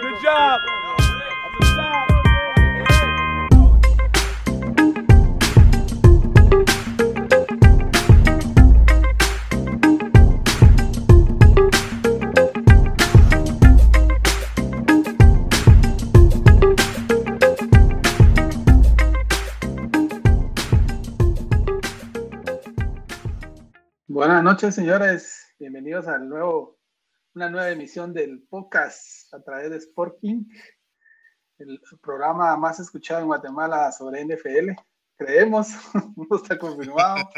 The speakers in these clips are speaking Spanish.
Good job. Buenas noches, señores. Bienvenidos a nuevo, una nueva emisión del podcast a través de Sporting, el programa más escuchado en Guatemala sobre NFL. Creemos, no está confirmado.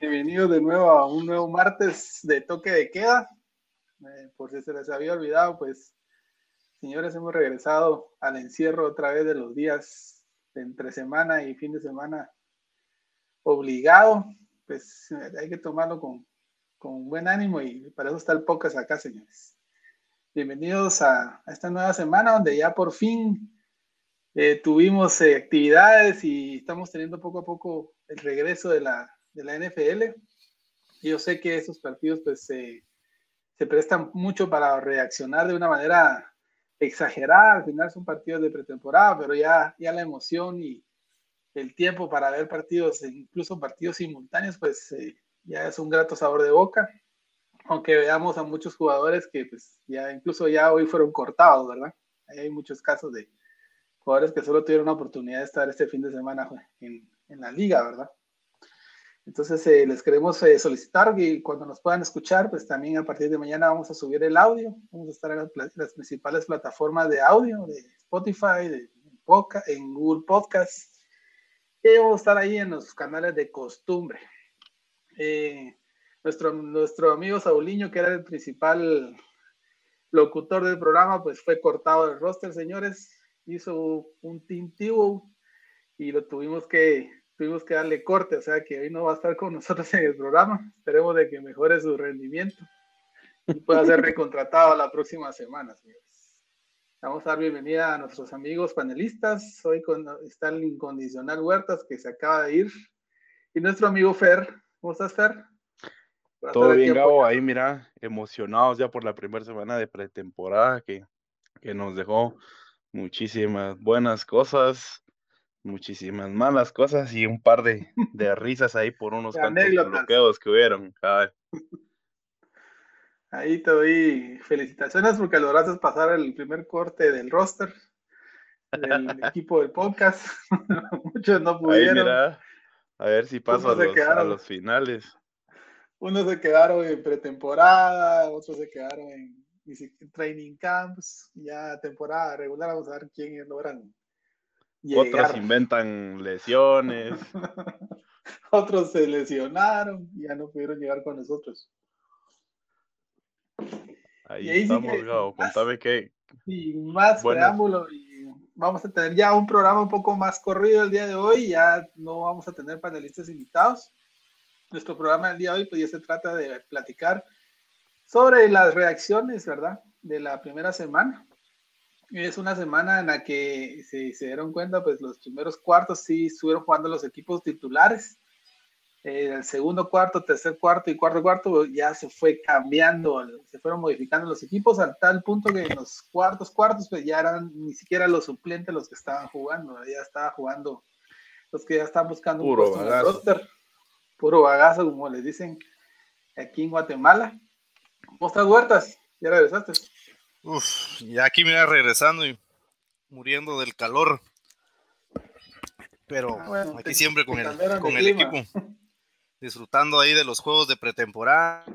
Bienvenidos de nuevo a un nuevo martes de toque de queda. Eh, por si se les había olvidado, pues, señores, hemos regresado al encierro otra vez de los días de entre semana y fin de semana obligado pues hay que tomarlo con, con, buen ánimo y para eso está el acá, señores. Bienvenidos a, esta nueva semana donde ya por fin eh, tuvimos eh, actividades y estamos teniendo poco a poco el regreso de la, de la NFL. Yo sé que esos partidos pues se prestan mucho para reaccionar de una manera exagerada. Al final son partidos de pretemporada, pero ya, ya la emoción y, el tiempo para ver partidos, incluso partidos simultáneos, pues eh, ya es un grato sabor de boca. Aunque veamos a muchos jugadores que pues ya incluso ya hoy fueron cortados, ¿verdad? Hay muchos casos de jugadores que solo tuvieron la oportunidad de estar este fin de semana en, en la liga, ¿verdad? Entonces eh, les queremos eh, solicitar que cuando nos puedan escuchar, pues también a partir de mañana vamos a subir el audio, vamos a estar en las, las principales plataformas de audio, de Spotify, de, en Google Podcast, y vamos a estar ahí en los canales de costumbre. Eh, nuestro, nuestro amigo Sauliño, que era el principal locutor del programa, pues fue cortado del roster, señores. Hizo un tintivo y lo tuvimos que, tuvimos que darle corte, o sea que hoy no va a estar con nosotros en el programa. Esperemos de que mejore su rendimiento y pueda ser recontratado la próxima semana, señores. Vamos a dar bienvenida a nuestros amigos panelistas. Hoy con, está el incondicional Huertas que se acaba de ir. Y nuestro amigo Fer. ¿Cómo estás, Fer? Todo bien, Gabo. Ahí, mira, emocionados ya por la primera semana de pretemporada que, que nos dejó muchísimas buenas cosas, muchísimas malas cosas y un par de, de risas ahí por unos cuantos bloqueos que hubieron. Ahí te doy felicitaciones porque lograste pasar el primer corte del roster del equipo del podcast. Muchos no pudieron. A ver si paso a los, a los, finales. Unos se quedaron en pretemporada, otros se quedaron en, training camps, ya temporada regular, vamos a ver quién logran. Otros inventan lesiones. otros se lesionaron y ya no pudieron llegar con nosotros. Ahí, estamos, Gabo. Contame qué. Sin más preámbulo, y vamos a tener ya un programa un poco más corrido el día de hoy. Ya no vamos a tener panelistas invitados. Nuestro programa del día de hoy, pues ya se trata de platicar sobre las reacciones, ¿verdad? De la primera semana. Es una semana en la que si se dieron cuenta, pues los primeros cuartos sí estuvieron jugando los equipos titulares el segundo cuarto, tercer cuarto y cuarto cuarto ya se fue cambiando, se fueron modificando los equipos al tal punto que en los cuartos cuartos pues ya eran ni siquiera los suplentes los que estaban jugando, ya estaba jugando los que ya estaban buscando puro un bagazo. roster, puro bagazo como les dicen aquí en Guatemala. ¿Cómo estás, Huertas? ¿Ya regresaste? Uf, ya aquí me iba regresando y muriendo del calor. Pero ah, aquí siempre con el, con el equipo. disfrutando ahí de los juegos de pretemporada.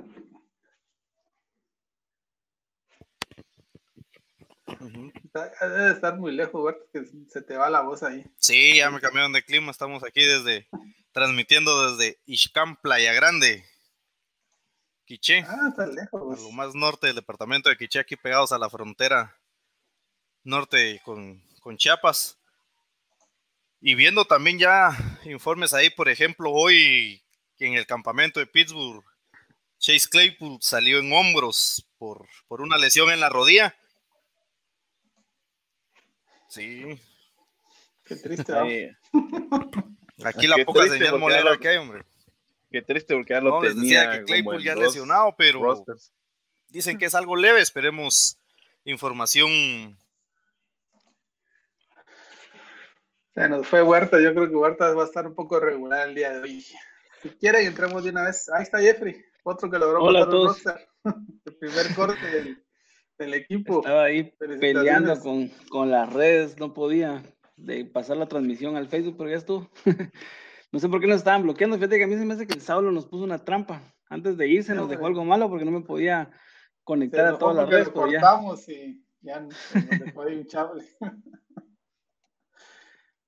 Debe estar muy lejos, que se te va la voz ahí. Sí, ya me cambiaron de clima, estamos aquí desde, transmitiendo desde Ixcán, Playa Grande, Quiché. Ah, está lejos. lo más norte del departamento de Quiché, aquí pegados a la frontera norte con, con Chiapas. Y viendo también ya informes ahí, por ejemplo, hoy que en el campamento de Pittsburgh Chase Claypool salió en hombros por, por una lesión en la rodilla. Sí. Qué triste. Aquí la poca señal molera que hay, hombre. Qué triste porque ya lo no, les decía que Claypool ya lesionado, pero dicen que es algo leve. Esperemos información. Se nos fue Huerta. Yo creo que Huerta va a estar un poco regular el día de hoy. Si quieren, entremos de una vez. Ahí está Jeffrey, otro que logró Hola pasar el primer corte del, del, equipo. Estaba ahí peleando con, con las redes, no podía de pasar la transmisión al Facebook, pero ya estuvo. no sé por qué nos estaban bloqueando. Fíjate que a mí se me hace que el Saulo nos puso una trampa. Antes de irse nos dejó algo malo porque no me podía conectar a todas las redes. Pero ya... y ya nos dejó un chable.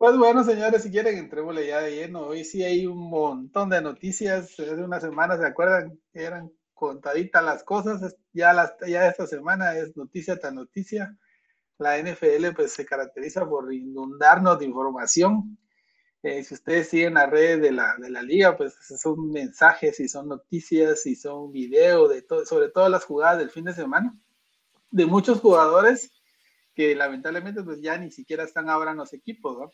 Pues bueno, señores, si quieren, entrémosle ya de lleno. Hoy sí hay un montón de noticias. Hace una semana, ¿se acuerdan? Eran contaditas las cosas. Ya, las, ya esta semana es noticia tras noticia la NFL pues se caracteriza por inundarnos de información. Eh, si ustedes siguen las redes de la, de la liga, pues son mensajes y son noticias y son videos de todo, sobre todo las jugadas del fin de semana de muchos jugadores que lamentablemente pues ya ni siquiera están ahora en los equipos, ¿no?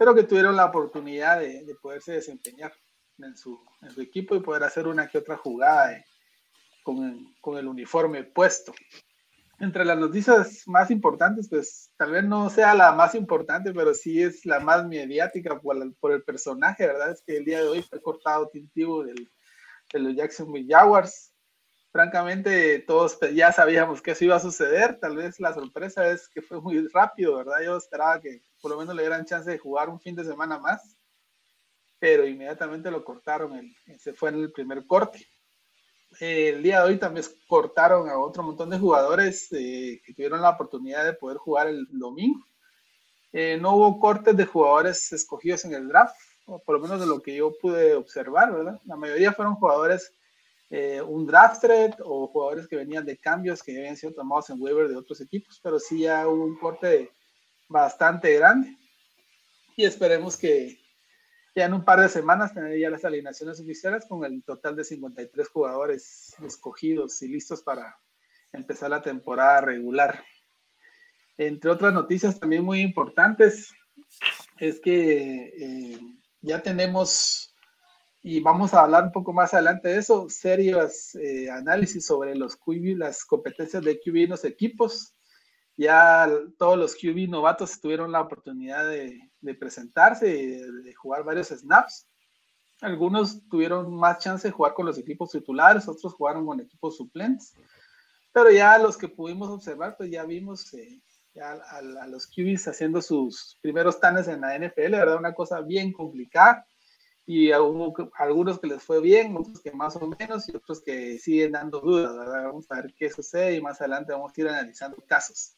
Pero que tuvieron la oportunidad de, de poderse desempeñar en su, equipo y poder hacer una que otra jugada eh, con, el uniforme puesto entre las noticias más importantes, pues tal vez no sea la más importante, pero sí es la más mediática por, por el personaje, ¿verdad? Es que el día de hoy fue cortado tintivo del, de los Jacksonville Jaguars. Francamente, todos ya sabíamos que eso iba a suceder. Tal vez la sorpresa es que fue muy rápido, ¿verdad? Yo esperaba que por lo menos le dieran chance de jugar un fin de semana más, pero inmediatamente lo cortaron. se fue en el primer corte el día de hoy también cortaron a otro montón de jugadores eh, que tuvieron la oportunidad de poder jugar el domingo. Eh, no hubo cortes de jugadores escogidos en el draft, o por lo menos de lo que yo pude observar, ¿verdad? La mayoría fueron jugadores, eh, un draft trade o jugadores que venían de cambios que habían sido tomados en waiver de otros equipos, pero sí ya hubo un corte bastante grande. Y esperemos que, ya en un par de semanas tendría las alineaciones oficiales con el total de 53 jugadores escogidos y listos para empezar la temporada regular. Entre otras noticias también muy importantes es que eh, ya tenemos, y vamos a hablar un poco más adelante de eso, serios eh, análisis sobre los QB, las competencias de QB en los equipos. Ya todos los QB novatos tuvieron la oportunidad de, presentarse, de jugar varios snaps. Algunos tuvieron más chance de jugar con los equipos titulares, otros jugaron con equipos suplentes. Pero ya los que pudimos observar, pues ya vimos eh, ya a, los QBs haciendo sus primeros tanes en la NFL, ¿verdad? Una cosa bien complicada. Y hubo algunos que les fue bien, otros que más o menos, y otros que siguen dando dudas, ¿verdad? Vamos a ver qué sucede y más adelante vamos a ir analizando casos.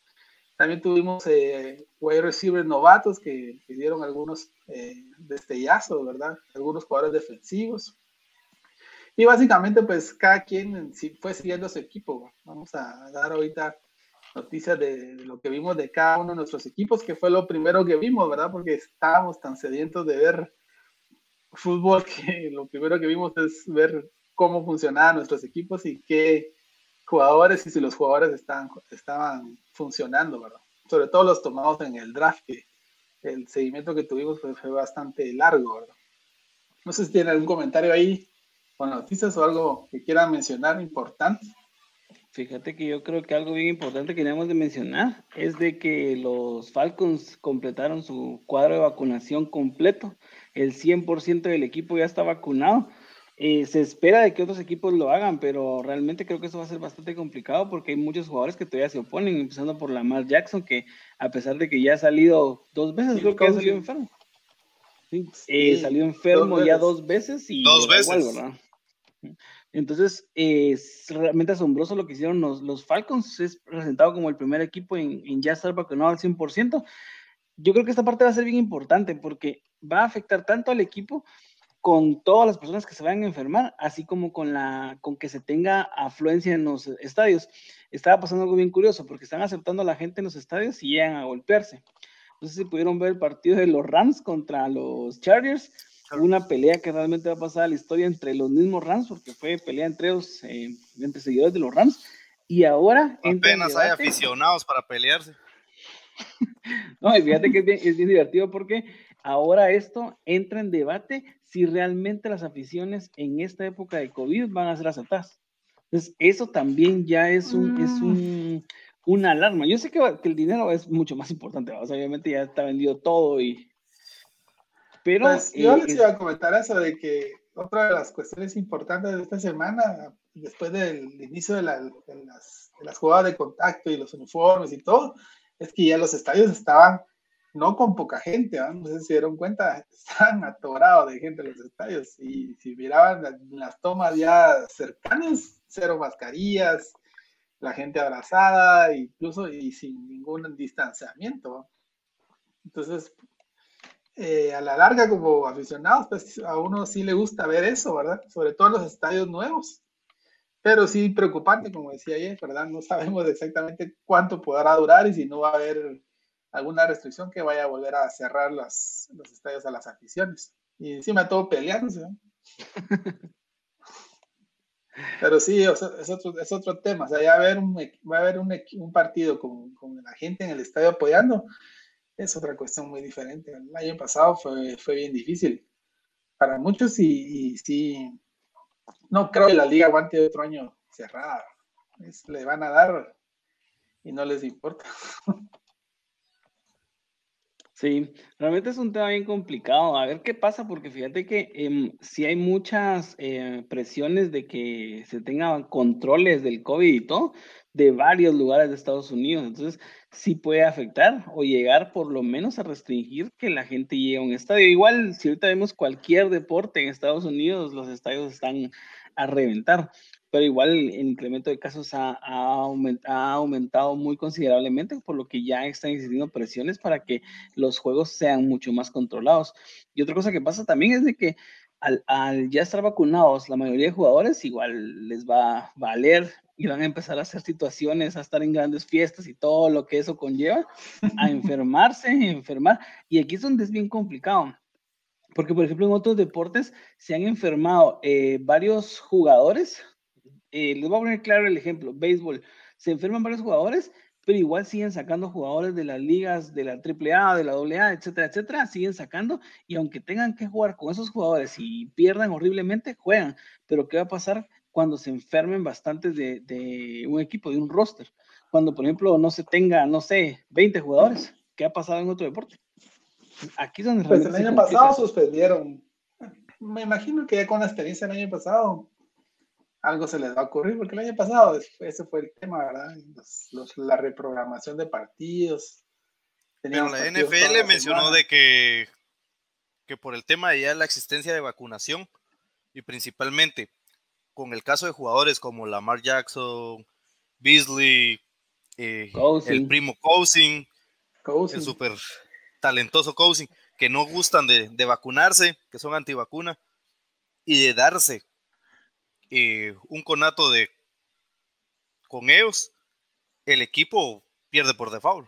También tuvimos eh, wide receivers novatos que, dieron algunos eh, destellazos, ¿verdad? Algunos jugadores defensivos. Y básicamente, pues cada quien fue siguiendo su equipo. Vamos a dar ahorita noticias de, lo que vimos de cada uno de nuestros equipos, que fue lo primero que vimos, ¿verdad? Porque estábamos tan sedientos de ver fútbol que lo primero que vimos es ver cómo funcionaban nuestros equipos y qué jugadores y si los jugadores estaban, estaban funcionando, ¿verdad? Sobre todo los tomados en el draft, que el seguimiento que tuvimos fue, bastante largo, ¿verdad? No sé si tienen algún comentario ahí con noticias o algo que quieran mencionar importante. Fíjate que yo creo que algo bien importante que debemos de mencionar es de que los Falcons completaron su cuadro de vacunación completo. El 100% del equipo ya está vacunado. Eh, se espera de que otros equipos lo hagan, pero realmente creo que eso va a ser bastante complicado porque hay muchos jugadores que todavía se oponen, empezando por Lamar Jackson, que a pesar de que ya ha salido dos veces, creo que ha salido enfermo. Sí, eh, salió enfermo ya dos veces y dos veces. Entonces, es realmente asombroso lo que hicieron los, Falcons. Es presentado como el primer equipo en, en ya estar vacunado al 100%. Yo creo que esta parte va a ser bien importante porque va a afectar tanto al equipo con todas las personas que se vayan a enfermar, así como con, la, con que se tenga afluencia en los estadios. Estaba pasando algo bien curioso, porque están aceptando a la gente en los estadios y llegan a golpearse. No sé si pudieron ver el partido de los Rams contra los Chargers, una pelea que realmente va a pasar a la historia entre los mismos Rams, porque fue pelea entre ellos, eh, entre seguidores de los Rams, y ahora... Apenas hay aficionados para pelearse. no, y fíjate que es bien, es bien divertido porque ahora esto entra en debate si realmente las aficiones en esta época de COVID van a ser aceptadas. Entonces, eso también ya es un, es mm. un, una alarma. Yo sé que, el dinero es mucho más importante, obviamente ya está vendido todo y... Pero... Pues, yo les iba a comentar eso de que otra de las cuestiones importantes de esta semana, después del inicio de, las, de las jugadas de contacto y los uniformes y todo, es que ya los estadios estaban no con poca gente, no sé si se dieron cuenta, estaban atorados de gente en los estadios y si miraban las, tomas ya cercanas, cero mascarillas, la gente abrazada, incluso y sin ningún distanciamiento. Entonces, eh, a la larga como aficionados, pues a uno sí le gusta ver eso, ¿verdad? Sobre todo en los estadios nuevos. Pero sí preocupante, como decía ayer, ¿verdad? No sabemos exactamente cuánto podrá durar y si no va a haber alguna restricción que vaya a volver a cerrar los estadios a las aficiones. Y encima todo peleándose. Pero sí, es, otro, es otro tema. O sea, ya va a haber un, va a haber un, un partido con, con, la gente en el estadio apoyando. Es otra cuestión muy diferente. El año pasado fue, fue bien difícil para muchos y, y sí, no creo que la liga aguante otro año cerrada. le van a dar y no les importa. Sí, realmente es un tema bien complicado. A ver qué pasa, porque fíjate que em, si hay muchas eh, presiones de que se tengan controles del COVID y todo de varios lugares de Estados Unidos. Entonces, sí puede afectar o llegar por lo menos a restringir que la gente llegue a un estadio. Igual, si ahorita vemos cualquier deporte en Estados Unidos, los estadios están a reventar pero igual el incremento de casos ha, aumentado muy considerablemente, por lo que ya están existiendo presiones para que los juegos sean mucho más controlados. Y otra cosa que pasa también es de que al, ya estar vacunados, la mayoría de jugadores igual les va a valer y van a empezar a hacer situaciones, a estar en grandes fiestas y todo lo que eso conlleva, a enfermarse, enfermar. Y aquí es donde es bien complicado. Porque, por ejemplo, en otros deportes se han enfermado eh, varios jugadores eh, les voy a poner claro el ejemplo, béisbol, se enferman varios jugadores, pero igual siguen sacando jugadores de las ligas de la AAA, de la AA, etcétera, etcétera, siguen sacando y aunque tengan que jugar con esos jugadores y pierdan horriblemente, juegan. Pero ¿qué va a pasar cuando se enfermen bastantes de, un equipo, de un roster? Cuando, por ejemplo, no se tenga, no sé, 20 jugadores, ¿qué ha pasado en otro deporte? Aquí es donde... Pues el año pasado suspendieron. Me imagino que ya con la experiencia del año pasado algo se les va a ocurrir, porque el año pasado ese fue el tema, ¿verdad? la reprogramación de partidos. Pero la NFL mencionó de que, que por el tema de ya la existencia de vacunación y principalmente con el caso de jugadores como Lamar Jackson, Beasley, eh, el primo Cousin, el súper talentoso Cousin, que no gustan de, de vacunarse, que son antivacuna, y de darse eh, un conato de con ellos, el equipo pierde por default.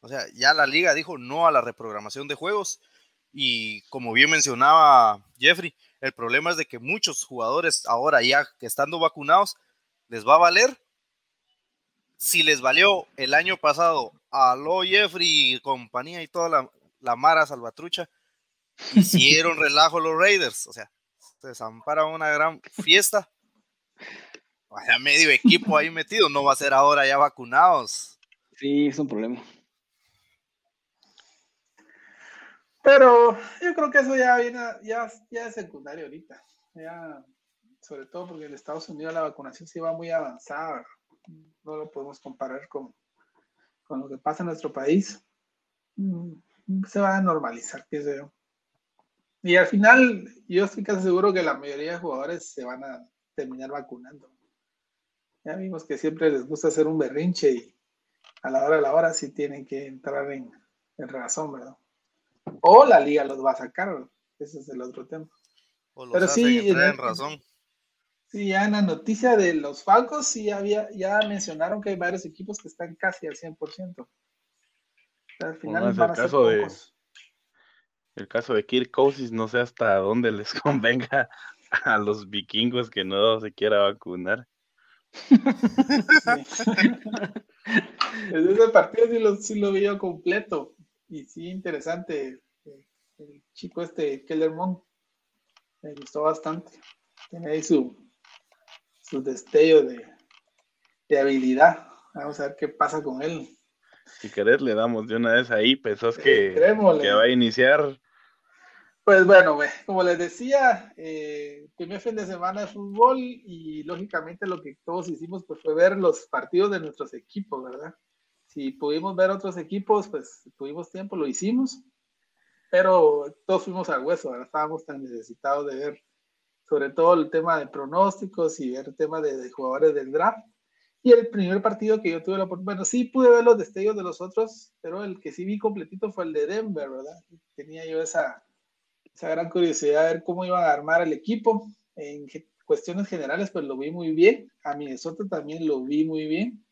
O sea, ya la liga dijo no a la reprogramación de juegos y como bien mencionaba Jeffrey, el problema es de que muchos jugadores ahora ya que estando vacunados les va a valer. Si les valió el año pasado a Lo Jeffrey y compañía y toda la, la Mara Salvatrucha, hicieron relajo los Raiders. O sea, se desampara una gran fiesta. Vaya medio equipo ahí metido, no va a ser ahora ya vacunados. Sí, es un problema. Pero yo creo que eso ya viene, ya, ya es secundario ahorita. Ya, sobre todo porque en Estados Unidos la vacunación sí va muy avanzada. No lo podemos comparar con, con lo que pasa en nuestro país. Mm, se va a normalizar, sé yo. Y al final, yo estoy casi seguro que la mayoría de jugadores se van a terminar vacunando. Ya vimos que siempre les gusta hacer un berrinche y a la hora de la hora sí tienen que entrar en, razón, ¿verdad? O la liga los va a sacar, ese es el otro tema. Pero sí, en razón. Sí, ya en la noticia de los Falcos sí había, ya mencionaron que hay varios equipos que están casi al 100%. al final van el caso de el caso de Kirk Cousins, no sé hasta dónde les convenga a los vikingos que no se quiera vacunar. Desde ese partido sí lo, sí lo vi completo y sí interesante. el chico este Kellermont. Me gustó bastante. Tiene ahí su, su destello de, de habilidad. Vamos a ver qué pasa con él. Si querés, le damos de una vez ahí, pensás que, que va a iniciar. Pues bueno, como les decía, eh, primer fin de semana de fútbol y lógicamente lo que todos hicimos pues fue ver los partidos de nuestros equipos, ¿verdad? Si pudimos ver otros equipos, pues tuvimos tiempo, lo hicimos, pero todos fuimos al hueso, ¿verdad? Estábamos tan necesitados de ver sobre todo el tema de pronósticos y ver el tema de, de jugadores del draft. Y el primer partido que yo tuve la oportunidad, bueno, sí pude ver los destellos de los otros, pero el que sí vi completito fue el de Denver, ¿verdad? Tenía yo esa, esa gran curiosidad de ver cómo iban a armar el equipo. En cuestiones generales, pues lo vi muy bien. A Minnesota también lo vi muy bien.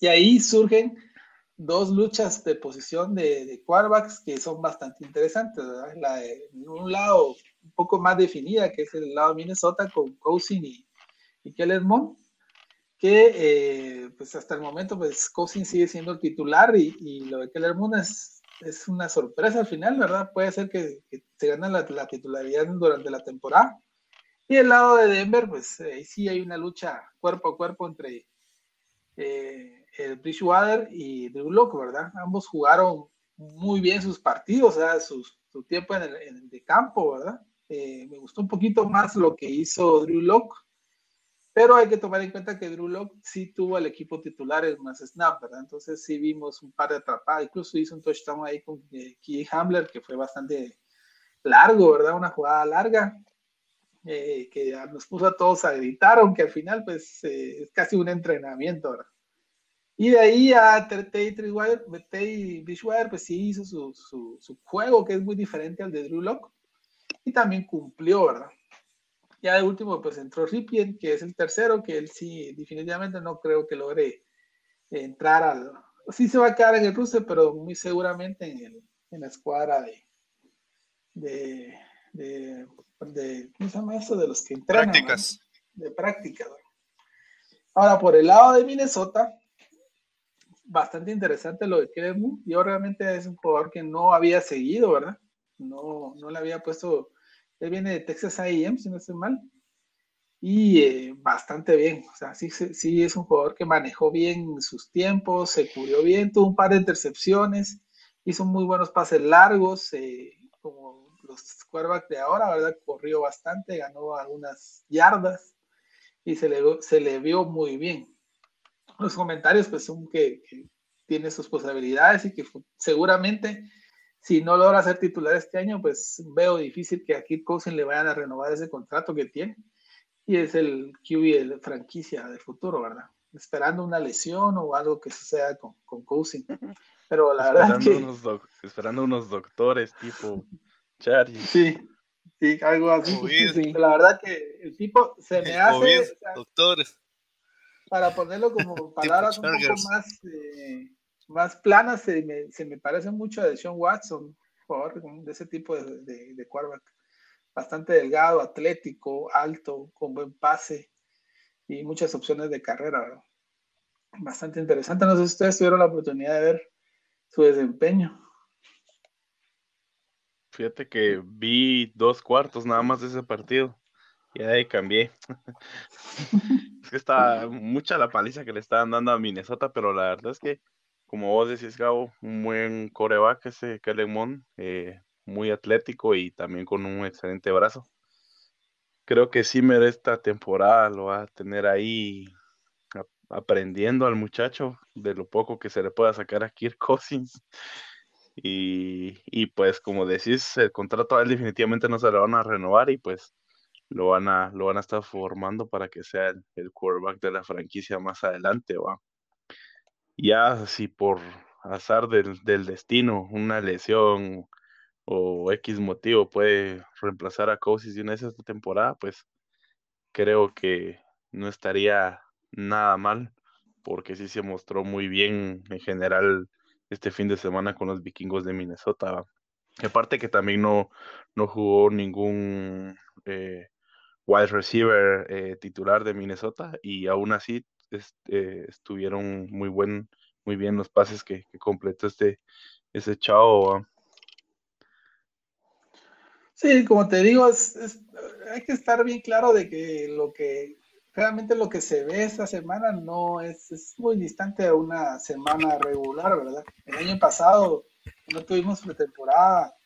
Y ahí surgen dos luchas de posición de, de quarterbacks que son bastante interesantes, ¿verdad? La de un lado un poco más definida, que es el lado de Minnesota con Cousin y, y Mond que eh, pues hasta el momento pues Cousin sigue siendo el titular y, y lo de Keller Moon es, es, una sorpresa al final, ¿verdad? Puede ser que, que se gane la, la, titularidad durante la temporada. Y el lado de Denver, pues ahí sí hay una lucha cuerpo a cuerpo entre eh, el Bridgewater y Drew Locke, ¿verdad? Ambos jugaron muy bien sus partidos, o sea, su, su tiempo en el, en el, de campo, ¿verdad? Eh, me gustó un poquito más lo que hizo Drew Locke pero hay que tomar en cuenta que Drew Locke sí tuvo al equipo titular en más snap, ¿verdad? Entonces sí vimos un par de atrapadas, incluso hizo un touchdown ahí con eh, Key Hamler, que fue bastante largo, ¿verdad? Una jugada larga, eh, que nos puso a todos a gritar, aunque al final pues eh, es casi un entrenamiento, ¿verdad? Y de ahí a Tay Bridgewater, pues sí hizo su, su, su, juego, que es muy diferente al de Drew Locke, y también cumplió, ¿verdad? Ya de último, pues entró Ripien, que es el tercero, que él sí, definitivamente no creo que logre entrar al. Sí se va a quedar en el cruce, pero muy seguramente en, el, en la escuadra de. de, de, de ¿Cómo se llama eso? De los que entrenan. Prácticas. De prácticas. Ahora, por el lado de Minnesota, bastante interesante lo de Kevin Yo realmente es un jugador que no había seguido, ¿verdad? No, no le había puesto él viene de Texas A&M, si no estoy mal. Y eh, bastante bien. O sea, sí, sí es un jugador que manejó bien sus tiempos, se cubrió bien, tuvo un par de intercepciones, hizo muy buenos pases largos, eh, como los quarterbacks de ahora, ¿verdad? Corrió bastante, ganó algunas yardas y se le, se le vio muy bien. Los comentarios, pues, son que, que tiene sus posibilidades y que seguramente si no logra ser titular este año, pues veo difícil que a Kid Cousin le vayan a renovar ese contrato que tiene. Y es el QB de franquicia del futuro, ¿verdad? Esperando una lesión o algo que suceda con, con Cousin. Pero la esperando verdad es que... Unos esperando unos doctores tipo Charlie. Sí, sí, algo así. Sí. La verdad que el tipo se me hace... COVID, o sea, doctores. Para ponerlo como palabras un poco más... Eh, más planas se me, se me parece mucho a Deshaun Watson, jugador de ese tipo de, de, de quarterback. Bastante delgado, atlético, alto, con buen pase y muchas opciones de carrera. ¿verdad? Bastante interesante. No sé si ustedes tuvieron la oportunidad de ver su desempeño. Fíjate que vi dos cuartos nada más de ese partido y ahí cambié. es que está mucha la paliza que le estaban dando a Minnesota, pero la verdad es que como vos decís, Gabo, un buen coreback ese Kellen eh, muy atlético y también con un excelente brazo. Creo que Zimmer esta temporada lo va a tener ahí aprendiendo al muchacho de lo poco que se le pueda sacar a Kirk Cousins. Y, y, pues como decís, el contrato a él definitivamente no se lo van a renovar y pues lo van a, lo van a estar formando para que sea el, quarterback de la franquicia más adelante, ¿va? ya si por azar del, del, destino, una lesión o X motivo puede reemplazar a Cousins en esta temporada, pues creo que no estaría nada mal, porque sí se mostró muy bien en general este fin de semana con los vikingos de Minnesota. Aparte que también no, no jugó ningún eh, wide receiver eh, titular de Minnesota y aún así eh, estuvieron muy buen, muy bien los pases que, completó este ese chavo. Sí, como te digo, es, hay que estar bien claro de que lo que realmente lo que se ve esta semana no es, es muy distante a una semana regular, ¿verdad? El año pasado no tuvimos pretemporada,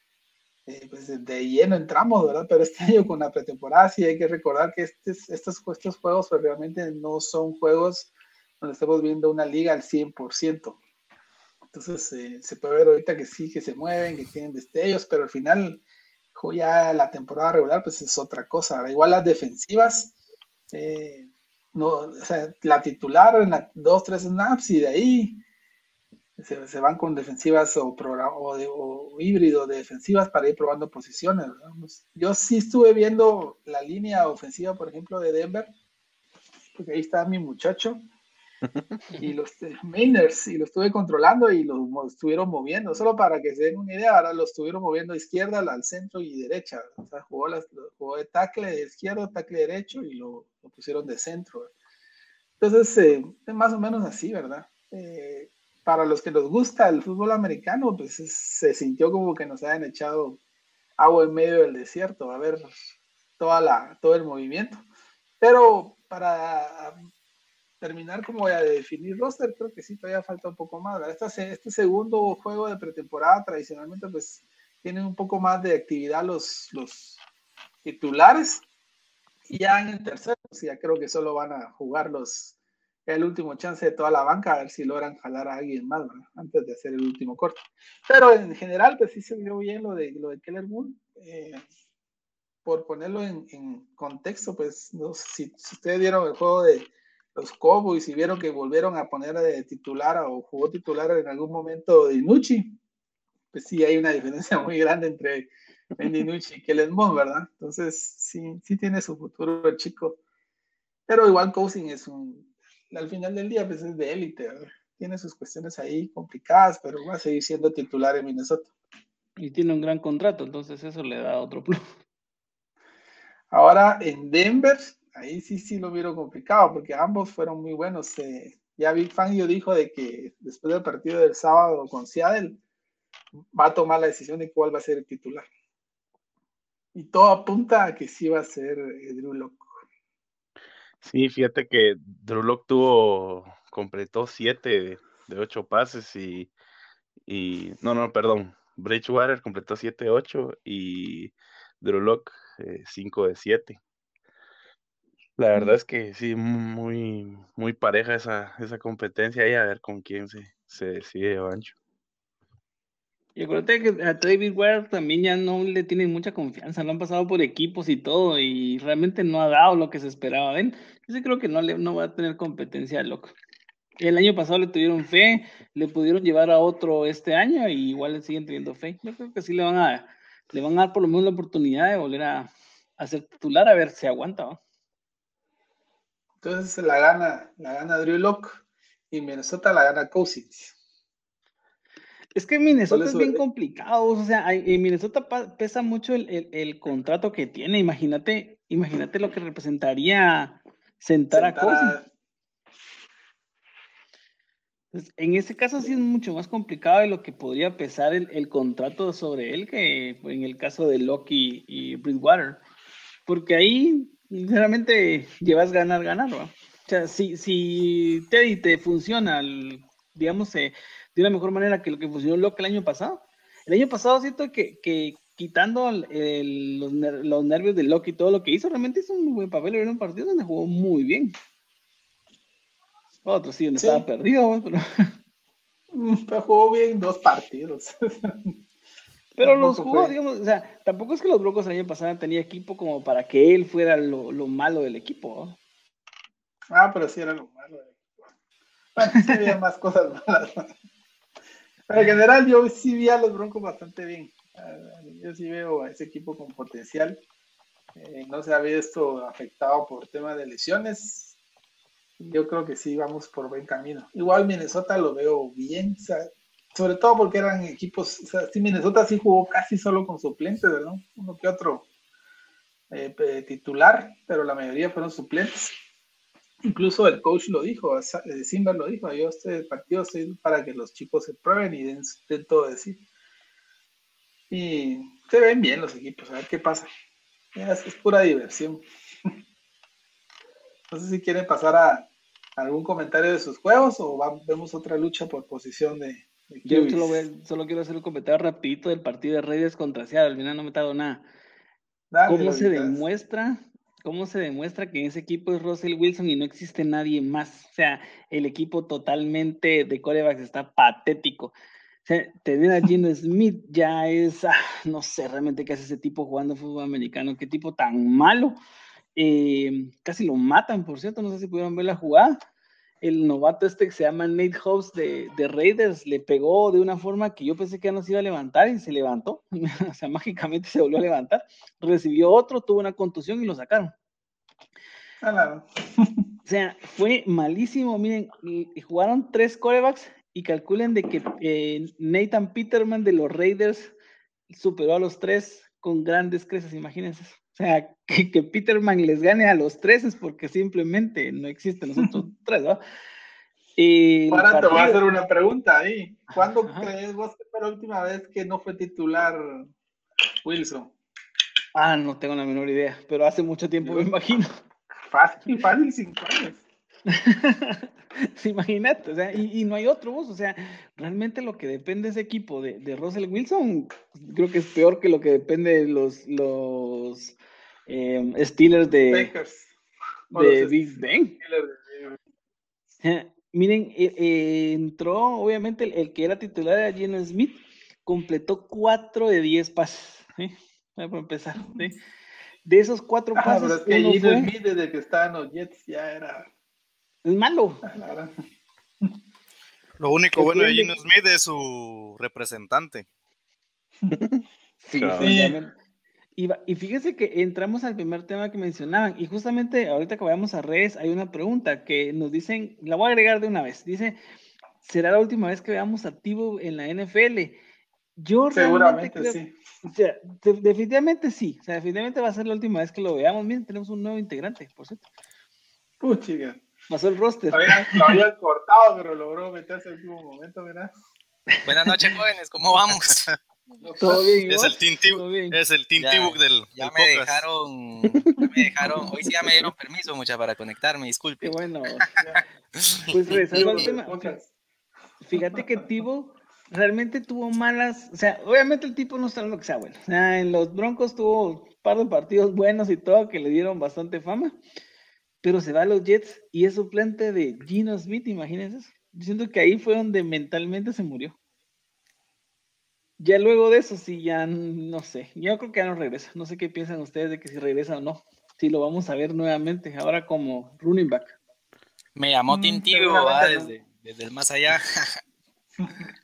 eh, pues de lleno entramos, ¿verdad? Pero este año con la pretemporada sí hay que recordar que estos, estos, estos juegos pues, realmente no son juegos donde estamos viendo una liga al 100%. Entonces eh, se puede ver ahorita que sí, que se mueven, que tienen destellos, pero al final ya la temporada regular pues es otra cosa. Igual las defensivas, eh, no, la titular en dos, tres snaps y de ahí se, van con defensivas o, o, híbrido de defensivas para ir probando posiciones. Pues, yo sí estuve viendo la línea ofensiva, por ejemplo, de Denver, porque ahí está mi muchacho, y los Mainers, y lo estuve controlando y los estuvieron moviendo, solo para que se den una idea, ahora lo estuvieron moviendo izquierda, al centro y derecha, o sea, jugó, jugó de tackle de izquierdo, tackle derecho y lo, pusieron de centro. Entonces, eh, es más o menos así, ¿verdad? Eh, para los que nos gusta el fútbol americano, pues se sintió como que nos hayan echado agua en medio del desierto, a ver toda la, todo el movimiento. Pero para terminar como a definir roster, creo que sí, todavía falta un poco más. Este, este segundo juego de pretemporada tradicionalmente pues tienen un poco más de actividad los, los titulares. Y ya en el tercero, pues ya creo que solo van a jugar los, el último chance de toda la banca, a ver si logran jalar a alguien más, antes de hacer el último corte. Pero en general, pues sí se vio bien lo de, lo de Keller Moon. Eh, por ponerlo en, contexto, pues no, si, si, ustedes vieron el juego de los Cowboys y vieron que volvieron a poner de titular o jugó titular en algún momento de Inucci, pues sí hay una diferencia muy grande entre Inucci y Keller Moon, ¿verdad? Entonces sí, sí tiene su futuro el chico. Pero igual Cousin es un, al final del día, pues es de élite, tiene sus cuestiones ahí complicadas, pero va a seguir siendo titular en Minnesota. Y tiene un gran contrato, entonces eso le da otro plus. Ahora en Denver, ahí sí, sí lo vieron complicado, porque ambos fueron muy buenos. Eh, ya Big Fangio dijo de que después del partido del sábado con Seattle, va a tomar la decisión de cuál va a ser el titular. Y todo apunta a que sí va a ser eh, Drew Locke. Sí, fíjate que Drew tuvo, completó siete de ocho pases y, y, no, no, perdón, Bridgewater completó siete de ocho y Drew eh, cinco de siete. La verdad es que sí, muy, muy pareja esa, esa competencia y a ver con quién se, se decide Bancho. Y acuérdate que a David Ware también ya no le tienen mucha confianza, lo han pasado por equipos y todo, y realmente no ha dado lo que se esperaba de él. Yo sí creo que no, le, no va a tener competencia loco. El año pasado le tuvieron fe, le pudieron llevar a otro este año y igual le siguen teniendo fe. Yo creo que sí le van a, le van a dar por lo menos la oportunidad de volver a, a ser titular a ver si aguanta. Entonces la gana, la gana Drew Locke y Minnesota la gana Cousins. Es que Minnesota es bien complicado, o sea, en Minnesota pesa mucho el, contrato que tiene, imagínate, imagínate lo que representaría sentar, a Cousins. Pues, en ese caso sí es mucho más complicado de lo que podría pesar el, contrato sobre él que en el caso de Loki y Bridgewater. Porque ahí, sinceramente, llevas ganar, ganar. O sea, si, si Teddy te funciona, digamos, eh, de una mejor manera que lo que funcionó Locke el año pasado. El año pasado siento que, que quitando los, nervios de Locke y todo lo que hizo, realmente hizo un muy buen papel. Era un partido donde jugó muy bien. Otro sí, donde estaba perdido, pero... Pero jugó bien dos partidos. Pero los jugó, digamos, o sea, tampoco es que los Broncos el año pasado tenía equipo como para que él fuera lo, malo del equipo. Ah, pero sí era lo malo del equipo. Bueno, sí había más cosas malas en general yo sí vi a los Broncos bastante bien. Yo sí veo a ese equipo con potencial. Eh, no se ha visto afectado por tema de lesiones. Yo creo que sí vamos por buen camino. Igual Minnesota lo veo bien, sobre todo porque eran equipos, o sea, sí, Minnesota sí jugó casi solo con suplentes, ¿verdad? Uno que otro eh, titular, pero la mayoría fueron suplentes. Incluso el coach lo dijo, eh, Simba lo dijo, yo este partido estoy para que los chicos se prueben y den, todo de sí. Y se ven bien los equipos, a ver qué pasa. Es, pura diversión. No sé si quieren pasar a algún comentario de sus juegos o vemos otra lucha por posición de, Yo solo, quiero hacer un comentario rapidito del partido de Reyes contra Seattle. Al final no me he dado nada. ¿Cómo se demuestra? ¿Cómo se demuestra que en ese equipo es Russell Wilson y no existe nadie más? O sea, el equipo totalmente de corebacks está patético tener a Gino Smith ya es, ah, no sé realmente qué hace ese tipo jugando fútbol americano, qué tipo tan malo. Eh, casi lo matan, por cierto, no sé si pudieron ver la jugada. El novato este que se llama Nate Hobbs de, de, Raiders le pegó de una forma que yo pensé que ya no se iba a levantar y se levantó. o sea, mágicamente se volvió a levantar. Recibió otro, tuvo una contusión y lo sacaron. Ah, o sea, fue malísimo. Miren, jugaron tres corebacks y calculen de que eh, Nathan Peterman de los Raiders superó a los tres con grandes creces, imagínense. O sea, que, Peterman les gane a los tres es porque simplemente no existen los otros tres, ¿no? Ahora te voy a hacer una pregunta ahí. ¿Cuándo crees vos que fue la última vez que no fue titular Wilson? Ah, no tengo la menor idea, pero hace mucho tiempo me imagino. Fácil, fácil, cinco años. Imagínate, o sea, y, no hay otro bus, o sea, realmente lo que depende de ese equipo de, de Russell Wilson, creo que es peor que lo que depende de los, los em, Steelers de, de Big Ben. miren, e, e, entró, obviamente, el, que era titular era Gino Smith, completó 4 de 10 pases, ¿sí? Para empezar, De esos cuatro ah, pases. pero es que Gino Smith, desde que estaba en los Jets, ya era es malo. Lo único bueno de Gino Smith es su representante. sí, Y, fíjese que entramos al primer tema que mencionaban, y justamente ahorita que vayamos a redes, hay una pregunta que nos dicen, la voy a agregar de una vez. Dice: ¿Será la última vez que veamos activo en la NFL? Yo Seguramente sí. definitivamente sí. O sea, definitivamente va a ser la última vez que lo veamos. Miren, tenemos un nuevo integrante, por cierto. Puchiga. Pasó el roster. Lo había, cortado, pero logró meterse en el último momento, ¿verdad? Buenas noches, jóvenes, ¿cómo vamos? Todo bien, es el Team es el team del ya me dejaron ya me dejaron hoy sí ya me dieron permiso mucha para conectarme disculpe. Qué bueno pues regresando al tema fíjate que Tibo realmente tuvo malas o sea obviamente el tipo no está en lo que sea bueno o sea en los Broncos tuvo un par de partidos buenos y todo que le dieron bastante fama pero se va a los Jets y es suplente de Gino Smith, imagínense. Yo siento que ahí fue donde mentalmente se murió. Ya luego de eso, sí, ya no sé. Yo creo que ya no regresa. No sé qué piensan ustedes de que si regresa o no. Si lo vamos a ver nuevamente, ahora como running back. Me llamó mm, Tintivo desde, desde el más allá.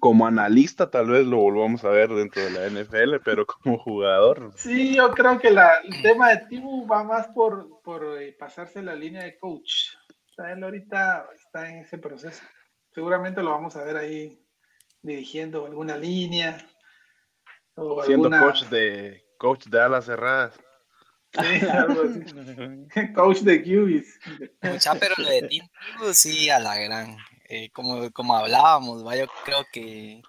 como analista tal vez lo volvamos a ver dentro de la NFL, pero como jugador. Sí, yo creo que la, el tema de Tibu va más por, por eh, pasarse la línea de coach. O sea, él ahorita está en ese proceso. Seguramente lo vamos a ver ahí dirigiendo alguna línea. Siendo coach de coach de alas cerradas. Sí, algo así. coach de QBs. pero lo de Tibu sí a la gran. Eh, como, como hablábamos, yo creo que,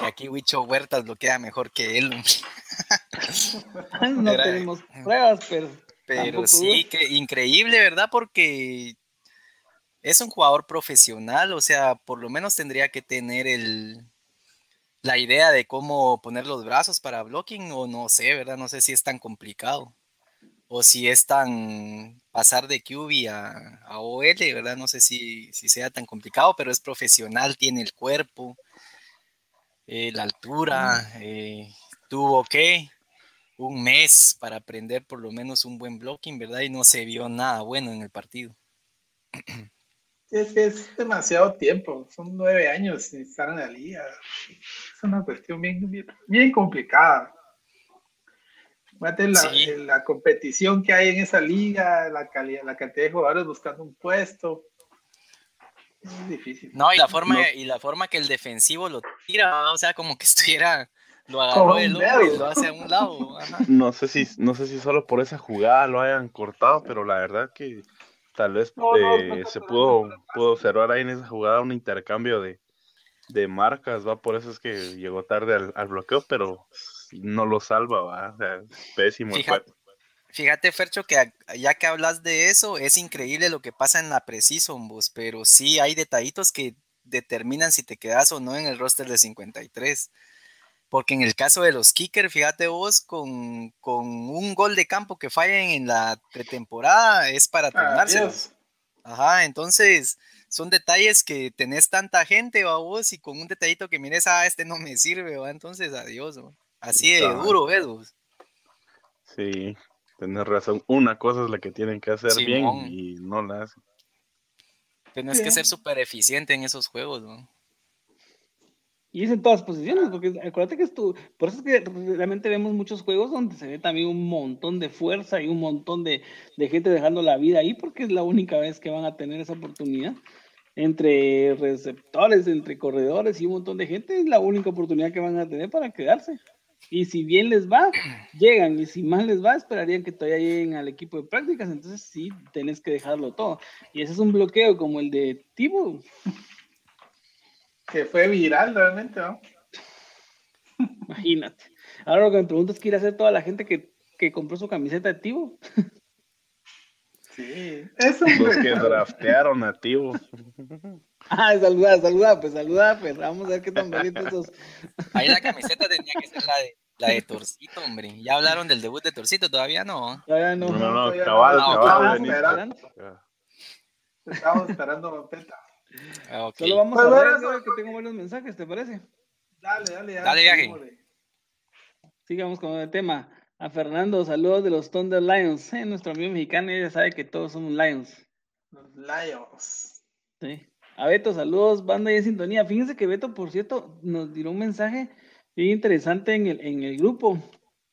aquí Huicho Huertas lo queda mejor que él. no tenemos pruebas, pero. Pero sí, que increíble, ¿verdad? Porque es un jugador profesional, o sea, por lo menos tendría que tener el, la idea de cómo poner los brazos para blocking, o no sé, ¿verdad? No sé si es tan complicado o si es tan pasar de QB a, a OL, ¿verdad? No sé si, sea tan complicado, pero es profesional, tiene el cuerpo, eh, la altura, eh, tuvo que un mes para aprender por lo menos un buen blocking, ¿verdad? Y no se vio nada bueno en el partido. Es que es demasiado tiempo, son nueve años sin estar en la liga. Es una cuestión bien, bien complicada. Fíjate la, la, competición que hay en esa liga, la, calidad, la cantidad de jugadores buscando un puesto. Es difícil. No, y la forma, y la forma que el defensivo lo tira, o sea, como que estuviera, lo agarró del y lo hace a un lado. No sé si, no sé si solo por esa jugada lo hayan cortado, pero la verdad que tal vez eh, se pudo, pudo observar ahí en esa jugada un intercambio de, de marcas, va, por eso es que llegó tarde al, bloqueo, pero no lo salva, va, pésimo. Fíjate, fíjate, Fercho, que ya que hablas de eso, es increíble lo que pasa en la Precision, vos, pero sí hay detallitos que determinan si te quedas o no en el roster de 53. Porque en el caso de los kickers, fíjate vos, con, un gol de campo que fallen en la pretemporada es para tornarse. Ajá, entonces son detalles que tenés tanta gente, va vos, y con un detallito que mires, ah, este no me sirve, va, entonces adiós, así de duro, ¿ves vos? Sí, tenés razón. Una cosa es la que tienen que hacer bien y no la hacen. Tienes que ser súper eficiente en esos juegos, ¿no? Y es en todas posiciones, porque acuérdate que esto, por eso es que realmente vemos muchos juegos donde se ve también un montón de fuerza y un montón de, gente dejando la vida ahí, porque es la única vez que van a tener esa oportunidad. Entre receptores, entre corredores y un montón de gente, es la única oportunidad que van a tener para quedarse. Y si bien les va, llegan, y si mal les va, esperarían que todavía lleguen al equipo de prácticas, entonces sí, tenés que dejarlo todo. Y ese es un bloqueo como el de Tibo que fue viral realmente, ¿no? Imagínate. Ahora lo que me preguntas es qué irá a hacer toda la gente que, que compró su camiseta de Tivo. Sí. Los que draftearon a Tivo. Ah, saluda, saluda, pues saluda, pues vamos a ver qué tan bonitos sos. Ahí la camiseta tenía que ser la de, la de Torcito, hombre. Ya hablaron del debut de Torcito, todavía no. Todavía no. No, no, no, cabal, cabal. Estamos esperando Vampeta. Ah, Solo vamos a ver, que tengo varios mensajes, ¿te parece? Dale, dale, dale. viaje. Sigamos con el tema. A Fernando, saludos de los Thunder Lions. Eh, nuestro amigo mexicano ya sabe que todos somos Lions. Los Lions. Sí. A Beto, saludos, banda y en sintonía. Fíjense que Beto, por cierto, nos dio un mensaje bien interesante en el, en el grupo.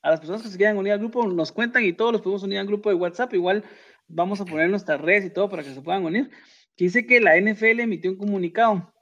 A las personas que se quieran unir al grupo, nos cuentan y todos los podemos unir al grupo de WhatsApp. Igual vamos a poner nuestras redes y todo para que se puedan unir que dice que la NFL emitió un comunicado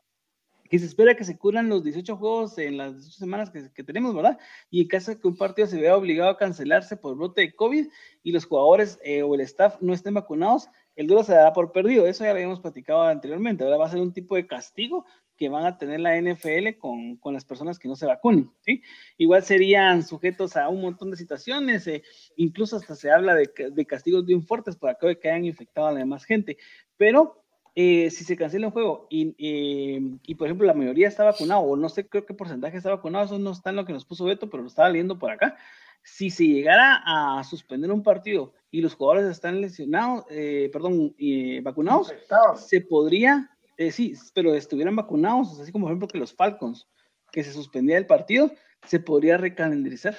que se espera que se curan los 18 juegos en las 18 semanas que, tenemos, ¿verdad? Y en caso de que un partido se vea obligado a cancelarse por brote de COVID y los jugadores eh, o el staff no estén vacunados, el duelo se dará por perdido. Eso ya lo habíamos platicado anteriormente. Ahora va a ser un tipo de castigo que van a tener la NFL con, las personas que no se vacunen, ¿sí? Igual serían sujetos a un montón de situaciones, eh, incluso hasta se habla de, de castigos bien fuertes de que hayan infectado a la demás gente, pero eh, si se cancela un juego y, eh, y, por ejemplo, la mayoría está vacunado, o no sé creo qué porcentaje está vacunado, eso no está en lo que nos puso Beto, pero lo estaba leyendo por acá. Si se llegara a suspender un partido y los jugadores están lesionados, eh, perdón, vacunados, se podría, sí, pero estuvieran vacunados, así como por ejemplo que los Falcons, que se suspendía el partido, se podría recalendarizar.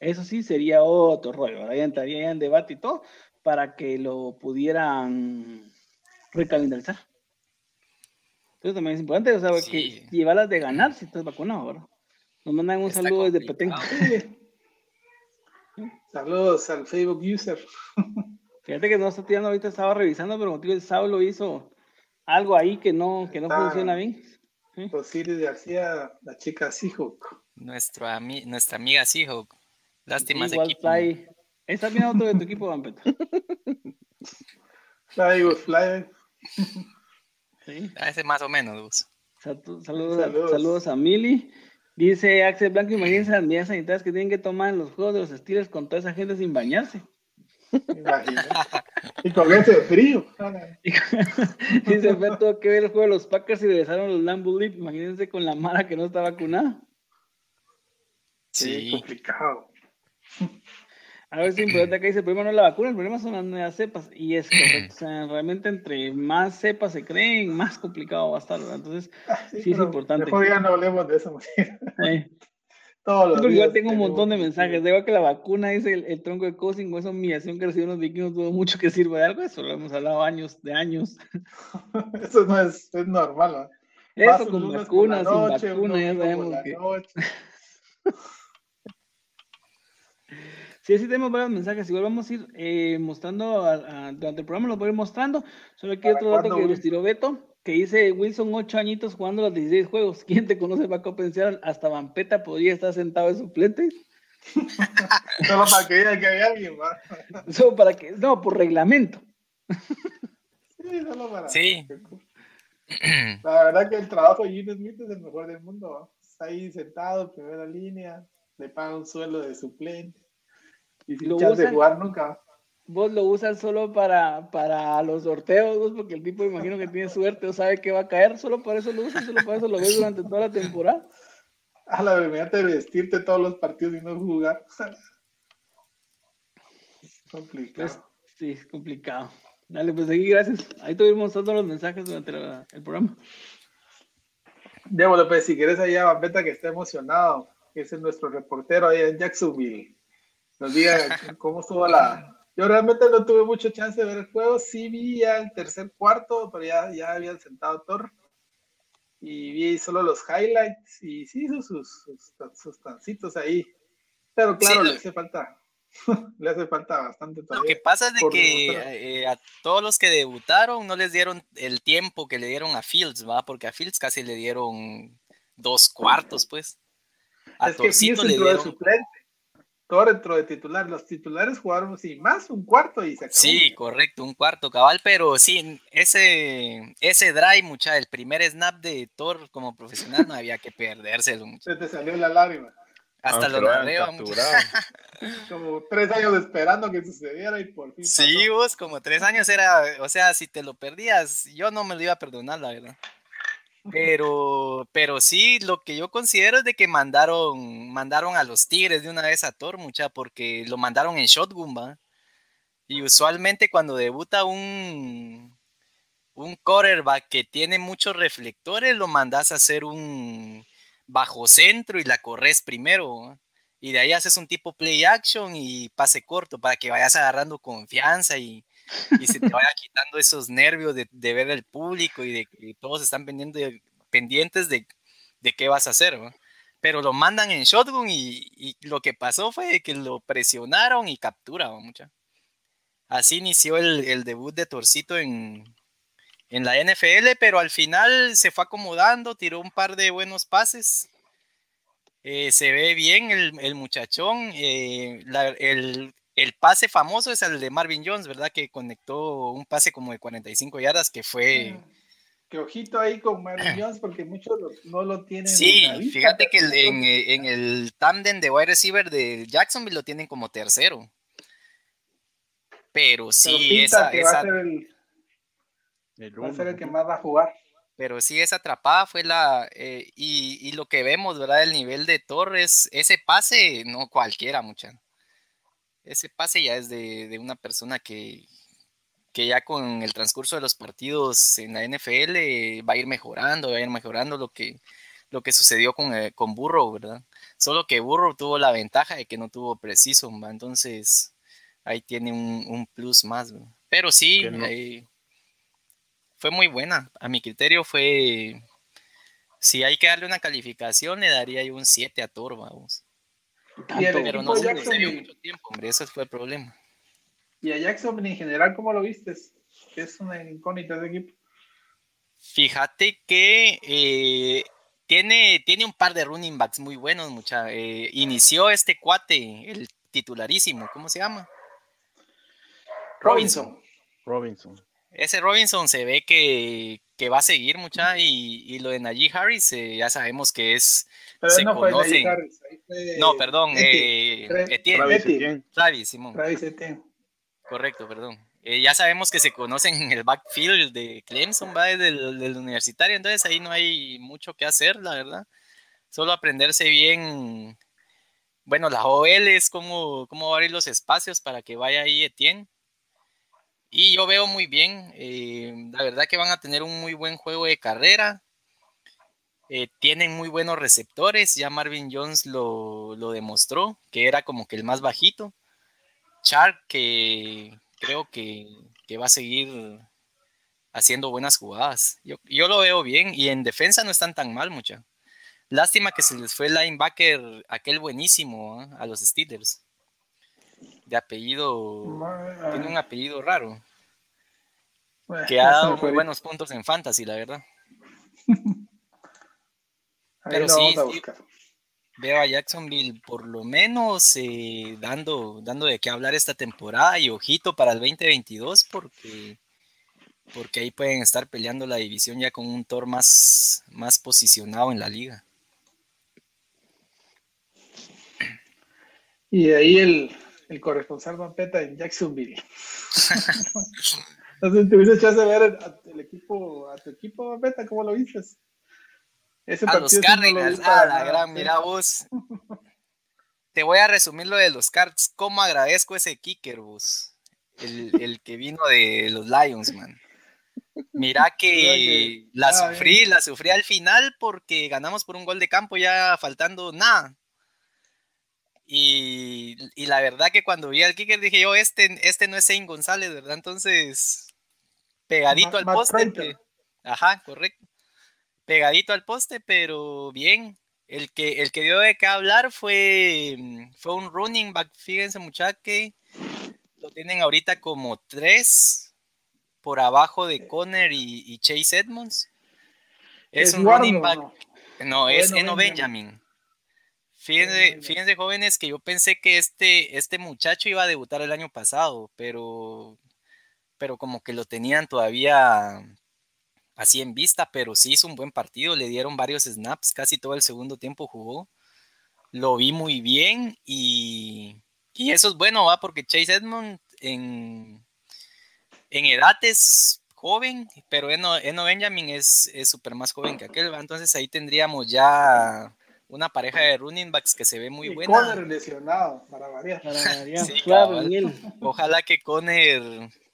Eso sí sería otro rollo, ya entraría en debate y todo, para que lo pudieran recalendarizar. Entonces también es importante, o sea, que llevarlas de ganar si estás vacunado, ¿verdad? Nos mandan un saludo desde Petén. Saludos al Facebook user. Fíjate que no está tirando ahorita, estaba revisando, pero motivo el Saulo hizo algo ahí que no, que no funciona bien. ¿Sí? García, la chica Seahawk. Nuestro nuestra amiga Seahawk. Lástima ese equipo. Fly. Está bien otro de tu equipo, Vampeta. Fly, fly. Sí. A ese más o menos, saludos, saludos. A, Mili. Dice Axel Blanco, imagínense las medidas sanitarias que tienen que tomar en los juegos de los estilos con toda esa gente sin bañarse. y con ese frío. Dice, fue todo que ver el juego de los Packers y regresaron los Lambo Leap. Imagínense con la mara que no está vacunada. Sí, sí. complicado. A ver si importante acá dice, el problema no es la vacuna, el problema son las nuevas cepas. Y es correcto. O sea, realmente entre más cepas se creen, más complicado va a estar. Entonces, ah, sí, es importante. Mejor ya no hablemos de eso. Todos los yo tengo un montón de mensajes. Digo que la vacuna dice el, tronco de Cousin o esa humillación que reciben los vikingos tuvo mucho que sirva de algo. Eso lo hemos hablado años, de años. eso no es, es normal. Eso con vacunas, sin vacuna, ya sabemos que... Sí, sí tenemos varios mensajes. Igual vamos a ir eh, mostrando durante el programa, los voy a ir mostrando. Solo aquí otro dato que nos tiró Beto, que dice Wilson, ocho añitos jugando los 16 juegos. ¿Quién te conoce para compensar? Hasta Vampeta podría estar sentado de suplente. Solo para que diga que hay alguien, Solo para que, no, por reglamento. sí, solo para. Sí. La verdad que el trabajo de Jimmy Smith es el mejor del mundo. Está ahí sentado, primera línea, le paga un suelo de suplente y sin chance de jugar nunca. Vos lo usas solo para, para los sorteos, porque el tipo imagino que tiene suerte o sabe que va a caer, solo por eso lo usas, solo por eso lo ves durante toda la temporada. A la verdad de vestirte todos los partidos y no jugar. complicado. sí, es complicado. Dale, pues aquí, gracias. Ahí tuvimos todos los mensajes durante el programa. Démoslo, pues, si quieres allá, Bambeta, que está emocionado, que es nuestro reportero ahí en Jacksonville. Nos diga cómo estuvo la... Yo realmente no tuve mucho chance de ver el juego, sí vi ya el tercer cuarto, pero ya, ya habían sentado Thor. Y vi solo los highlights y sí hizo sus, sus, sus, tancitos ahí. Pero claro, le hace falta le hace falta bastante Lo que pasa es de que eh, a todos los que debutaron no les dieron el tiempo que le dieron a Fields, ¿va? Porque a Fields casi le dieron dos cuartos, pues. A es que Fields le dieron... de suplente. Todo dentro de titular. Los titulares jugaron sí, más un cuarto y se acabó. Sí, correcto, un cuarto cabal, pero sí, ese, ese drive, mucha, el primer snap de Thor como profesional no había que perdérselo. Se te salió la lágrima. Hasta lo narré, Como tres años esperando que sucediera y por fin. Sí, vos, como tres años era, o sea, si te lo perdías, yo no me lo iba a perdonar, la verdad. Pero, pero sí, lo que yo considero es de que mandaron, mandaron a los Tigres de una vez a Thor, mucha, porque lo mandaron en shotgun, ¿va? Y usualmente cuando debuta un, un quarterback que tiene muchos reflectores, lo mandas a hacer un, bajo centro y la corres primero. Y de ahí haces un tipo play action y pase corto para que vayas agarrando confianza y, se te vaya quitando esos nervios de, ver el público y de que todos están pendientes, de, qué vas a hacer. Pero lo mandan en shotgun y, lo que pasó fue que lo presionaron y capturaron mucha. Así inició el, debut de Torcito en, en la NFL, pero al final se fue acomodando, tiró un par de buenos pases. Eh, se ve bien el, muchachón. Eh, el, pase famoso es el de Marvin Jones, ¿verdad? Que conectó un pase como de 45 yardas que fue... Mm, que ojito ahí con Marvin Jones porque muchos no lo tienen. Sí, fíjate que en, el tándem de wide receiver de Jacksonville lo tienen como tercero. Pero sí, esa, va a ser el que más va a jugar. Pero sí, esa atrapada fue la. Eh, y, lo que vemos, ¿verdad? El nivel de Torres, ese pase, no cualquiera, mucha. Ese pase ya es de, una persona que, que ya con el transcurso de los partidos en la NFL va a ir mejorando, va a ir mejorando lo que, lo que sucedió con, eh, con Burrow, ¿verdad? Solo que Burrow tuvo la ventaja de que no tuvo preciso, entonces ahí tiene un, plus más, Pero sí, fue muy buena. A mi criterio fue, si hay que darle una calificación, le daría yo un 7 a vamos. Pero no se, dio mucho tiempo, hombre, ese fue el problema. ¿Y a Jackson en general cómo lo viste? Es una incógnita de equipo. Fíjate que eh, tiene, tiene un par de running backs muy buenos, mucha. Eh, inició este cuate, el titularísimo, ¿cómo se llama? Robinson. Robinson ese Robinson se ve que, va a seguir mucha y, lo de Najee Harris eh, ya sabemos que es se no conocen. no, perdón, eh, Etienne. Travis, Simón. Correcto, perdón. Eh, ya sabemos que se conocen en el backfield de Clemson, va del, del universitario, entonces ahí no hay mucho que hacer, la verdad. Solo aprenderse bien, bueno, la OL es cómo, cómo abrir los espacios para que vaya ahí Etienne y yo veo muy bien, eh, la verdad que van a tener un muy buen juego de carrera. Eh, tienen muy buenos receptores, ya Marvin Jones lo, demostró, que era como que el más bajito. Chark, que creo que, va a seguir haciendo buenas jugadas. Yo, lo veo bien y en defensa no están tan mal, mucha. Lástima que se les fue el linebacker, aquel buenísimo, ¿eh? a los Steelers de apellido, tiene un apellido raro. que ha dado muy buenos puntos en fantasy, la verdad. Pero sí, veo a Jacksonville por lo menos eh, dando, dando de qué hablar esta temporada y ojito para el 2022 porque porque ahí pueden estar peleando la división ya con un Thor más, más posicionado en la liga. Y ahí el, el corresponsal Vampeta en Jacksonville. Entonces, ¿tuviste chance de ver el equipo, a tu equipo, Vampeta? ¿Cómo lo viste? Ese a los Cardinals, ah, la gran, mira vos. Te voy a resumir lo de los Cards. ¿Cómo agradezco ese kicker, vos? El, el que vino de los Lions, man. Mira que la sufrí, la sufrí al final porque ganamos por un gol de campo ya faltando nada. Y, la verdad que cuando vi al kicker dije yo, este, este no es Zane González, ¿verdad? Entonces, pegadito al poste. ajá, correcto. Pegadito al poste, pero bien. El que, el que dio de qué hablar fue, fue un running back. Fíjense, muchachos, que lo tienen ahorita como tres por abajo de Conner y, Chase Edmonds. Es, un running back. No, es Eno Benjamin. Fíjense, jóvenes que yo pensé que este, este muchacho iba a debutar el año pasado, pero, pero como que lo tenían todavía así en vista, pero sí hizo un buen partido, le dieron varios snaps, casi todo el segundo tiempo jugó, lo vi muy bien y, eso es bueno, va, porque Chase Edmond en, en edad es joven, pero Eno, Benjamin es súper más joven que aquel, ¿va? entonces ahí tendríamos ya una pareja de running backs que se ve muy buena. Conner lesionado, para variar. Ojalá que Conner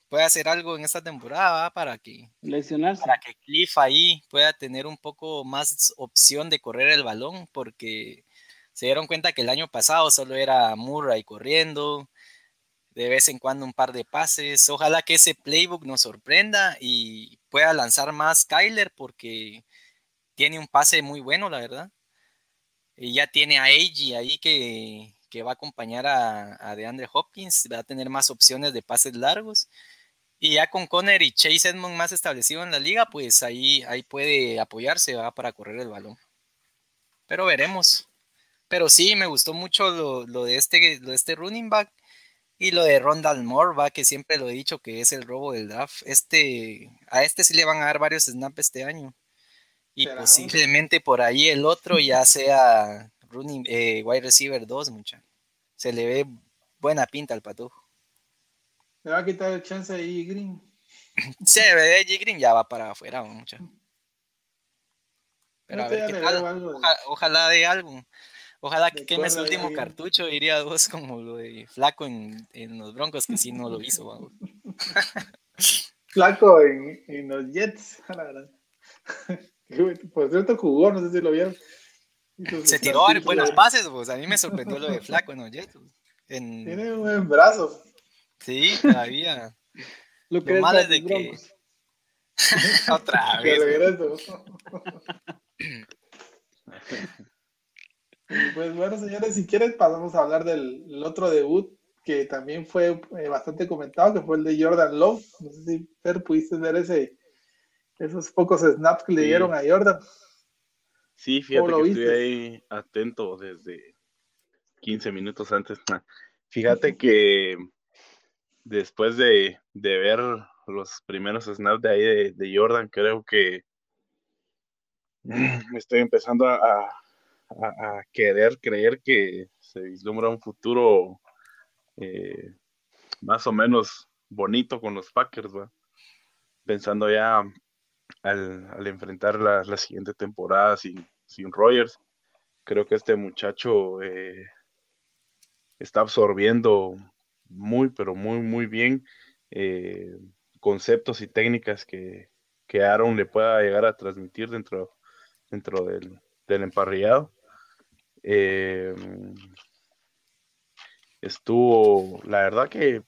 pueda hacer algo en esta temporada para que lesionarse. Para que Cliff ahí pueda tener un poco más opción de correr el balón, porque se dieron cuenta que el año pasado solo era Murray corriendo, de vez en cuando un par de pases. Ojalá que ese playbook nos sorprenda y pueda lanzar más Kyler porque tiene un pase muy bueno, la verdad. Y ya tiene a Eiji ahí que, va a acompañar a, DeAndre Hopkins, va a tener más opciones de pases largos. Y ya con Conner y Chase Edmond más establecido en la liga, pues ahí, ahí puede apoyarse ¿va? para correr el balón. Pero veremos. Pero sí, me gustó mucho lo, de, este, lo este running back y lo de Rondal Moore, va, que siempre lo he dicho que es el robo del draft. Este, a este sí le van a dar varios snaps este año. Y posiblemente por ahí el otro ya sea running, eh, wide receiver 2, mucha. Se le ve buena pinta al patujo. Me va a quitar el chance de Green. Se ve de Green ya va para afuera, mucha. Pero a ver qué tal. ojalá de algo. Ojalá que queme su último cartucho, diría dos como lo de Flaco en, en los Broncos, que sí no lo hizo. Flaco en, en los Jets, la verdad. Por cierto, jugó, no sé si lo vieron. Se tiró buenas pases, pues. A mí me sorprendió lo de Flaco ¿no? Tiene un buen brazo. Sí, todavía. lo que malo es de que. Otra vez. pues bueno, señores, si quieren pasamos a hablar del otro debut que también fue eh, bastante comentado, que fue el de Jordan Love. No sé si Fer pudiste ver ese, esos pocos snaps que le dieron a Jordan. Sí, fíjate que estuve ahí atento desde 15 minutos antes. Fíjate que después de, ver los primeros snaps de ahí de, Jordan, creo que estoy empezando a, querer creer que se vislumbra un futuro eh, más o menos bonito con los Packers, pensando ya al, enfrentar la, siguiente temporada sin, sin Rogers. Creo que este muchacho eh, está absorbiendo muy, pero muy, muy bien eh, conceptos y técnicas que, que, Aaron le pueda llegar a transmitir dentro, dentro del, emparrillado. Eh, estuvo, la verdad que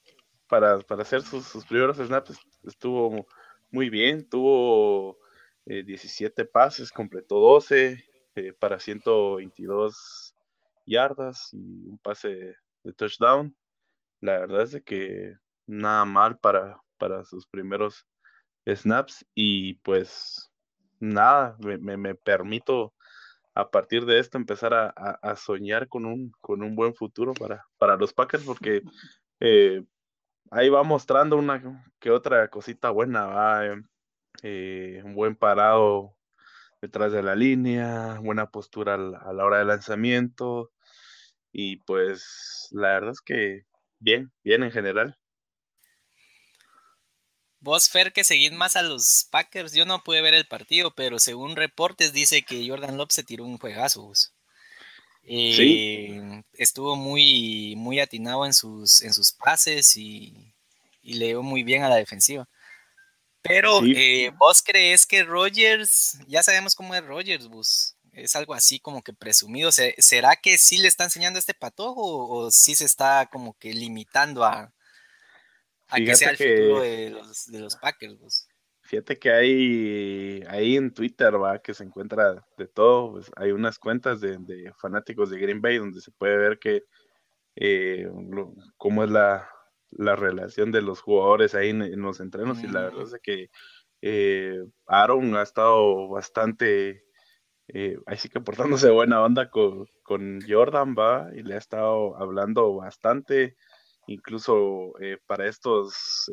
para, hacer sus, sus primeros snaps estuvo muy bien, tuvo 17 eh, pases, completó 12 eh, para 122 yardas y un pase de touchdown. La verdad es de que nada mal para, para sus primeros snaps y pues nada, me, permito a partir de esto empezar a, soñar con un, con un buen futuro para, para los Packers porque eh, ahí va mostrando una que otra cosita buena, va. Eh, un buen parado detrás de la línea, buena postura a la hora del lanzamiento. Y pues la verdad es que bien, bien en general. Vos, Fer, que seguís más a los Packers, yo no pude ver el partido, pero según reportes dice que Jordan Love se tiró un juegazo. Eh, estuvo muy, muy atinado en sus, en sus pases y, y leó muy bien a la defensiva. Pero eh, vos crees que Rogers, ya sabemos cómo es Rogers, vos, es algo así como que presumido. ¿Será que sí le está enseñando este patojo o, sí se está como que limitando a, que sea el futuro de los, de los Packers? Fíjate que hay ahí en Twitter, va, que se encuentra de todo. Pues, hay unas cuentas de, fanáticos de Green Bay donde se puede ver que eh, cómo es la, la relación de los jugadores ahí en, los entrenos y la verdad es que eh, Aaron ha estado bastante, eh, así que portándose buena onda con, con, Jordan, va, y le ha estado hablando bastante, incluso eh, para estos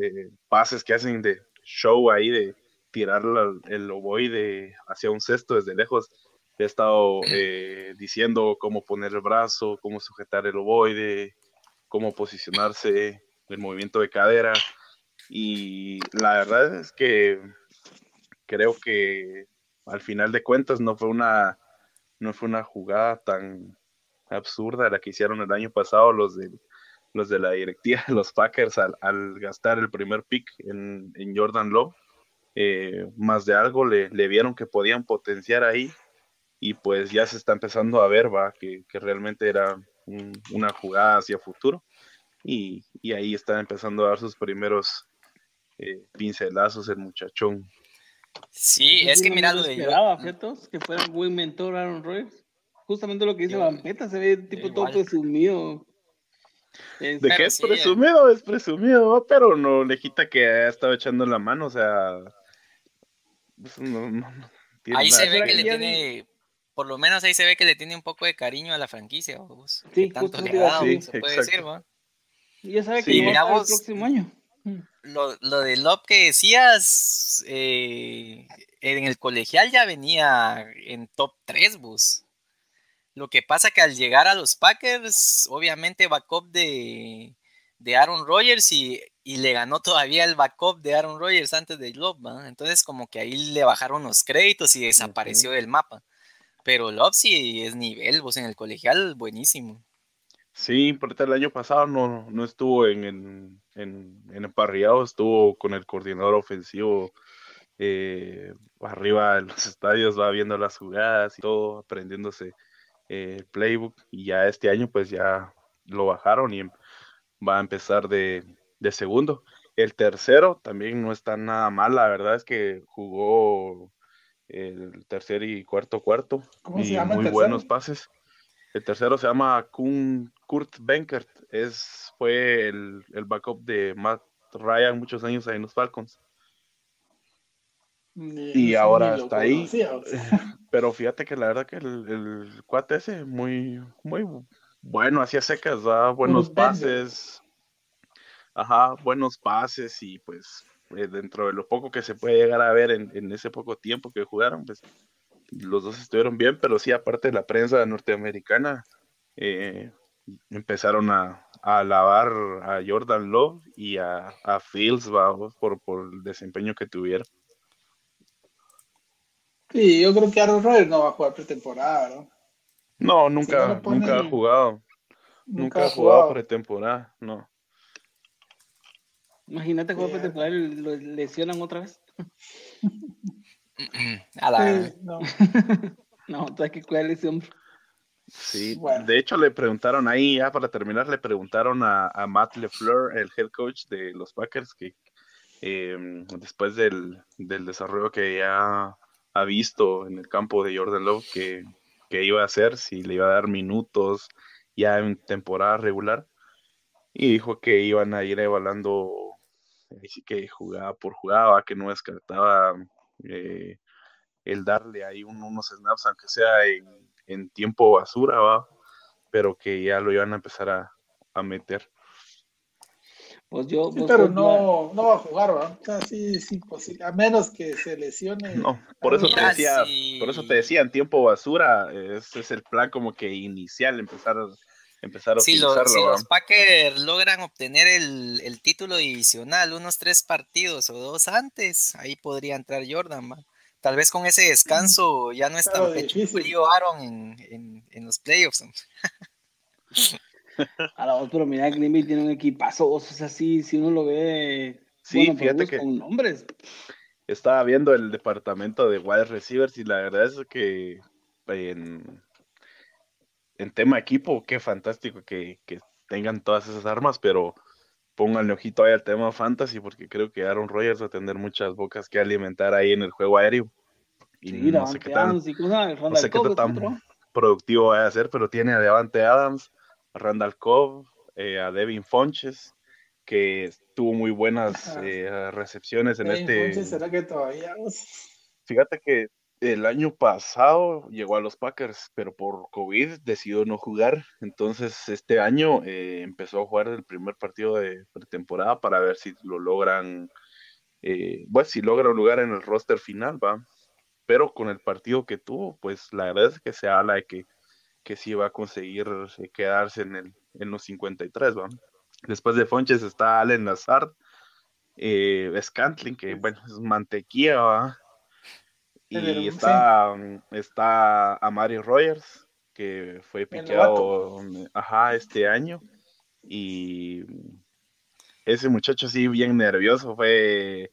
pases que hacen de show ahí, de tirar el ovoide hacia un cesto desde lejos, le ha estado diciendo cómo poner el brazo, cómo sujetar el ovoide, cómo posicionarse el movimiento de cadera. Y la verdad es que creo que al final de cuentas no fue una, no fue una jugada tan absurda la que hicieron el año pasado los de, los de la directiva de los Packers al, gastar el primer pick en, Jordan Love. Eh, más de algo le, vieron que podían potenciar ahí y pues ya se está empezando a ver va que, realmente era una jugada hacia futuro y, ahí está empezando a dar sus primeros eh, pincelazos el muchachón. Sí, es que mira lo de esperaba, que fuera un buen mentor Aaron Rodgers. Justamente lo que dice Vampeta, se ve tipo todo presumido. De qué es presumido, es presumido, pero no le quita que ha estado echando la mano, o sea. Pues, ahí se ve que le tiene, por lo menos ahí se ve que le tiene un poco de cariño a la franquicia. Sí, tanto le se puede decir, ¿va? ya sabe que va a el próximo año. Lo, lo de Lop que decías, eh, en el colegial ya venía en top 3, bus. Lo que pasa que al llegar a los Packers, obviamente backup de, de Aaron Rodgers y, y, le ganó todavía el backup de Aaron Rodgers antes de Love, entonces como que ahí le bajaron los créditos y desapareció del mapa. Pero Love sí es nivel, vos en el colegial buenísimo. Sí, porque el año pasado no, no estuvo en, en, en, en parrillado, estuvo con el coordinador ofensivo eh, arriba en los estadios, va viendo las jugadas y todo, aprendiéndose el playbook. Y ya este año, pues ya lo bajaron y va a empezar de, de segundo. El tercero también no está nada mal, la verdad es que jugó el tercer y cuarto cuarto y muy buenos pases. El tercero se llama Kurt Benkert. Es, fue el, backup de Matt Ryan muchos años ahí en los Falcons. y ahora está ahí. Pero fíjate que la verdad que el, el cuate ese muy, muy bueno, hacía secas, da buenos pases. Ajá, buenos pases y pues eh, dentro de lo poco que se puede llegar a ver en, en ese poco tiempo que jugaron, pues los dos estuvieron bien, pero sí, aparte de la prensa norteamericana, eh, empezaron a, alabar a Jordan Love y a, a Fields por, por el desempeño que tuvieron. Sí, yo creo que Aaron Rodgers no va a jugar pretemporada, ¿no? No, nunca, nunca ha jugado. Nunca, ha jugado, pretemporada, no. Imagínate jugar pretemporada y lo lesionan otra vez. A la... no. no, hay que cuidarle ese hombre. Sí, de hecho le preguntaron ahí, ya para terminar, le preguntaron a, a Matt LeFleur, el head coach de los Packers, que em, después del, del, desarrollo que ya ha visto en el campo de Jordan Love, que, que, iba a hacer, si le iba a dar minutos ya en temporada regular, y dijo que iban a ir evaluando, así que jugaba por jugada, que no descartaba eh, el darle ahí unos snaps, aunque sea en, tiempo basura, ¿va? pero que ya lo iban a empezar a, meter. Pues yo. Sí, pero no, no va a jugar, ¿verdad? O sea, sí, sí, posible. A menos que se lesione. No, por eso te decía, por eso te decía, en tiempo basura, ese es el plan como que inicial, empezar, empezar a si utilizarlo. Los, si los Packers logran obtener el, el, título divisional unos tres partidos o dos antes, ahí podría entrar Jordan, ¿va? Tal vez con ese descanso ya no es tan pecho frío Aaron en, en, en los playoffs. A la pero mira, Green Bay tiene un equipazo, o sea, sí, si uno lo ve sí, bueno, fíjate que con nombres. Estaba viendo el departamento de wide receivers y la verdad es que en, en tema equipo, qué fantástico que, que, tengan todas esas armas, pero pónganle ojito ahí al tema fantasy porque creo que Aaron Rodgers va a tener muchas bocas que alimentar ahí en el juego aéreo. Y sí, no sé qué tan, no sé qué tan productivo va a ser, pero tiene a Devante Adams, Randall Cobb, eh, a Devin Fonches, que tuvo muy buenas eh, recepciones en Devin este. Fonches, ¿será que todavía? Fíjate que el año pasado llegó a los Packers, pero por COVID decidió no jugar. Entonces, este año eh, empezó a jugar el primer partido de pretemporada para ver si lo logran, eh, bueno, si logra un lugar en el roster final, va. Pero con el partido que tuvo, pues la verdad es que se habla de que que sí va a conseguir eh, quedarse en, el, en los 53, ¿va? Después de Fonches está Allen Lazard, eh, Scantling, que bueno, es mantequilla, ¿va? Y está, está Amari Rogers, que fue piqueado ajá, este año. Y ese muchacho sí bien nervioso, fue,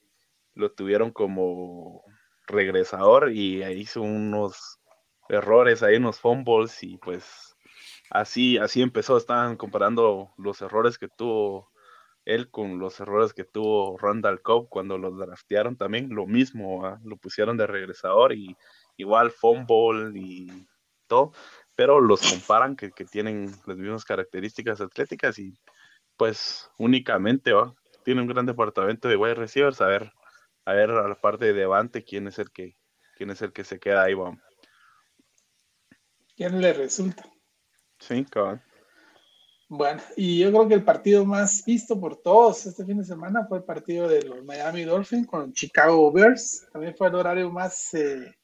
lo tuvieron como regresador y hizo unos errores, hay unos fumbles y pues así, así empezó, estaban comparando los errores que tuvo él con los errores que tuvo Randall Cobb cuando lo draftearon también, lo mismo, lo pusieron de regresador y igual fumble y todo, pero los comparan que, que tienen las mismas características atléticas y pues únicamente ¿va? tiene un gran departamento de wide receivers, a ver, a ver la parte de Devante quién es el que quién es el que se queda ahí, vamos quién le resulta. Sí, cabrón. Bueno, y yo creo que el partido más visto por todos este fin de semana fue el partido de los Miami Dolphins con Chicago Bears. También fue el horario más eh,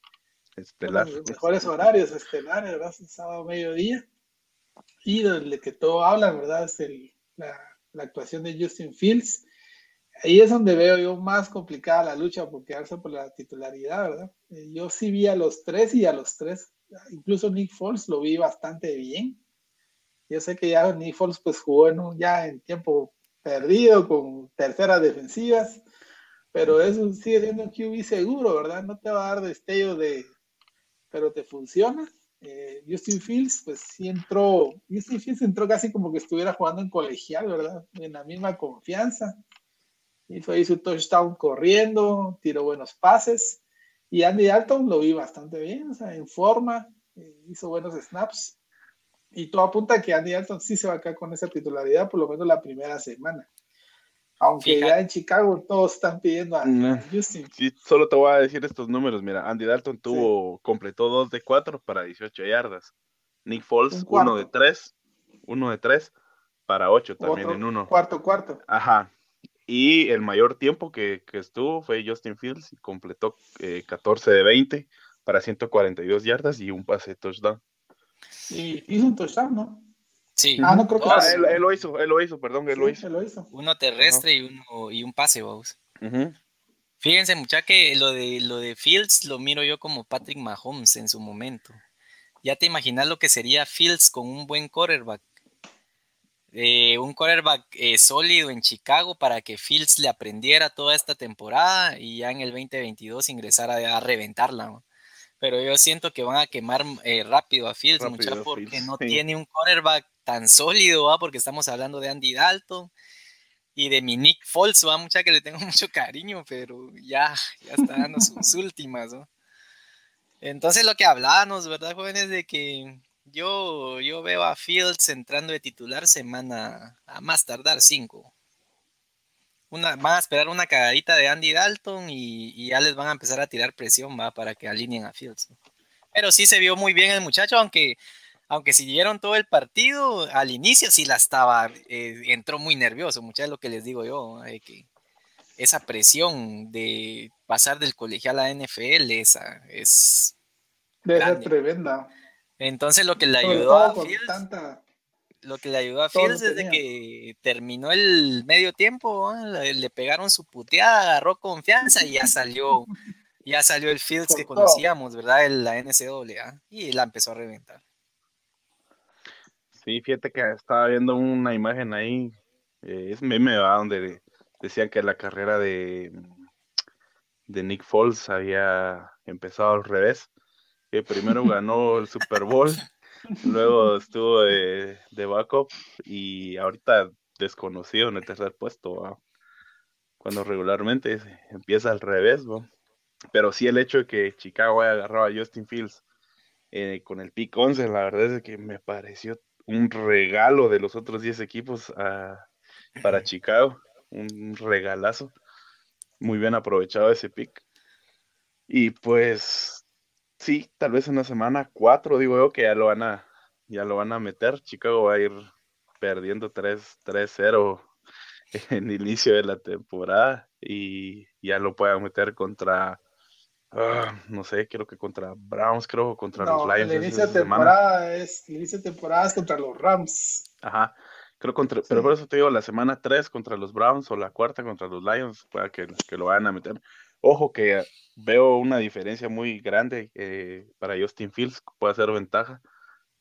estelar. Los mejores horarios estelares, ¿verdad? El sábado mediodía. Y de que todo habla, ¿verdad? Es el, la, la, actuación de Justin Fields. Ahí es donde veo yo más complicada la lucha por quedarse por la titularidad, ¿verdad? Eh, yo sí vi a los tres y a los tres incluso Nick Foles lo vi bastante bien. Yo sé que ya Nick Foles pues jugó en ya en tiempo perdido con terceras defensivas, pero eso sigue siendo un QB seguro, ¿verdad? No te va a dar destello de, pero te funciona. Eh, Justin Fields, pues sí entró, Justin Fields entró casi como que estuviera jugando en colegial, ¿verdad? En la misma confianza. Hizo ahí su touchdown corriendo, tiró buenos pases. Y Andy Dalton lo vi bastante bien, o sea, en forma, eh, hizo buenos snaps. Y todo apunta a que Andy Dalton sí se va a quedar con esa titularidad, por lo menos la primera semana. Aunque Fíjate. ya en Chicago todos están pidiendo a, Justin. Sí, solo te voy a decir estos números. Mira, Andy Dalton tuvo, sí. completó 2 de 4 para 18 yardas. Nick Foles, 1 de 3, 1 de 3 para 8 también Otro, en uno. Cuarto, cuarto. Ajá. Y el mayor tiempo que, que estuvo fue Justin Fields y completó eh, 14 de 20 para 142 yardas y un pase de touchdown. Y hizo un touchdown, ¿no? Sí. Ah, no creo que ah, él, él, lo hizo, él lo hizo, perdón, él sí, lo, hizo. lo hizo. Uno terrestre y uno y un pase. Uh -huh. Fíjense, mucha que lo de lo de Fields lo miro yo como Patrick Mahomes en su momento. Ya te imaginas lo que sería Fields con un buen quarterback. Eh, un quarterback eh, sólido en Chicago para que Fields le aprendiera toda esta temporada y ya en el 2022 ingresara a, reventarla. ¿no? Pero yo siento que van a quemar eh, rápido a Fields, rápido, mucha, porque Fields, no sí. tiene un quarterback tan sólido, ¿va? porque estamos hablando de Andy Dalton y de mi Nick Foles, ¿va? mucha que le tengo mucho cariño, pero ya, ya está dando sus últimas. ¿no? Entonces lo que hablábamos, ¿verdad, jóvenes? De que yo, yo veo a Fields entrando de titular semana a más tardar cinco. Una, van a esperar una cagadita de Andy Dalton y, y, ya les van a empezar a tirar presión va para que alineen a Fields. ¿no? Pero sí se vio muy bien el muchacho, aunque aunque siguieron todo el partido, al inicio sí la estaba, eh, entró muy nervioso, muchas es lo que les digo yo, que esa presión de pasar del colegial a la NFL, esa es... Debe ser tremenda. Entonces lo que le ayudó a Fields, lo que le ayudó a Fields desde que terminó el medio tiempo, le, pegaron su puteada, agarró confianza y ya salió, ya salió el Fields que conocíamos, ¿verdad? la NCAA y la empezó a reventar. Sí, fíjate que estaba viendo una imagen ahí, eh, es meme, ¿va? donde decían que la carrera de, de Nick Foles había empezado al revés, que primero ganó el Super Bowl, luego estuvo de, de, backup y ahorita desconocido en el tercer puesto, cuando regularmente empieza al revés, pero sí el hecho de que Chicago haya agarrado a Justin Fields eh, con el pick 11, la verdad es que me pareció un regalo de los otros 10 equipos ah, para Chicago, un regalazo. Muy bien aprovechado ese pick. Y pues sí, tal vez en la semana 4 digo yo que ya lo van a ya lo van a meter. Chicago va a ir perdiendo 3-0 en el inicio de la temporada y ya lo puedan meter contra Ah, no sé, creo que contra Browns, creo, contra los Lions. El inicio de temporada es, el inicio de temporada es contra los Rams. Ajá, creo contra, pero por eso te digo, la semana 3 contra los Browns o la cuarta contra los Lions, pueda que, que lo vayan a meter. Ojo que veo una diferencia muy grande eh, para Justin Fields, puede ser ventaja.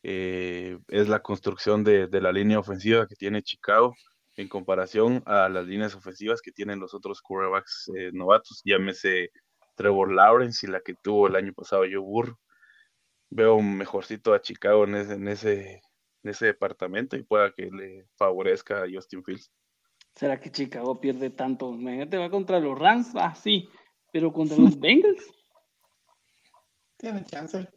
Eh, es la construcción de, de, la línea ofensiva que tiene Chicago en comparación a las líneas ofensivas que tienen los otros quarterbacks eh, novatos, llámese Trevor Lawrence y la que tuvo el año pasado Joe Burrow. Veo mejorcito a Chicago en ese, en ese, en ese departamento y pueda que le favorezca a Justin Fields. ¿Será que Chicago pierde tanto? Imagínate, va contra los Rams, ah, sí, pero contra los Bengals. Tienen chance.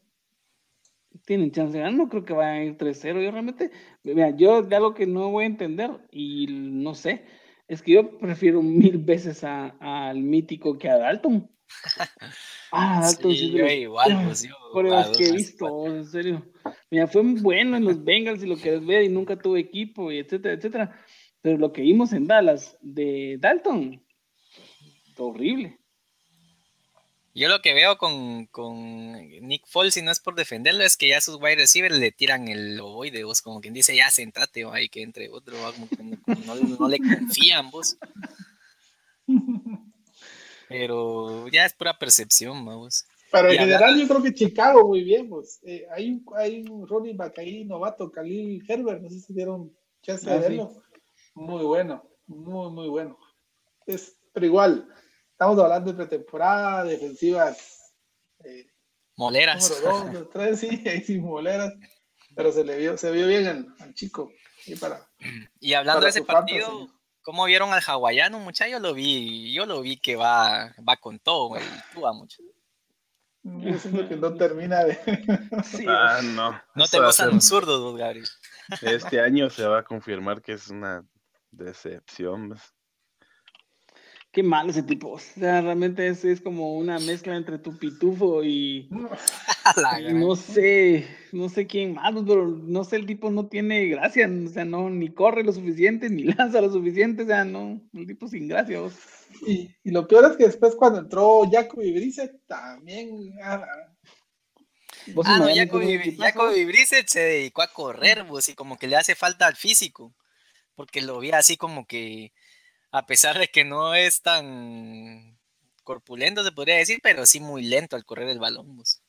Tienen chance, ah, no creo que vayan a ir 3-0. Yo realmente, mira, yo ya lo que no voy a entender y no sé, es que yo prefiero mil veces al mítico que a Dalton. Ah, Dalton sí, yo igual, pues yo. Que he visto, en serio. Mira, fue bueno en los Bengals y lo que ver y nunca tuvo equipo y etcétera, etcétera. Pero lo que vimos en Dallas de Dalton, horrible. Yo lo que veo con, con, Nick Foles, si no es por defenderlo, es que ya sus wide receivers le tiran el ovoide, vos, como quien dice, ya sentate, o hay que entre otro, no, no, le confían, vos. Pero ya es pura percepción, vamos. Pero en general yo creo que Chicago muy bien, pues. Eh, hay, un, hay un Ronnie ahí, novato, Khalil Herbert, no sé si dieron chance de ah, verlo. Muy bueno, muy, muy bueno. Es, pero igual, estamos hablando de pretemporada, defensivas. Eh, moleras. Número dos, tres, sí, ahí sí, moleras. Pero se le vio, se vio bien al, chico. Y, para, y hablando de ese partido, ¿Cómo vieron al hawaiano, muchachos? Yo lo vi, yo lo vi que va, va con todo, güey. Tú va mucho. Yo siento que no termina de. ah, no. No te gustan los zurdos, Gabriel. Este año se va a confirmar que es una decepción. Pues. Qué mal ese tipo. O sea, realmente es, es como una mezcla entre tu pitufo y, no sé, no sé quién más, pero no sé, el tipo no tiene gracia, o sea, no, ni corre lo suficiente, ni lanza lo suficiente, o sea, no, el tipo sin gracia. Y, y, lo peor es que después cuando entró Jacoby Brissett también... Ah, ah no, Jacoby, Brissett se dedicó a correr, pues, y como que le hace falta al físico, porque lo vi así como que a pesar de que no es tan corpulento, se podría decir, pero sí muy lento al correr el balón. Pues.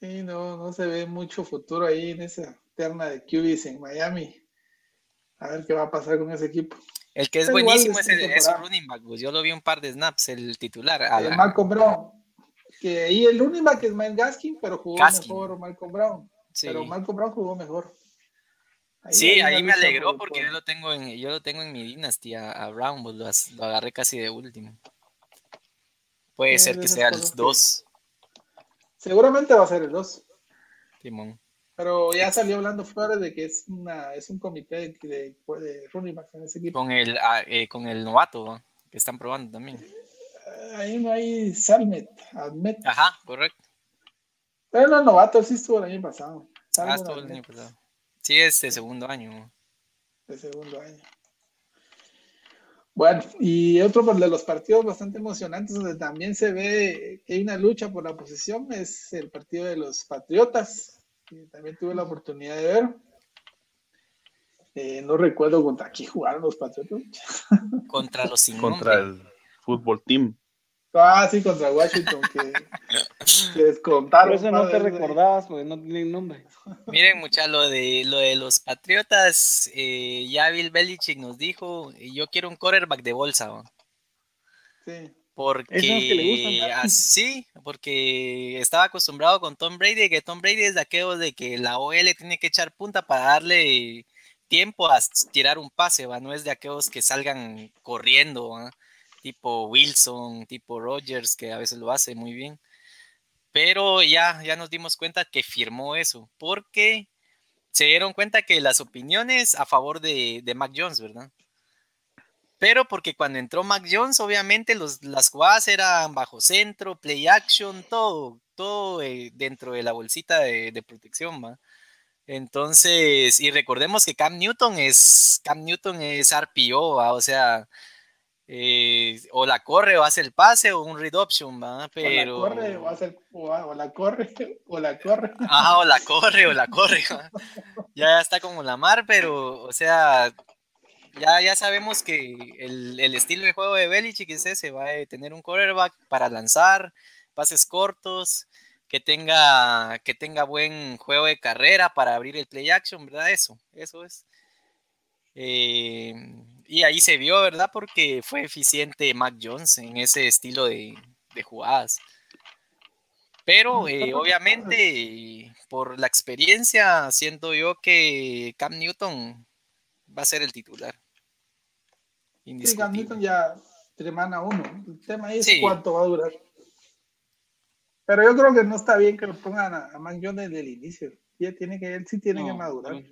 Sí, no, no se ve mucho futuro ahí en esa terna de QBs en Miami. A ver qué va a pasar con ese equipo. El que es buenísimo es, el, running back, pues. yo lo vi un par de snaps, el titular. El Malcolm Brown. Que ahí el running back es Mike Gaskin, pero jugó mejor Malcolm Brown. Pero Malcolm Brown jugó mejor sí, ahí, me alegró porque yo lo tengo en, yo lo tengo en mi dinastía a Brown, pues lo, agarré casi de último. Puede ser que sea el 2. Seguramente va a ser el 2. Timón. Pero ya salió hablando fuera de que es una es un comité de, de, de running backs en ese equipo. Con el, ah, eh, con el novato que están probando también. Eh, ahí no hay Salmet, Ajá, correcto. Pero el novato sí estuvo el año pasado. Ah, todo el año pasado. Sí, es de segundo año. De segundo año. Bueno, y otro de los partidos bastante emocionantes donde también se ve que hay una lucha por la posición es el partido de los Patriotas, que también tuve la oportunidad de ver. Eh, no recuerdo contra quién jugaron los Patriotas. Contra los sin Contra el fútbol team. Ah, sí, contra Washington, que, que descontaron. Por eso no te recordabas, porque no tienen nombre. Miren, mucha, lo de, lo de los Patriotas, eh, ya Bill Belichick nos dijo, yo quiero un quarterback de bolsa. Sí. Porque así, porque estaba acostumbrado con Tom Brady, que Tom Brady es de aquellos de que la OL tiene que echar punta para darle tiempo a tirar un pase, ¿va? no es de aquellos que salgan corriendo. ¿va? Tipo Wilson, tipo Rogers, que a veces lo hace muy bien. Pero ya, ya nos dimos cuenta que firmó eso, porque se dieron cuenta que las opiniones a favor de, de Mac Jones, ¿verdad? Pero porque cuando entró Mac Jones, obviamente los, las jugadas eran bajo centro, play action, todo, todo eh, dentro de la bolsita de, protección, ¿va? Entonces, y recordemos que Cam Newton es, Cam Newton es RPO, o sea, eh, o la corre o hace el pase o un read option, ¿va? Pero... O la corre o, hace o, la corre o la corre. Ah, o la corre o la corre. ya está como la mar, pero, o sea, ya, ya sabemos que el, el estilo de juego de Belichick es ese, va a tener un quarterback para lanzar, pases cortos, que tenga, que tenga buen juego de carrera para abrir el play action, ¿verdad? Eso, eso es. Eh, y ahí se vio, ¿verdad? Porque fue eficiente Mac Jones en ese estilo de, jugadas. Pero eh, obviamente, por la experiencia, siento yo que Cam Newton va a ser el titular. Sí, Cam Newton ya semana uno. El tema es cuánto va a durar. Pero yo creo que no está bien que lo pongan a, Mac Jones desde el inicio. Ya tiene que, él sí tiene que madurar.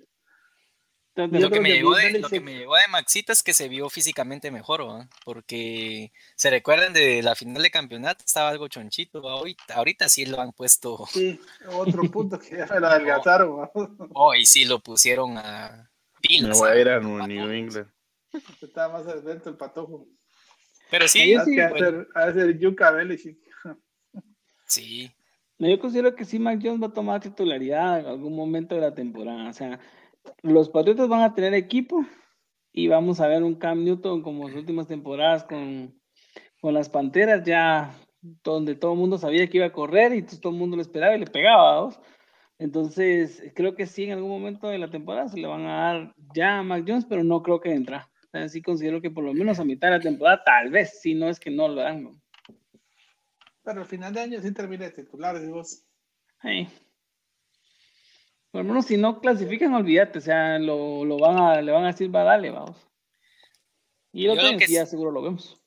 Lo que, me llegó de, lo que, me llegó de, Maxito es que se vio físicamente mejor, porque se recuerdan de la final de campeonato, estaba algo chonchito, ahorita, ahorita sí lo han puesto. Sí, otro punto que ya me lo adelgazaron. Hoy sí lo pusieron a pilas. Me voy a ir a New England. Estaba más adentro el patojo. Pero sí. sí a, hacer, a hacer Yuka Belichick. Sí. yo considero que sí, Mac Jones va a tomar titularidad en algún momento de la temporada. O sea, los Patriotas van a tener equipo y vamos a ver un Cam Newton como las últimas temporadas con, con las Panteras, ya donde todo el mundo sabía que iba a correr y todo el mundo lo esperaba y le pegaba. Entonces, creo que sí, en algún momento de la temporada se le van a dar ya a Mac Jones, pero no creo que entra. Así considero que por lo menos a mitad de la temporada, tal vez, si no es que no lo dan. Pero al final de año sí termina de titular, digo. Sí. Por lo menos si no clasifican, olvídate, o sea, lo, lo van a, le van a decir, va, dale, vamos. Y el otro ya seguro lo vemos.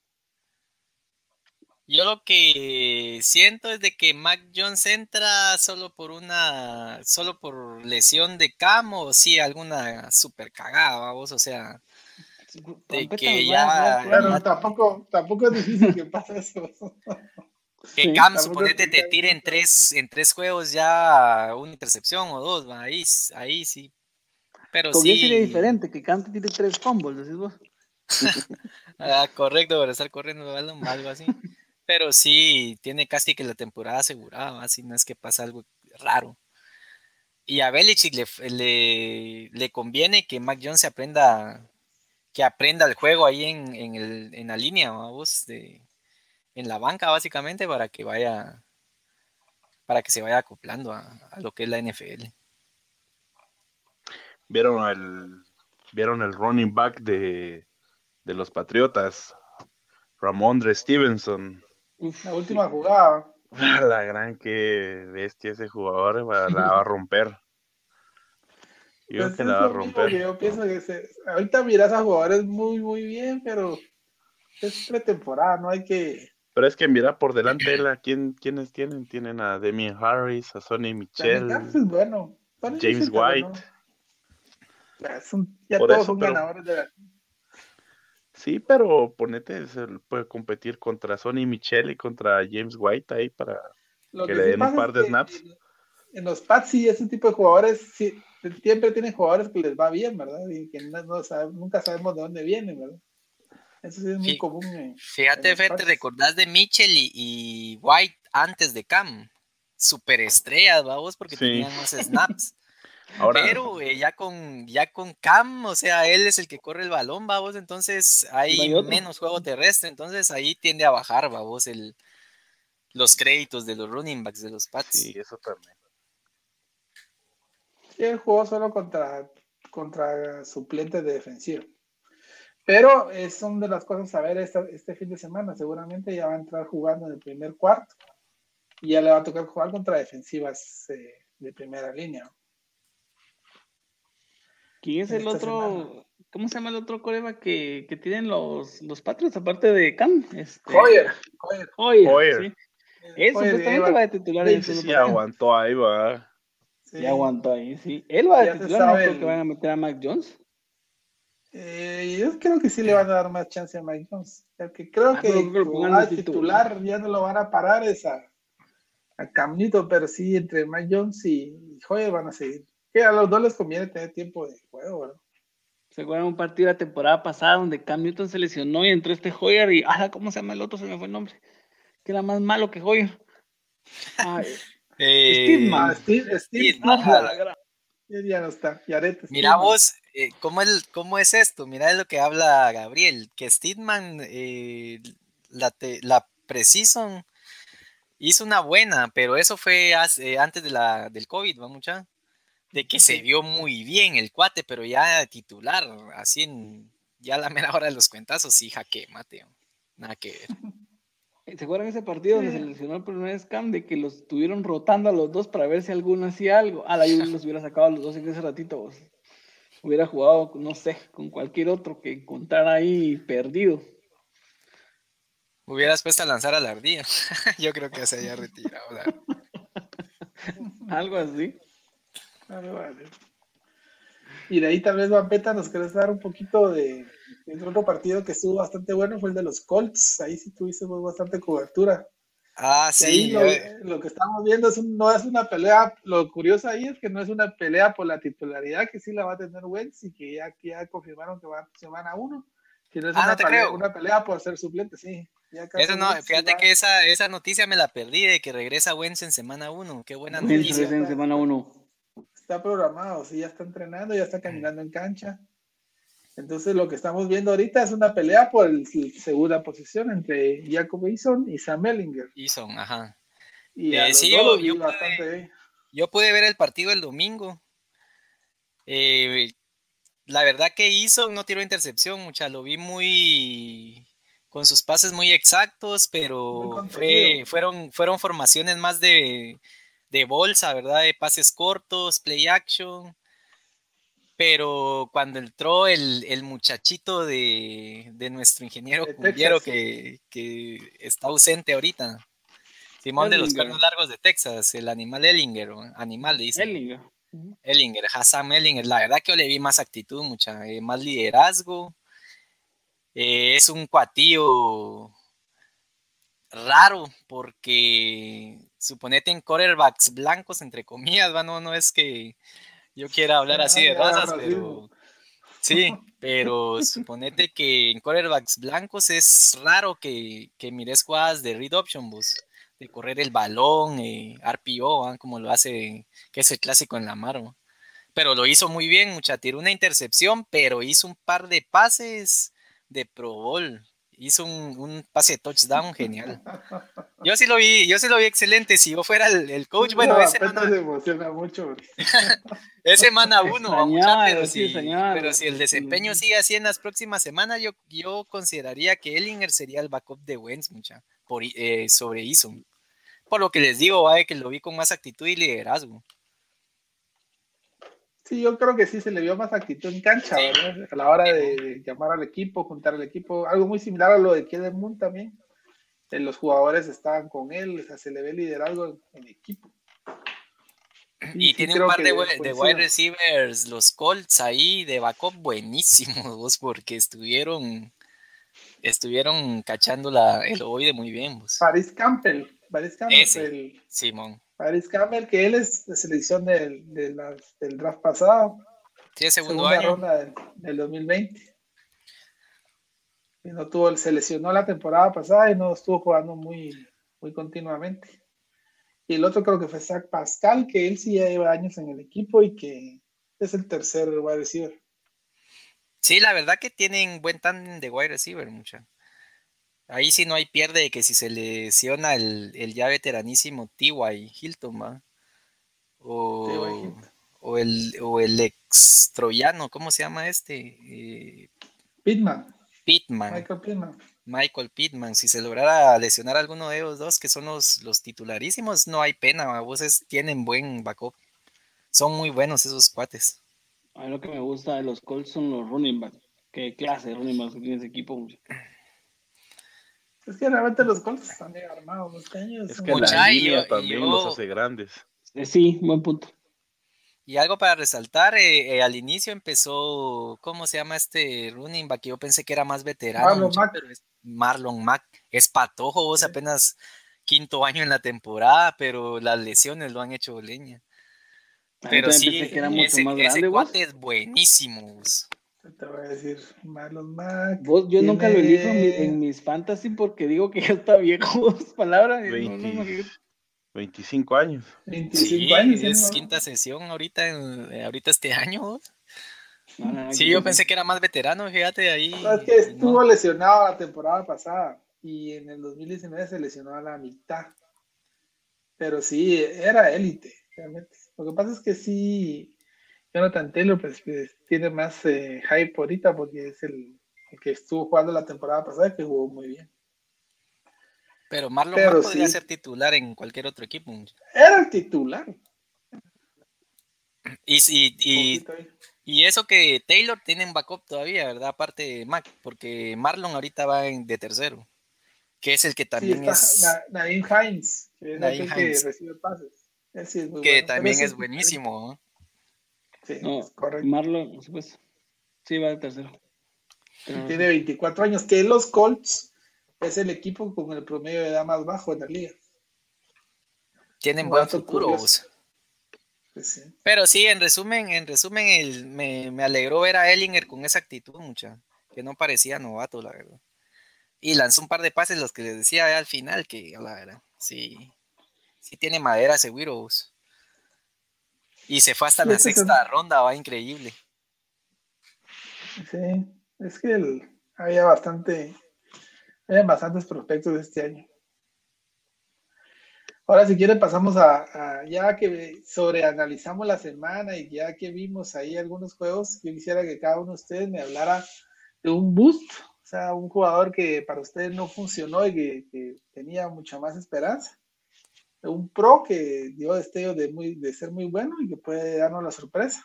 Yo lo que siento es de que Mac Jones entra solo por una, solo por lesión de camo, o sí, alguna super cagada, vamos, o sea, de que ya... Pero tampoco, tampoco es difícil que pase eso. Que Cam, suponete, te tire en tres, en tres juegos ya una intercepción o dos, ahí, ahí sí. Pero sí. sería diferente, que Cam te tire tres combos, decís vos. ah, correcto, para estar corriendo algo así. Pero sí, tiene casi que la temporada asegurada, así no es que pasa algo raro. Y a Belichick le, le, conviene que Mac Jones se aprenda, que aprenda el juego ahí en, en, el, en la línea, vos, de, en la banca básicamente para que vaya para que se vaya acoplando a, lo que es la NFL. Vieron el vieron el running back de, de los Patriotas, Ramondre Stevenson. la última jugada. La gran que bestia ese jugador la va a romper. Yo pues que la va a romper. Yo pienso que se, ahorita miras a jugadores muy muy bien, pero es pretemporada, no hay que pero es que mira por delante de la, ¿quién, ¿quiénes tienen? Tienen a Demian Harris, a Sonny Michel, bueno. James White. Ya, todos son ganadores de la... Sí, pero ponete, puede competir contra Sonny Michel y contra James White ahí para que, le den un par de snaps. en los Pats sí, ese tipo de jugadores sí, siempre tienen jugadores que les va bien, ¿verdad? Y que no, nunca sabemos de dónde vienen, ¿verdad? Eso sí es muy común. fíjate, Fe, te recordás de Mitchell y, White antes de Cam. Superestrellas, vamos, porque tenían más snaps. Pero eh, ya con ya con Cam, o sea, él es el que corre el balón, vamos, entonces hay menos juego terrestre, entonces ahí tiende a bajar, vamos, el, los créditos de los running backs de los Pats. Sí, eso también. Sí, él jugó solo contra, contra suplentes de defensiva. Pero es son de las cosas a ver este fin de semana. Seguramente ya va a entrar jugando en el primer cuarto y ya le va a tocar jugar contra defensivas eh, de primera línea. ¿Quién es el otro? ¿Cómo se llama el otro coreba que, que tienen los, los Patriots aparte de Cam? Este, Hoyer. Hoyer. Hoyer. Sí. Él supuestamente va a titular en Sí, aguantó ahí, va. Sí. aguantó ahí, sí. Él va a titular, no creo que van a meter a Mac Jones. Eh, yo creo que sí le van a dar más chance a Mike Jones. Porque creo ah, que el titular ya no lo van a parar esa a Camnito, pero sí entre Mike Jones y, Joyer van a seguir. Que a los dos les conviene tener tiempo de juego, ¿verdad? Se acuerdan un partido la temporada pasada donde Cam Newton se lesionó y entró este Hoyer y, ah, ¿cómo se llama el otro? Se me fue el nombre. Que era más malo que Hoyer. eh, Steve, Steve, Steve, ya no está. Mira vos, eh, ¿cómo, el, ¿cómo es esto? Mira lo que habla Gabriel, que Steedman, eh, la, la Precision hizo una buena, pero eso fue antes de la, del COVID, ¿va mucha? De que se vio muy bien el cuate, pero ya titular, así en, ya la mera hora de los cuentazos, sí, jaque, Mateo. Nada que ver. ¿Se acuerdan ese partido donde se lesionó el primer scam de que los estuvieron rotando a los dos para ver si alguno hacía algo? Ah, la los hubiera sacado a los dos en ese ratito. Hubiera jugado, no sé, con cualquier otro que encontrara ahí perdido. Hubieras puesto a lanzar a la ardilla. Yo creo que se haya retirado. algo así. Y de ahí tal vez Vampeta nos querés dar un poquito de, otro partido que estuvo bastante bueno, fue el de los Colts. Ahí sí tuvimos bastante cobertura. Ah, sí. Lo, que estamos viendo es no es una pelea, lo curioso ahí es que no es una pelea por la titularidad, que sí la va a tener Wentz y que ya, ya confirmaron que va semana uno. Que no es ah, una, pelea, una, pelea, por ser suplente, sí. Eso no, fíjate que esa, esa noticia me la perdí de que regresa Wentz en semana uno. Qué buena noticia. en semana uno. Está programado, sí, ya está entrenando, ya está caminando en cancha. Entonces lo que estamos viendo ahorita es una pelea por la segunda posición entre Jacob Eason y Sam Ellinger. Eason, ajá. Y eh, sí, yo, pude, ver el partido el domingo. Eh, la verdad que Eason no tiró intercepción, mucha, lo vi muy con sus pases muy exactos, pero fueron, fueron formaciones más de, de bolsa, ¿verdad? De pases cortos, play action pero cuando entró el, muchachito de, nuestro ingeniero que, está ausente ahorita, Simón de los cuernos largos de Texas, el animal Ellinger, animal dice. Ellinger. Ellinger, Hassan Ellinger, la verdad que yo le vi más actitud, mucha, eh, más liderazgo. Eh, es un cuatío raro porque suponete en quarterbacks blancos, entre comillas, no, no es que yo quiero hablar así de razas, pero sí, pero suponete que en quarterbacks blancos es raro que, que mires jugadas de read option bus, de correr el balón, eh, RPO, como lo hace, que es el clásico en la mano. Pero lo hizo muy bien, mucha, tiró una intercepción, pero hizo un par de pases de Pro Bowl hizo un, pase de touchdown genial. Yo sí lo vi, yo sí lo vi excelente. Si yo fuera el, coach, bueno, ese mana... se emociona mucho. ese mana uno, pero, si, pero si el desempeño sigue así en las próximas semanas, yo, yo consideraría que Ellinger sería el backup de Wentz, mucha, por, eh, sobre Eason. Por lo que les digo, va, que lo vi con más actitud y liderazgo. Sí, yo creo que sí se le vio más actitud en cancha, ¿verdad? A la hora de, llamar al equipo, juntar al equipo, algo muy similar a lo de Kevin Moon también. Eh, los jugadores estaban con él, o sea, se le ve liderazgo en, equipo. Y, tiene un par de, wide receivers, los Colts ahí de backup buenísimos, porque estuvieron estuvieron cachando la, el oide muy bien. Paris Campbell. Paris Campbell. El, Simón. Paris Campbell, que él es de selección del, del draft pasado. Sí, segundo segunda ronda del, del 2020. Y no tuvo, se lesionó la temporada pasada y no estuvo jugando muy, muy continuamente. Y el otro creo que fue Zach Pascal, que él sí ya lleva años en el equipo y que es el tercer wide receiver. Sí, la verdad que tienen buen tándem de wide receiver, mucha. Ahí sí no hay pierde de que si se lesiona el, ya veteranísimo T.Y. Hilton, ¿va? O, o, el, o el ex troyano, ¿cómo se llama este? Eh, Pittman. Pittman. Michael Pittman. Michael Pittman. Si se lograra lesionar alguno de ellos dos, que son los, los titularísimos, no hay pena. Voces tienen buen backup. Son muy buenos esos cuates. A mí lo que me gusta de los Colts son los running backs. Qué clase de running backs tiene ese equipo. Es que realmente los Colts están bien armados. Los caños es que la línea también los hace grandes. Eh, sí, buen punto. Y algo para resaltar, eh, eh, al inicio empezó, ¿cómo se llama este running back? Yo pensé que era más veterano. Marlon Mack. Pero es Marlon Mack. Es patojo, vos apenas quinto año en la temporada, pero las lesiones lo han hecho leña. Pero sí, ese, ese cuate es buenísimo. Te voy a decir, Marlon Mack. Vos, yo nunca lo elijo en, mis fantasy porque digo que ya está viejo. Palabras. 25 años. 25 años. Es quinta sesión ahorita, eh, ahorita este año. sí, yo pensé que era más veterano, fíjate ahí. es que estuvo lesionado la temporada pasada y en el 2019 se lesionó a la mitad. Pero sí, era élite, realmente. Lo que pasa es que sí, Jonathan Taylor pues, pues tiene más eh, hype ahorita porque es el, que estuvo jugando la temporada pasada que jugó muy bien. Pero Marlon podría ser titular en cualquier otro equipo. Era el titular. Y, y, y, eso que Taylor tiene un backup todavía, ¿verdad? Aparte de Mac, porque Marlon ahorita va en, de tercero, que es el que también es. Nadim Hines, que es el que recibe pases. que también es buenísimo. Sí, correcto. Marlon, pues, sí, va de tercero. Tiene 24 años, que los Colts es el equipo con el promedio de edad más bajo en la liga. Tienen buen futuro. Pues Pero sí, en resumen, en resumen, el, me, me, alegró ver a Ellinger con esa actitud, mucha, que no parecía novato, la verdad. Y lanzó un par de pases, los que les decía al final, que la verdad, sí, sí tiene madera ese Widows. Y se fue hasta la sexta ronda, va increíble. Sí, es que había bastante hay bastantes prospectos de este año. Ahora, si quieren, pasamos a, ya que sobreanalizamos la semana y ya que vimos ahí algunos juegos, yo quisiera que cada uno de ustedes me hablara de un boost, o sea, un jugador que para ustedes no funcionó y que, tenía mucha más esperanza. Un pro que dio destello de, muy, de ser muy bueno y que puede darnos la sorpresa.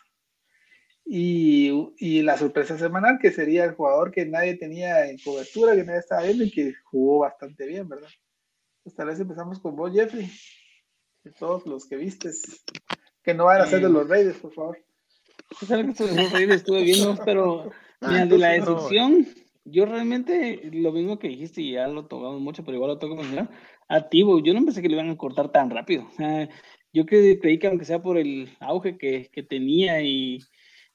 Y, la sorpresa semanal, que sería el jugador que nadie tenía en cobertura, que nadie estaba viendo y que jugó bastante bien, ¿verdad? Pues tal vez empezamos con vos, Jeffrey, de todos los que vistes, que no van a ser de los Raiders, por favor. Pues que los Raiders estuve viendo, pero mira, de la decepción, yo realmente lo mismo que dijiste y ya lo tocamos mucho, pero igual lo toco mencionar, a Tibo, yo no pensé que lo iban a cortar tan rápido. yo creí que aunque sea por el auge que, que tenía y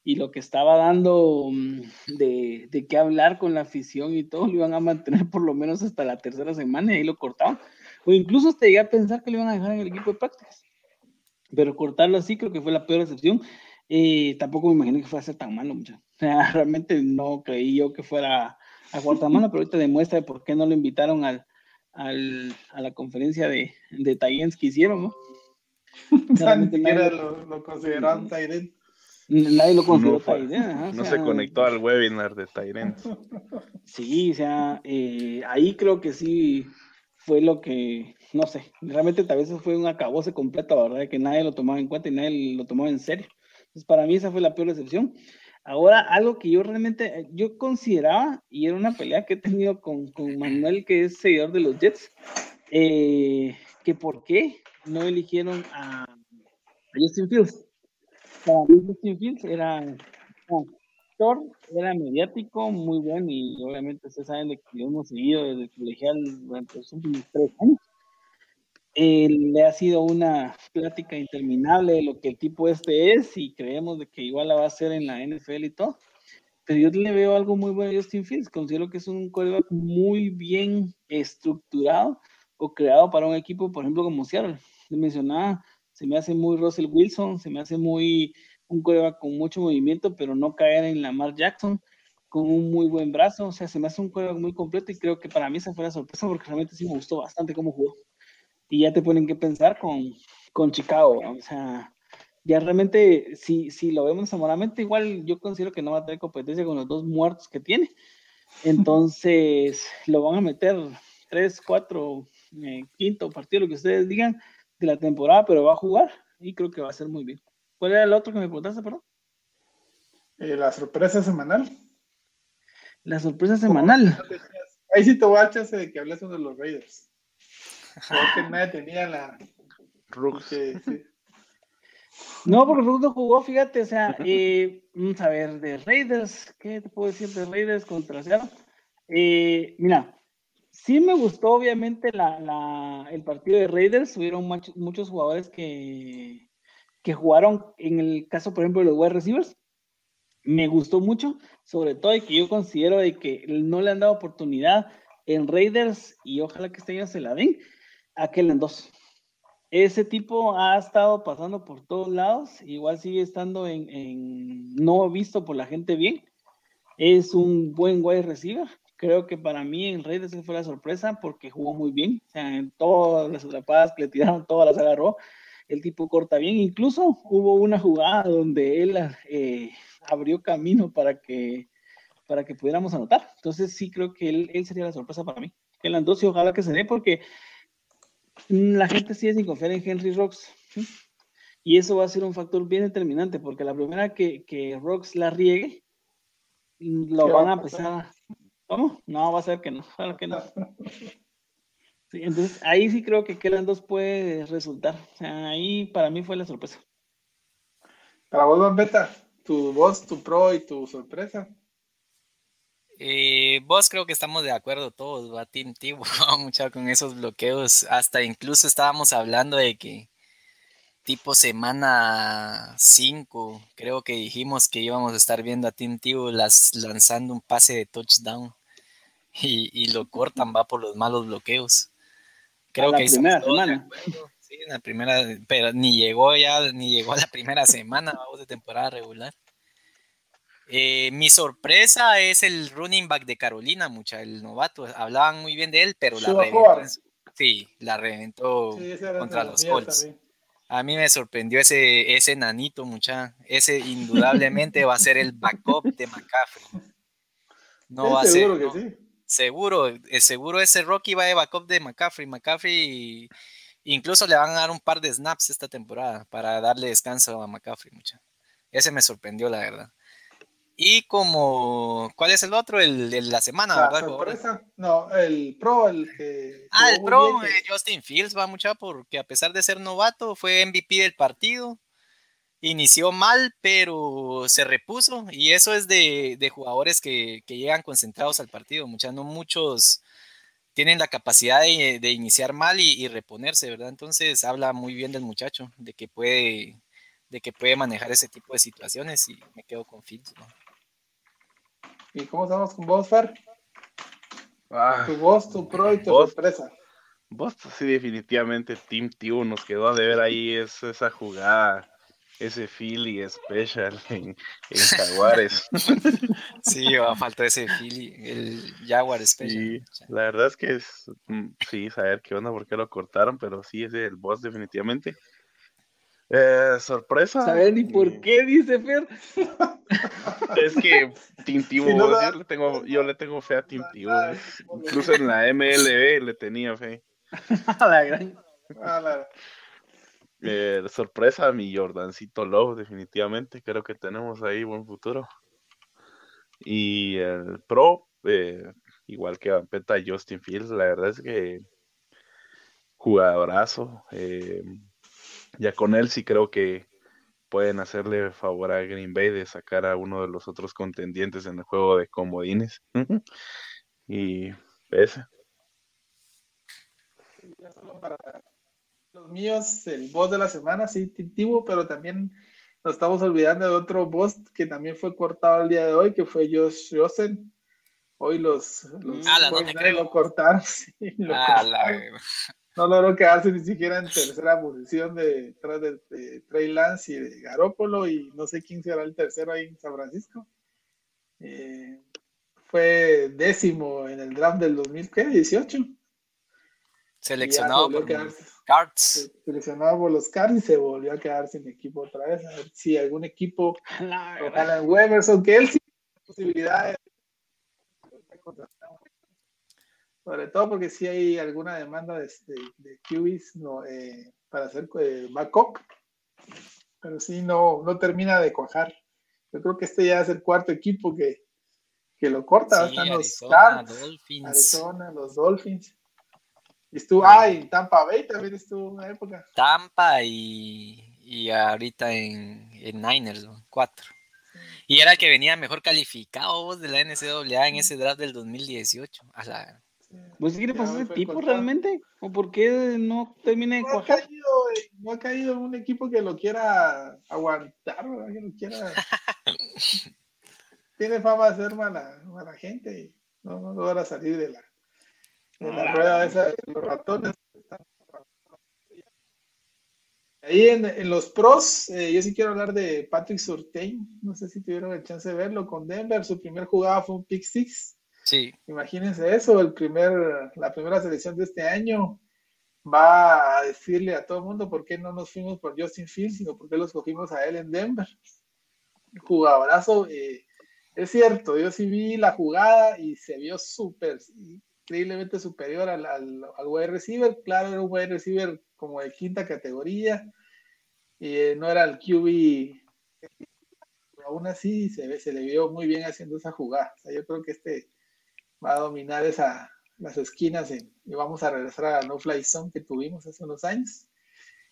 y lo que estaba dando mm, de, de qué hablar con la afición y todo, lo iban a mantener por lo menos hasta la tercera semana y ahí lo cortaban. O incluso hasta llegué a pensar que lo iban a dejar en el equipo de prácticas. Pero cortarlo así creo que fue la peor excepción. Eh, tampoco me imaginé que fuera a ser tan malo, mucha. O sea, realmente no creí yo que fuera a cuarta mano, pero ahorita demuestra por qué no lo invitaron al, al, a la conferencia de, de Tayens que hicieron, ¿no? Ni siquiera lo, lo consideraron Tyrant. Nadie lo consideró no, no se conectó al webinar de Tyrant. Sí, o sea, eh, ahí creo que sí fue lo que, no sé, realmente tal vez fue un acabose completo, ¿verdad? Que nadie lo tomaba en cuenta y nadie lo tomaba en serio. Entonces, para mí esa fue la peor excepción. Ahora, algo que yo realmente, yo consideraba, y era una pelea que he tenido con, con Manuel, que es seguidor de los Jets, eh, que por qué no eligieron a, Justin Fields Justin Fields era actor, era mediático, muy bueno y obviamente ustedes saben de que lo hemos seguido desde el colegial durante los últimos tres años. Eh, le ha sido una plática interminable de lo que el tipo este es y creemos de que igual la va a hacer en la NFL y todo. Pero yo le veo algo muy bueno a Justin Fields. Considero que es un quarterback muy bien estructurado o creado para un equipo, por ejemplo, como Seattle. Le mencionaba, se me hace muy Russell Wilson, se me hace muy un quarterback con mucho movimiento, pero no caer en Lamar Jackson con un muy buen brazo. O sea, se me hace un quarterback muy completo y creo que para mí esa fue la sorpresa porque realmente sí me gustó bastante cómo jugó y ya te ponen que pensar con, con Chicago. O sea, ya realmente, si, si lo vemos amoramente, igual yo considero que no va a tener competencia con los dos muertos que tiene. Entonces, lo van a meter tres, cuatro, eh, quinto partido, lo que ustedes digan, de la temporada, pero va a jugar y creo que va a ser muy bien. ¿Cuál era el otro que me preguntaste, perdón? Eh, la sorpresa semanal. La sorpresa semanal. Ahí sí te voy a de que hables de los Raiders. Porque nadie tenía la. Rooks. No, porque Rooks no jugó, fíjate, o sea, eh, vamos a ver, de Raiders, ¿qué te puedo decir de Raiders contra Seattle? Eh, mira, sí me gustó obviamente la, la, el partido de Raiders, hubieron muchos jugadores que, que jugaron, en el caso, por ejemplo, de los wide receivers, me gustó mucho, sobre todo y que yo considero de que no le han dado oportunidad en Raiders y ojalá que este año se la den aquel en dos. Ese tipo ha estado pasando por todos lados, igual sigue estando en, no visto por la gente bien. Es un buen wide receiver. Creo que para mí en Raiders fue la sorpresa porque jugó muy bien. O sea, en todas las atrapadas que le tiraron, todas las agarró. El tipo corta bien. Incluso hubo una jugada donde él eh, abrió camino para que, para que pudiéramos anotar. Entonces sí creo que él, sería la sorpresa para mí. El y ojalá que se dé porque la gente sigue sin confiar en Henry Rocks. Y eso va a ser un factor bien determinante, porque la primera que, que Rocks la riegue, lo van a empezar. ¿Cómo? No, va a ser que no. que no. entonces ahí sí creo que Kellan 2 puede resultar. ahí para mí fue la sorpresa. Para vos, Bambeta, tu voz, tu pro y tu sorpresa. Eh, vos creo que estamos de acuerdo todos, va Team Tivo, mucho con esos bloqueos. Hasta incluso estábamos hablando de que tipo semana 5, creo que dijimos que íbamos a estar viendo a Team Tivo las, lanzando un pase de touchdown y, lo cortan, va por los malos bloqueos. Creo que primera semana. Sí, en la primera, pero ni llegó ya, ni llegó a la primera semana, vamos de temporada regular. Eh, mi sorpresa es el running back de Carolina, mucha, el novato. Hablaban muy bien de él, pero la reventó. Sí, la reventó contra los Colts. A mí me sorprendió ese, ese nanito, mucha. Ese indudablemente va a ser el backup de McCaffrey. No va a ser. Seguro que sí. Seguro, eh, seguro ese Rocky va de backup de McCaffrey. McCaffrey incluso le van a dar un par de snaps esta temporada para darle descanso a McCaffrey, mucha. Ese me sorprendió, la verdad. Y como, ¿cuál es el otro? El de la semana, la ¿verdad? Sorpresa. No, el pro, el que. Ah, el pro, eh, Justin Fields va mucha porque a pesar de ser novato, fue MVP del partido. Inició mal, pero se repuso. Y eso es de, de jugadores que, que, llegan concentrados al partido. Muchas, no muchos tienen la capacidad de, de iniciar mal y, y, reponerse, ¿verdad? Entonces habla muy bien del muchacho, de que puede, de que puede manejar ese tipo de situaciones y me quedo con Fields, ¿no? ¿Y cómo estamos con vos, Fer? Ah, tu voz, tu pro y tu sorpresa. Vos, sí, definitivamente Team Tiu nos quedó de ver ahí esa jugada, ese Philly special en, Jaguares. sí, va a faltar ese Philly, el Jaguar special. la verdad es que es, mm, sí, saber qué onda, por qué lo cortaron, pero sí, es el boss definitivamente. Eh, sorpresa. ¿Saben ni por qué? Dice Fer. Es que Tintivo, yo, le tengo, yo le tengo fe a Tintivo. Incluso en la MLB le tenía fe. la gran. Eh, sorpresa, mi Jordancito Love, definitivamente. Creo que tenemos ahí buen futuro. Y el Pro, eh, igual que Vampeta Justin Fields, la verdad es que jugadorazo. Eh, ya con él sí creo que pueden hacerle favor a Green Bay de sacar a uno de los otros contendientes en el juego de comodines. y ese. los míos, el boss de la semana, sí, Tibo, pero también nos estamos olvidando de otro boss que también fue cortado el día de hoy, que fue Josh Rosen. Hoy los, los no lo cortaron. Sí, lo No logró quedarse ni siquiera en tercera posición de, detrás de, Trey Lance y de Garópolo, y no sé quién será el tercero ahí en San Francisco. Eh, fue décimo en el draft del 2018. Seleccionado por los Cards. Seleccionado por los Cards y se volvió a quedar sin equipo otra vez. A ver si algún equipo, en Weberson, que él sí tiene posibilidades. Sobre todo porque si hay alguna demanda de, de, QBs no, eh, para hacer eh, backup, pero sí no, no termina de cuajar. Yo creo que este ya es el cuarto equipo que, que lo corta. Están los Cards, Arizona, los Dolphins. Estuvo, ah, en Tampa Bay también estuvo una época. Tampa y, y ahorita en, en Niners, cuatro. Y era el que venía mejor calificado vos de la NCAA en ese draft del 2018. A la... ¿Vos sí le pasó ese tipo realmente? ¿O por qué no termina de no Ha caído, no ha caído un equipo que lo quiera aguantar, ¿verdad? que lo quiera. Tiene fama de ser mala, mala gente y no, no logra salir de la, en la rueda esa de los ratones. Ahí en, los pros, eh, yo sí quiero hablar de Patrick Surtain. No sé si tuvieron el chance de verlo con Denver. Su primer jugada fue un pick six. Sí. Imagínense eso, el primer, la primera selección de este año va a decirle a todo el mundo por qué no nos fuimos por Justin Fields, sino por qué los cogimos a él en Denver. Jugadorazo. Eh, es cierto, yo sí vi la jugada y se vio súper, increíblemente superior al, al, wide receiver. Claro, era un wide receiver como de quinta categoría. Y eh, no era el QB. aún así se, ve, se le vio muy bien haciendo esa jugada. yo creo que este va a dominar esa, las esquinas y vamos a regresar a la no fly zone que tuvimos hace unos años.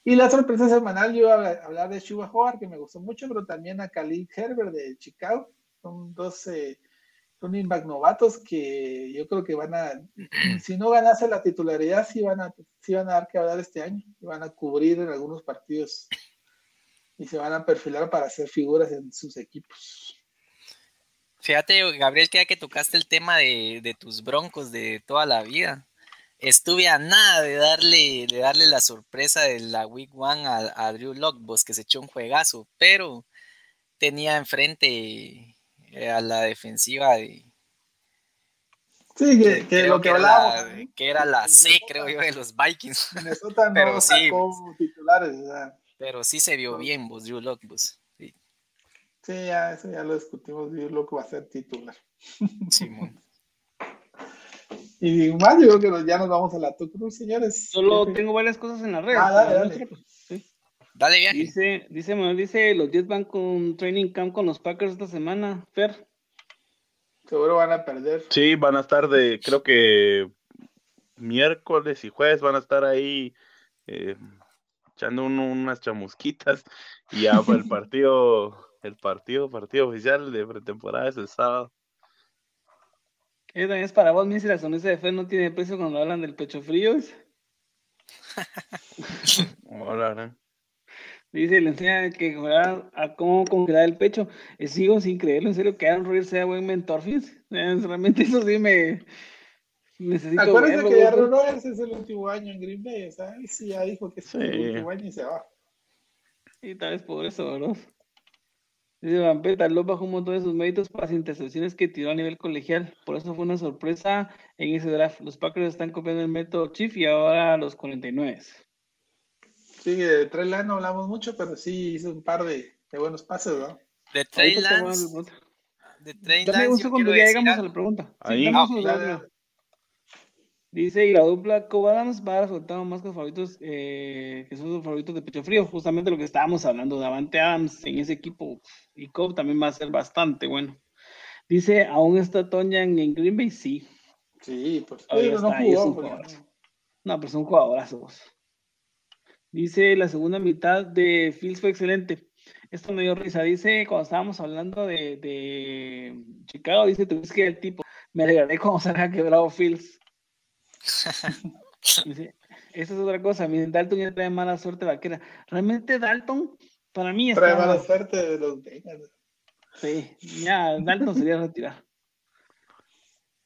Y la sorpresa semanal, yo iba a hablar de Shuba Howard, que me gustó mucho, pero también a Khalil Herbert de Chicago. Son dos eh, running back novatos que yo creo que van a, si no ganase la titularidad, sí van a, sí van a dar que hablar este año, y van a cubrir en algunos partidos y se van a perfilar para hacer figuras en sus equipos. Fíjate, Gabriel, que ya que tocaste el tema de, tus broncos de toda la vida, estuve a nada de darle, de darle la sorpresa de la Week One a, a Drew Lockboss, que se echó un juegazo, pero tenía enfrente eh, a la defensiva de. Sí, que, lo que, hablábamos. que era la C, creo yo, de los Vikings. Minnesota no pero sí, titulares. Pero sí se vio bien, vos, Drew Locke, vos. Sí. ya, eso ya lo discutimos. Drew Locke va a ser titular. Simón. y más, yo creo que ya nos vamos a la Tucruz, señores. Solo tengo varias cosas en la red. Ah, dale, dale. Sí. Dale bien. Dice, dice, dice, los 10 van con training camp con los Packers esta semana, Fer. Seguro van a perder. Sí, van a estar de, creo que miércoles y jueves van a estar ahí eh, echando unas chamusquitas y ya el partido, el partido, partido oficial de pretemporada es el sábado. Es para vos, mi si la sonrisa de Fer no tiene precio cuando hablan del pecho frío. Hola, Dice, le enseña que jugar a cómo congelar el pecho. Eh, sigo sin creerlo, en serio, que Aaron Rodgers sea buen mentor, Realmente eso sí me necesito Acuérdense que Aaron Rodgers es el último año en Green Bay, ¿sabes? Sí, ya dijo que es el último año y se va. Y tal vez por eso, ¿verdad? Dice Vampeta, lo bajó un montón de sus méritos para las intercepciones que tiró a nivel colegial. Por eso fue una sorpresa en ese draft. Los Packers están copiando el método Chief y ahora los 49. Sí, de Trey Lance no hablamos mucho, pero sí hizo un par de, de buenos pases, ¿no? De Trey Lance. De Trey Lance. gusto cuando ya llegamos a la pregunta. Ahí. Ah, Dice, y la dupla Cobb Adams va a resultar más que favoritos, eh, que son los favoritos de pecho frío, justamente lo que estábamos hablando, de Avante Adams en ese equipo, y Cobb también va a ser bastante bueno. Dice, ¿aún está Tonya en Green Bay? Sí. Sí, pues no jugó. No, pero son jugadorazos. Dice, la segunda mitad de Fields fue excelente. Esto me dio risa. Dice, cuando estábamos hablando de, Chicago, dice, tú que el tipo, me alegraré cuando se haya quebrado Fields. esa es otra cosa. Miren, Dalton ya trae mala suerte vaquera. Realmente Dalton, para mí está... Trae mala suerte de los Bengals. Sí, ya Dalton sería retirar.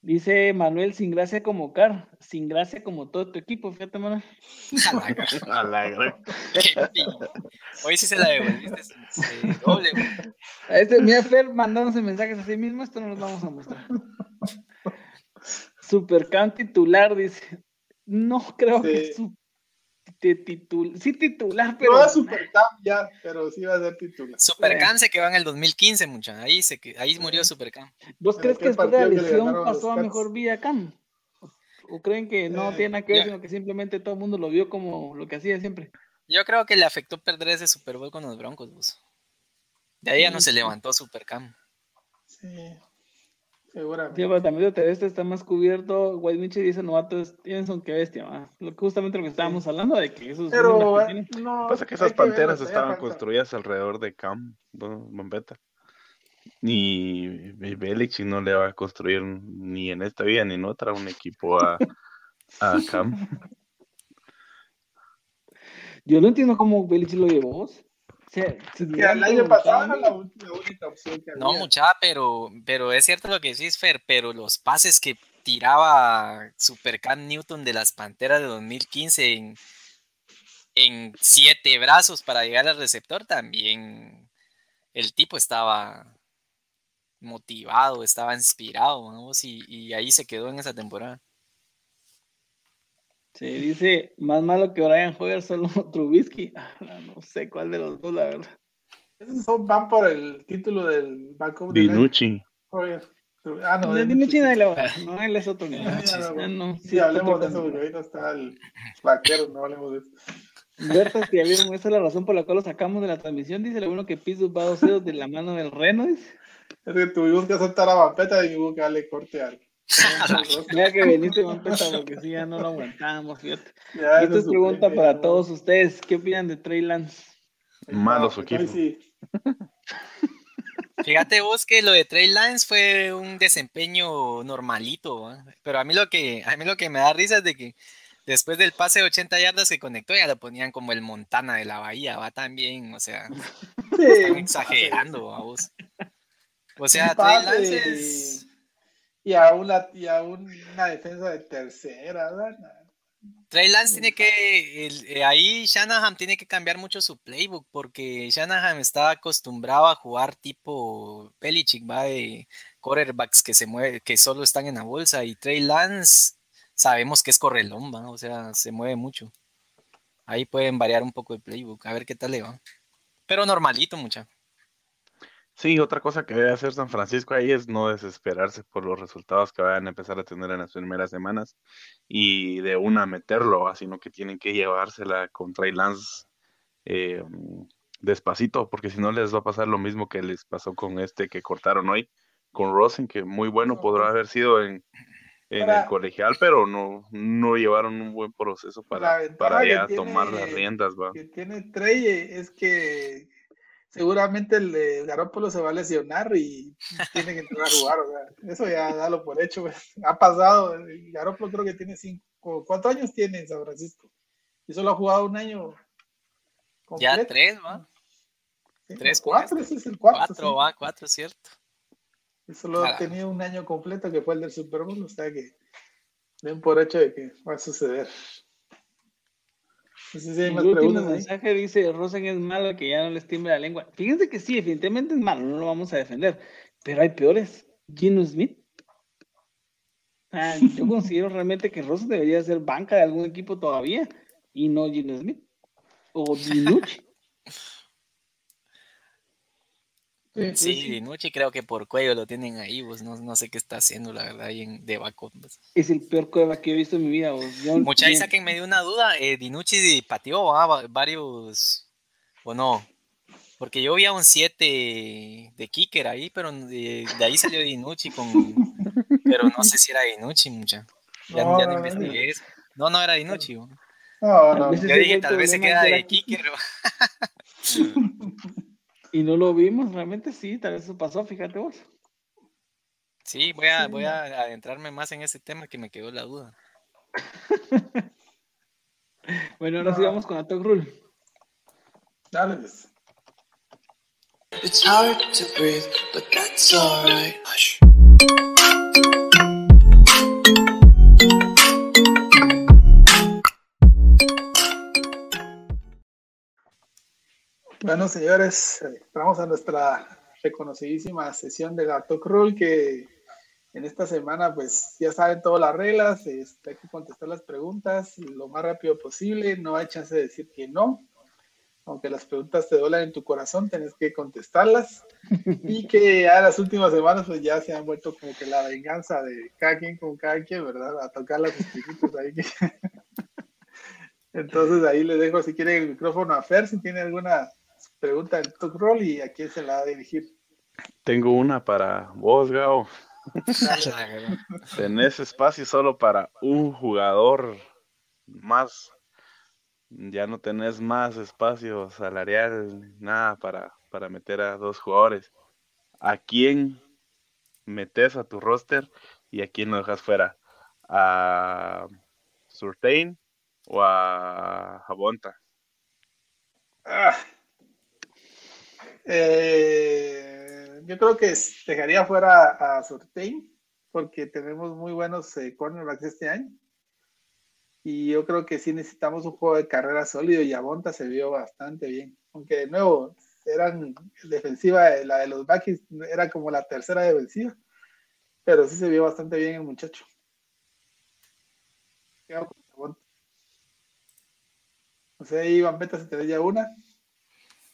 Dice Manuel, sin gracia como Car, sin gracia como todo tu equipo, fíjate, Manuel. Hoy sí se la devolviste. doble, este, mira, Fer mandándose mensajes a sí mismo, esto no los vamos a mostrar. Supercam titular, dice. No creo que su titular, sí titular, pero. No a Supercam ya, pero sí va a ser titular. Supercam se quedó en el 2015, mucha. Ahí, se, ahí murió Supercam. ¿Vos crees que después de la lesión pasó a mejor vida Cam? ¿O creen que no eh, tiene nada que ver, sino que simplemente todo el mundo lo vio como lo que hacía siempre? Yo creo que le afectó perder ese Super Bowl con los Broncos, vos. De ahí ya no se levantó Supercam. Sí. Seguramente. Sí, pero también este está más cubierto. White Mitchell dice novato Stevenson, qué bestia. Justamente lo que estábamos hablando de que esos. Pero eh, no, pasa que esas panteras estaban construidas alrededor de Cam, Bombeta. Ni Belichick no le va a construir ni en esta vida ni en otra un equipo a, a Cam. Yo no entiendo cómo Belichick lo llevó el año pasado era la, única opción que había. No, mucha, pero, pero es cierto lo que decís, Fer, pero los pases que tiraba Supercan Newton de las Panteras de 2015 en, en siete brazos para llegar al receptor, también el tipo estaba motivado, estaba inspirado, ¿no? y, y ahí se quedó en esa temporada. Se dice, más malo que Brian Hoyer, solo Trubisky. Ah, no sé cuál de los dos, la verdad. Esos son, van por el título del Banco Dinucci. Ah, no, de Dinucci no, no, él es otro nivel. Ah, no, sí, hablemos de eso, porque ahorita está el vaquero, no hablemos de eso. Berta, si esa es la razón por la cual lo sacamos de la transmisión. Dice lo bueno que Piso va a dos dedos de la mano del Reno. Dice. Es que tuvimos que soltar la vampeta y hubo que darle corte al, Mira que veniste con porque sí, ya no lo aguantamos, fíjate. esta es pregunta para todos ustedes. ¿Qué opinan de Trey Lance? Malo su equipo. Fíjate vos que lo de Trey Lance fue un desempeño normalito, pero a mí lo que a mí lo que me da risa es de que después del pase de 80 yardas que conectó ya lo ponían como el Montana de la Bahía, va también, o sea, están exagerando a vos. O sea, Trey Lance es y a una, y a una defensa de tercera, ¿verdad? Trey Lance tiene que, eh, ahí Shanahan tiene que cambiar mucho su playbook porque Shanahan está acostumbrado a jugar tipo Pelichick, va de quarterbacks que se mueve, que solo están en la bolsa y Trey Lance sabemos que es correlón, ¿va? o sea, se mueve mucho. Ahí pueden variar un poco el playbook, a ver qué tal le va. Pero normalito, mucha. Sí, otra cosa que debe hacer San Francisco ahí es no desesperarse por los resultados que vayan a empezar a tener en las primeras semanas y de una meterlo, sino que tienen que llevársela contra Trey Lance eh, despacito, porque si no les va a pasar lo mismo que les pasó con este que cortaron hoy, con Rosen, que muy bueno podrá haber sido en, en el colegial, pero no, no llevaron un buen proceso para, para ya tomar las riendas. ¿va? que tiene Trey es que seguramente el de Garópolo se va a lesionar y tiene que entrar a jugar. O sea, eso ya dalo por hecho. Ha pasado. Garópolo creo que tiene cinco. ¿Cuántos años tiene en San Francisco? Y solo ha jugado un año. Ya tres, ¿va? tres, cuatro, ese es el cuatro. Cuatro, va, cuatro, cierto. Y solo ha tenido un año completo que fue el del Super Bowl, o sea que den por hecho de que va a suceder. El último mensaje dice, Rosen es malo que ya no le estime la lengua. Fíjense que sí, definitivamente es malo, no lo vamos a defender. Pero hay peores. Gino Smith. yo considero realmente que Rosen debería ser banca de algún equipo todavía y no Gino Smith. O Dinucci. Sí, de noche creo que por cuello lo tienen ahí, vos no, no sé qué está haciendo, la verdad, ahí en Debaco. Pues. Es el peor cueva que he visto en mi vida. Vos. Mucha que me dio una duda, eh, Dinucci pateó varios, o no, porque yo vi a un 7 de kicker ahí, pero de, ahí salió Dinucci con, pero no sé si era Dinucci, mucha. Ya no, no, investigué eso. No, no era Dinucci. No, no. Yo dije, tal vez se queda de kicker. Y no lo vimos, realmente sí, tal vez eso pasó, fíjate vos. Sí, voy a, voy a adentrarme más en ese tema que me quedó la duda. Bueno, ahora sí vamos con la Talk Rule. Dale, pues. It's hard to breathe, but that's alright. Bueno, señores, vamos a nuestra reconocidísima sesión de la Talk Rule que en esta semana pues ya saben todas las reglas, este, hay que contestar las preguntas lo más rápido posible, no hay chance de decir que no, aunque las preguntas te duelen en tu corazón, tenés que contestarlas y que ya las últimas semanas pues ya se han vuelto como que la venganza de cada quien con cada quien, ¿verdad? A tocar las espíritus ahí. Entonces ahí les dejo si quieren el micrófono a Fer, si tiene alguna pregunta del talk roll y a quién se la va a dirigir. Tengo una para vos, Gao. Tenés espacio solo para un jugador más. Ya no tenés más espacio salarial, nada para, para meter a dos jugadores. ¿A quién metes a tu roster y a quién lo dejas fuera? ¿A Surtain o a Jabonta? Ah. Eh, yo creo que dejaría fuera a Surtain porque tenemos muy buenos eh, cornerbacks este año. Y yo creo que sí necesitamos un juego de carrera sólido y Abonta se vio bastante bien. Aunque de nuevo, eran defensiva, la de los Bakis era como la tercera defensiva. Pero sí se vio bastante bien el muchacho. No sé, Iván Beta, si te ya una.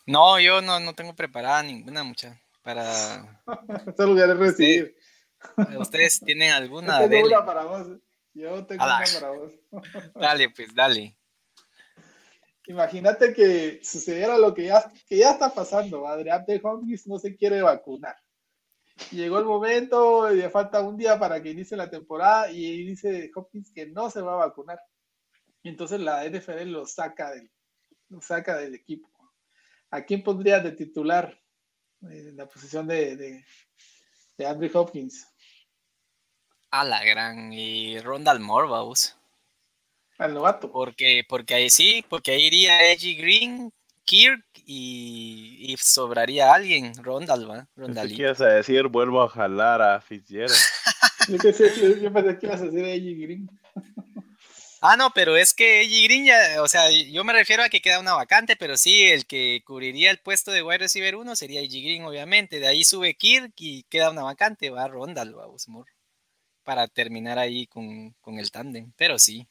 No, yo no, no tengo preparada ninguna mucha para. Solo voy recibir. ¿Ustedes tienen alguna? Yo tengo una para vos. Yo tengo una para vos. dale, pues, dale. Imagínate que sucediera lo que ya, que ya está pasando. Adrián de Hopkins no se quiere vacunar. Llegó el momento, le falta un día para que inicie la temporada y dice Hopkins que no se va a vacunar. Y entonces la NFL lo saca del, lo saca del equipo. ¿A quién pondrías de titular en la posición de, de, de Andrew Hopkins? A la gran y Rondal Moore, vamos. Al novato. Porque, porque ahí sí, porque ahí iría Edgy Green, Kirk y, y sobraría alguien, Rondal, ¿va? Rondal. ¿Qué quieres decir? Vuelvo a jalar a Fitzgerald. yo, pensé, yo pensé que ibas a decir Edgy Green. Ah, no, pero es que Edgy Green ya, o sea, yo me refiero a que queda una vacante, pero sí, el que cubriría el puesto de wide receiver 1 sería Edgy Green, obviamente. De ahí sube Kirk y queda una vacante, va Rondal, va Usmore para terminar ahí con, con el tándem. Pero sí,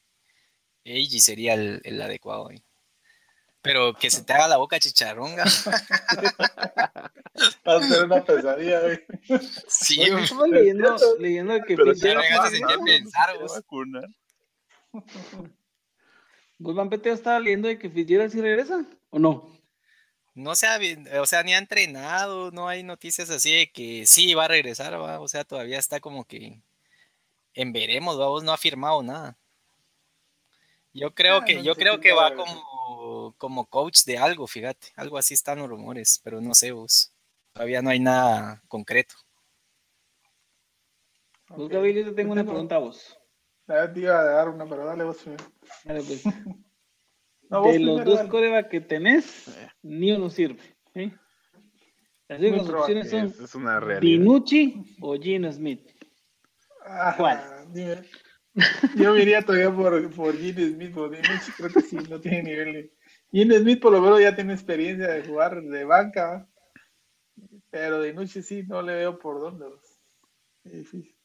Eiji sería el, el adecuado ahí. Pero que se te haga la boca chicharronga. Va a ser una pesadilla, güey. Sí, Oye, leyendo, leyendo que Pero sentir pensar, vos. ¿Vos, Van Peteo, estaba leyendo de que Fitzgerald sí regresa o no? No se ha, bien- o sea, ni ha entrenado, no hay noticias así de que sí va a regresar, va, o sea, todavía está como que en veremos, vamos, no ha firmado nada. Yo creo Ah, que, no yo creo que va como, como coach de algo, fíjate, algo así están los rumores, pero no sé vos, todavía no hay nada concreto. Vos, Gabriel, yo te tengo una pregunta a vos. Ya te iba a dar una, pero dale vos primero. Dale, pues. No, vos de los primero, dos dale. corebacks que tenés, ni uno sirve. ¿sí? Las únicas opciones son Es, es una realidad. Dinucci o Gino Smith. Ajá, ¿Cuál? dime. Yo me iría todavía por, por Gene Smith, por Dinucci, creo que sí, no tiene nivel. de- Gene Smith por lo menos ya tiene experiencia de jugar de banca, pero Dinucci sí, no le veo por dónde. Es difícil.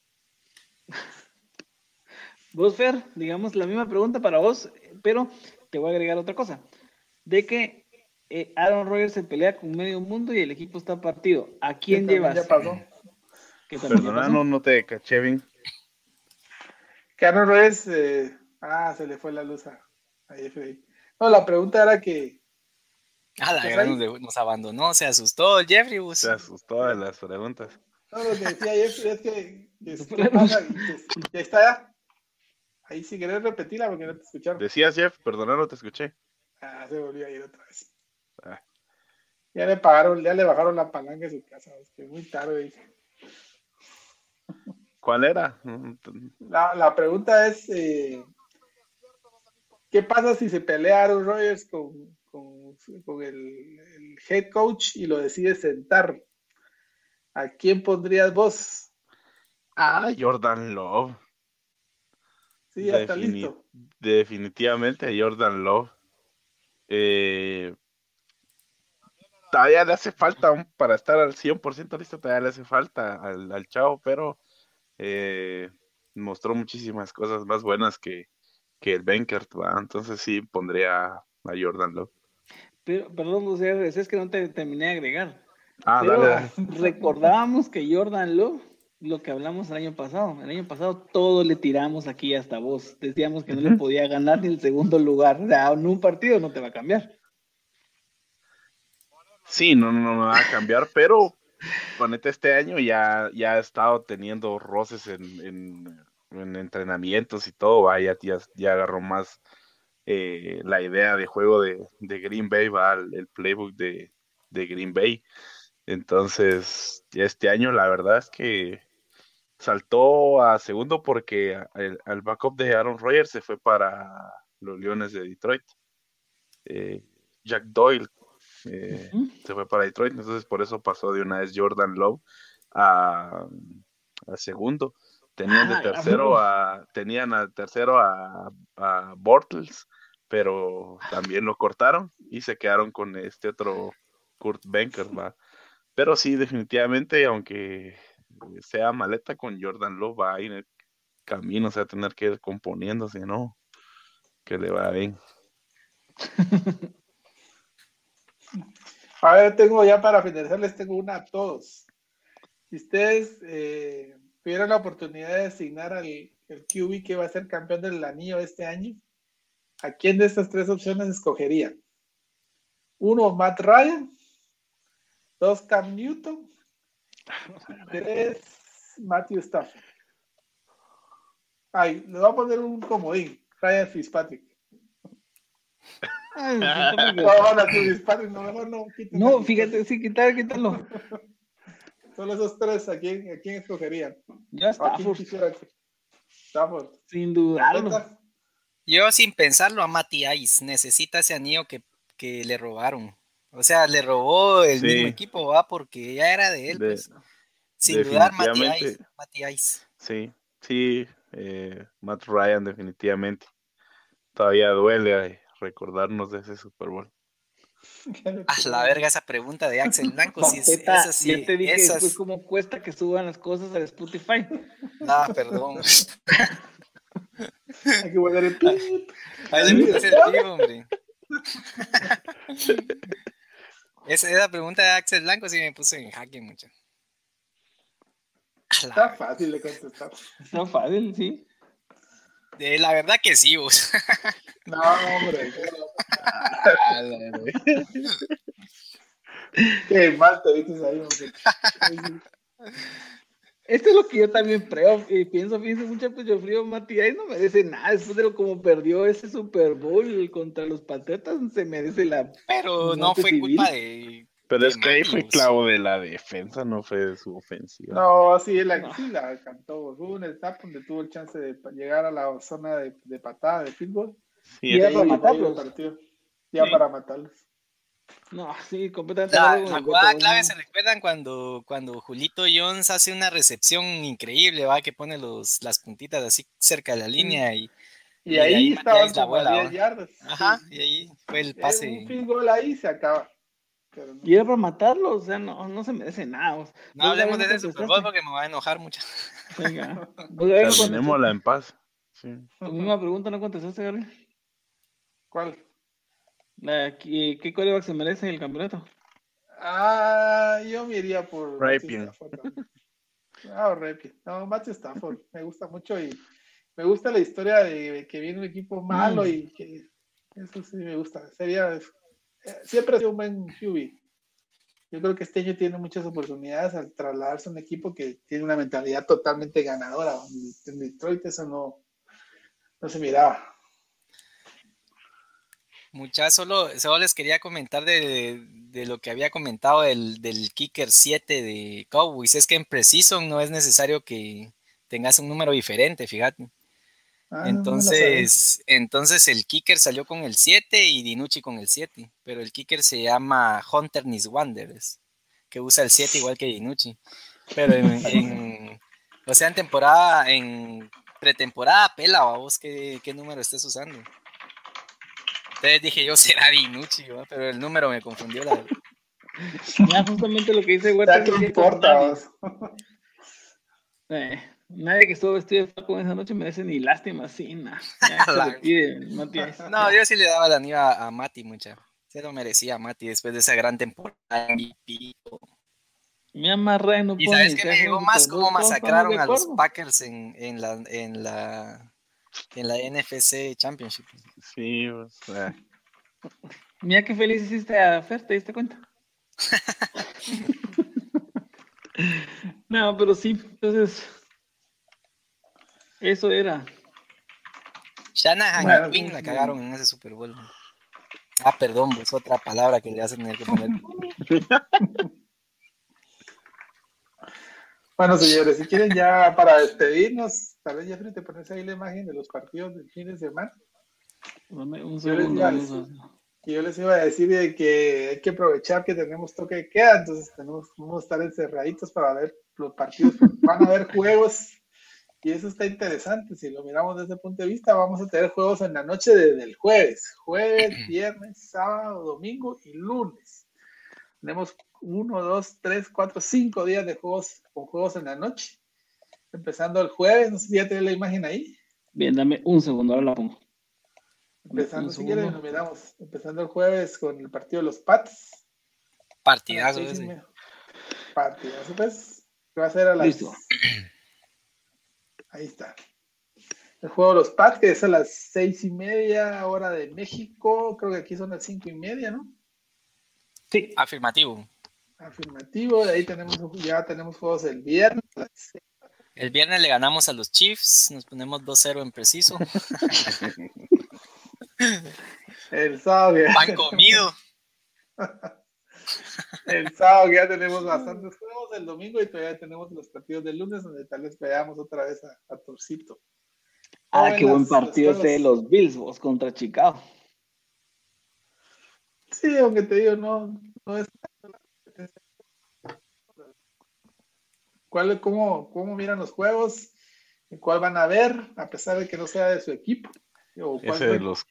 Vos, Fer, digamos la misma pregunta para vos, pero te voy a agregar otra cosa. De que eh, Aaron Rodgers se pelea con medio mundo y el equipo está partido. ¿A quién Que llevas? ya pasó. Que ya Perdona, no, no te caché bien. Carlos Reyes, eh, ah, se le fue la luz a, a Jeffrey. No, la pregunta era que, A la ¿Qué gran nos, nos abandonó, se asustó el Jeffrey, vos. Se asustó de las preguntas. no, lo que decía Jeffrey es que, que, Se que fue la luz. pasa y que- y ahí está ya. Ahí si querés repetirla porque no te escucharon. Decías, Jeff, perdona, no te escuché. Ah, se volvió a ir otra vez. Ah. Ya le pagaron, ya le bajaron la palanca a su casa, es que muy tarde. ¿Cuál era? La, la pregunta es, eh, ¿Qué pasa si se pelea Aaron Rodgers con, con, con el, el, head coach y lo decide sentar? ¿A quién pondrías vos? Ah, Jordan Love. Sí, ya está listo. Definitivamente Jordan Love. Eh, todavía le hace falta para estar al 100% listo, todavía le hace falta al, al chavo, pero eh, mostró muchísimas cosas más buenas que, que el Benkert, entonces sí pondría a Jordan Love. Pero, perdón, o sea, es que no te terminé de agregar. Ah, dale. Recordábamos que Jordan Love, lo que hablamos el año pasado, el año pasado todo le tiramos aquí hasta vos. Decíamos que no le podía ganar ni el segundo lugar. O sea, en un partido no te va a cambiar. Sí, no, no, no va a cambiar, pero con este año ya, ya ha estado teniendo roces en, en, entrenamientos y todo, vaya, ya, ya agarró más eh, la idea de juego de, de Green Bay, va el, playbook de, de, Green Bay. Entonces, este año la verdad es que saltó a segundo porque el, el backup de Aaron Rodgers se fue para los Leones de Detroit. Eh, Jack Doyle eh, se fue para Detroit, entonces por eso pasó de una vez Jordan Love a, a segundo. Tenían de tercero a, tenían al tercero a, a Bortles, pero también lo cortaron y se quedaron con este otro Kurt Benker, va. Pero sí, definitivamente, aunque sea maleta con Jordan Love, va a ir en el camino, o sea, tener que ir componiéndose, ¿no? Que le va bien. A ver, tengo ya para finalizar, les tengo una a todos. Si ustedes eh, tuvieran la oportunidad de designar al el QB que va a ser campeón del anillo este año, ¿a quién de estas tres opciones escogerían? Uno, Matt Ryan. Dos, Cam Newton. Tres, Matthew Stafford. Ay, le voy a poner un comodín. Ryan Fitzpatrick. no, fíjate, sí, quitar, quítalo. Son esos tres, ¿a quién, a quién escogerían? Ya está. Sin dudarlo. Yo sin pensarlo a Matty Ice, necesita ese anillo que, que le robaron. O sea, le robó el mismo equipo, va, porque ya era de él. pues. Sin dudar, Matty Ice, Matty Ice. Sí, sí, eh, Matt Ryan definitivamente. Todavía duele recordarnos de ese Super Bowl. A la verga esa pregunta de Axel Blanco. sí, esa sí, ya te dije después cómo cuesta que suban las cosas al Spotify. Ah, perdón. Hay que guardar el. Ahí le puse el pip, hombre. Esa, esa pregunta de Axel Blanco sí me puse en jaque mucho. Está fácil de contestar. Está fácil, sí. Eh, la verdad que sí, vos. No, hombre. Qué mal te viste ahí, hombre. Esto es lo que yo también creo, y pienso, pienso mucho, pues yo frío Matías no merece nada, después de lo como perdió ese Super Bowl contra los Patriotas, se merece la... Pero no fue culpa de pero es que ahí fue clavo de la defensa, no fue de su ofensiva. No, sí, la, no. sí la cantó. Hubo un etapa donde tuvo el chance de llegar a la zona de, de patada de fútbol. Sí, y ya para matarlos. Ya sí. para matarlos. No, sí, completamente. La, la jugada clave se recuerdan cuando, cuando Julito Jones hace una recepción increíble, va, que pone los, las puntitas así cerca de la línea y, y, y ahí, ahí estaban como bola, 10 yardas. Ajá, sí. y ahí fue el pase. Un field goal ahí se acaba. No. Y era para matarlo, o sea, no, no se merece nada. No hablemos de ese Super Bowl porque me va a enojar mucho. Venga. Terminémosla en paz. Sí. Tu misma pregunta no contestaste, Gary. ¿Cuál? ¿Qué, qué coreback se merece en el campeonato? Ah, yo me iría por. Rapien. Ah, Rapien. No, Matthew Stafford. Me gusta mucho y me gusta la historia de que viene un equipo malo mm. y que. Eso sí me gusta. Sería siempre ha sido un buen QB. Yo creo que este año tiene muchas oportunidades al trasladarse a un equipo que tiene una mentalidad totalmente ganadora. En Detroit eso no, no se miraba. Muchas, solo, solo les quería comentar de, de lo que había comentado del, del, Kicker 7 de Cowboys. Es que en Precision no es necesario que tengas un número diferente, fíjate. Ah, entonces, entonces el kicker salió con el 7 y Dinucci con el 7, pero el kicker se llama Hunter Niswander, que usa el 7 igual que Dinucci. Pero en, o sea, en temporada, en pretemporada, pela, vos qué, qué número estés usando. Entonces dije yo, será Dinucci, pero el número me confundió. La... Ya, justamente lo que dice Huerta. ¿Qué importa? Eh, nadie que estuvo vestido de con esa noche merece ni lástima, sí, nada. no, yo sí le daba la niva a Mati, mucha. Se lo merecía a Mati después de esa gran temporada. Me amarré, no Y sabes que me llegó más cómo masacraron a los Packers en, en, la, en, la, en la NFC Championship. Sí, o sea. Mira qué feliz hiciste a Fer, ¿te diste cuenta? no, pero sí, entonces. Eso era. Shanahan bueno, y Quinn la cagaron en ese Super Bowl. Ah, perdón, es otra palabra que le hacen tener que poner. Bueno, señores, si quieren ya para despedirnos, tal vez Jeffrey te pones ahí la imagen de los partidos del fin de semana. un segundo. Y yo les iba a decir de que hay que aprovechar que tenemos toque de queda, entonces tenemos, a estar encerraditos para ver los partidos, van a haber juegos y eso está interesante. Si lo miramos desde ese punto de vista, vamos a tener juegos en la noche desde el jueves, jueves, viernes, sábado, domingo y lunes. Tenemos uno, dos, tres, cuatro, cinco días de juegos con juegos en la noche. Empezando el jueves, no sé si ya tiene la imagen ahí. Bien, dame un segundo, ahora la pongo. Empezando, si quieren, lo miramos. Empezando el jueves con el partido de los Pats. Partidazo ese. Partidazo, pues. Va a ser a las. Listo. Ahí está. El juego de los Pats, que es a las seis y media hora de México. Creo que aquí son las cinco y media, ¿no? Sí. Afirmativo. Afirmativo. De ahí tenemos, ya tenemos juegos el viernes. El viernes le ganamos a los Chiefs. Nos ponemos 2-0 en preciso. el sábado. Pan comido. el sábado ya tenemos bastantes juegos, el domingo y todavía tenemos los partidos del lunes donde tal vez veamos otra vez a, Torcito. Ah, qué buen partido ese de los Bills vos contra Chicago. Sí, aunque te digo, no, no es. ¿Cuál, cómo, ¿Cómo miran los juegos? ¿Cuál van a ver? A pesar de que no sea de su equipo. ese, de los,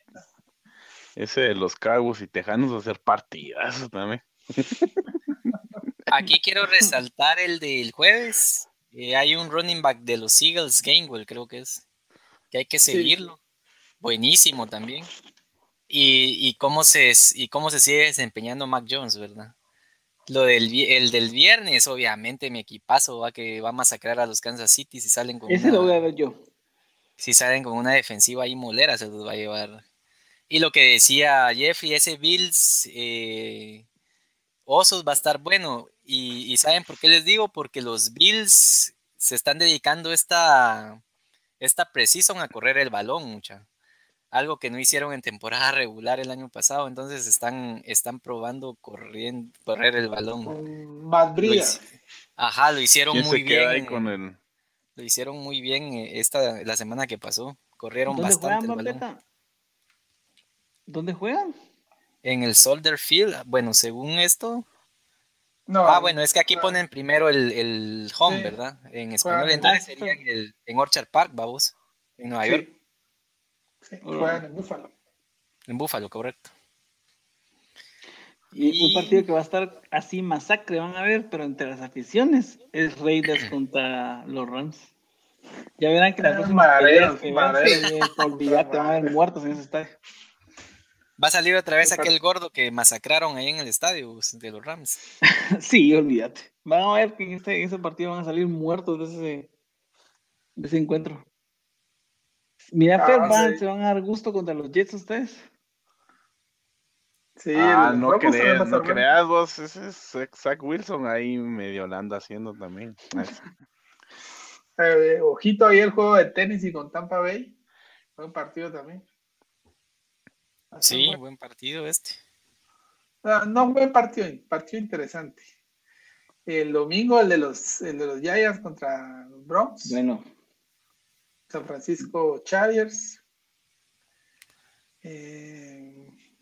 ese de los Cagos y Tejanos va a ser partidas también. Aquí quiero resaltar el del jueves. Eh, hay un running back de los Eagles, Gainwell, creo que es. Que hay que seguirlo. Buenísimo también. Y, cómo se, y cómo se sigue desempeñando Mac Jones, ¿verdad? Lo del el del viernes, obviamente, mi equipazo va que va a masacrar a los Kansas City si salen con Ese lo voy a ver yo. Si salen con una defensiva ahí molera, se los va a llevar. Y lo que decía Jeffrey, ese Bills eh, Osos va a estar bueno. Y, ¿saben por qué les digo? Porque los Bills se están dedicando esta, esta precision a correr el balón, mucha. Algo que no hicieron en temporada regular el año pasado. Entonces están, están probando corriendo, correr el balón. Más brilla. Ajá, lo hicieron muy bien. Lo hicieron muy bien esta, la semana que pasó. Corrieron bastante el balón. ¿Dónde juegan? en el Soldier Field, bueno, según esto. No, ah, bueno, es que aquí ponen primero el, el home, ¿verdad? En español, entonces sería en, el, en Orchard Park, vamos, en Nueva York. Sí, juegan en Buffalo. En Buffalo, correcto. Y, un partido que va a estar así masacre, van a ver, pero entre las aficiones es Raiders contra los Rams. Ya verán que la próxima mareos, que van a haber muertos en ese estadio. Va a salir otra vez aquel gordo que masacraron ahí en el estadio de los Rams. sí, olvídate. Van a ver que en este, ese partido van a salir muertos de ese, de ese encuentro. Mira, ah, ¿se van a dar gusto contra los Jets ustedes? Sí, ah, no creas, no creas vos, ese es Zach Wilson ahí medio la anda haciendo también. Eh, ojito ahí el juego de tenis y con Tampa Bay. Buen partido también. Sí, buen partido este. No, no, buen partido, partido interesante. El domingo, el de los, el de los Giants contra los Browns. Bueno. San Francisco Chargers. Eh,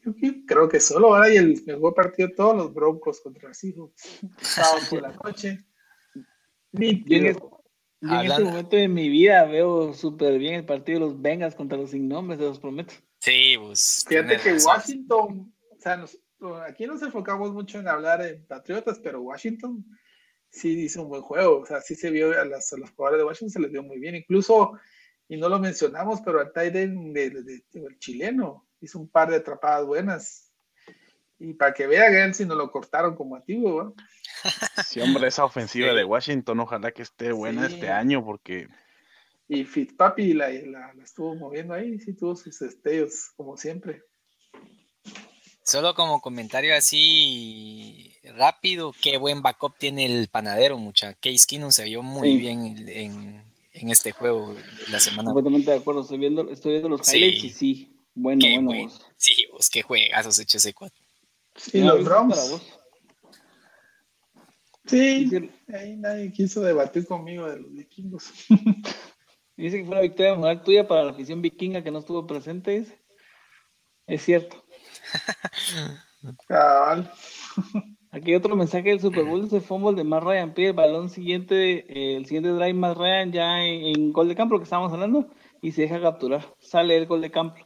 yo creo que solo ahora y el mejor partido de todos los Broncos contra los Seahawks. Sábado por la noche. Yo en este momento de mi vida veo súper bien el partido de los Bengals contra los sin nombres, se los prometo. Sí, pues. Fíjate que Washington, o sea, nos, aquí nos enfocamos mucho en hablar de Patriotas, pero Washington sí hizo un buen juego. O sea, sí se vio a, las, a los jugadores de Washington, se les dio muy bien. Incluso, y no lo mencionamos, pero al Tyden del chileno hizo un par de atrapadas buenas. Y para que vean él si no lo cortaron como activo, ¿no? Sí, hombre, esa ofensiva de Washington, ojalá que esté buena este año, porque. Y Fitzpapi la, la, la, estuvo moviendo ahí, sí tuvo sus destellos, como siempre. Solo como comentario así rápido, qué buen backup tiene el panadero, mucha. Case Keenum se vio muy bien en, en, este juego la semana. Completamente de acuerdo, estoy viendo, estoy viendo los highlights y sí, bueno, qué bueno. Buen, sí, vos qué juegazos hecho ese cuatro. Sí, los Browns. Sí, ahí nadie quiso debatir conmigo de los vikingos. Dice que fue una victoria moral tuya para la afición vikinga que no estuvo presente. Dice. Es cierto. Cabal. Aquí hay otro mensaje del Super Bowl ese fumble de Matt Ryan. Pide el balón siguiente, eh, el siguiente drive Matt Ryan ya en, en, gol de campo, lo que estábamos hablando, y se deja capturar. Sale el gol de campo.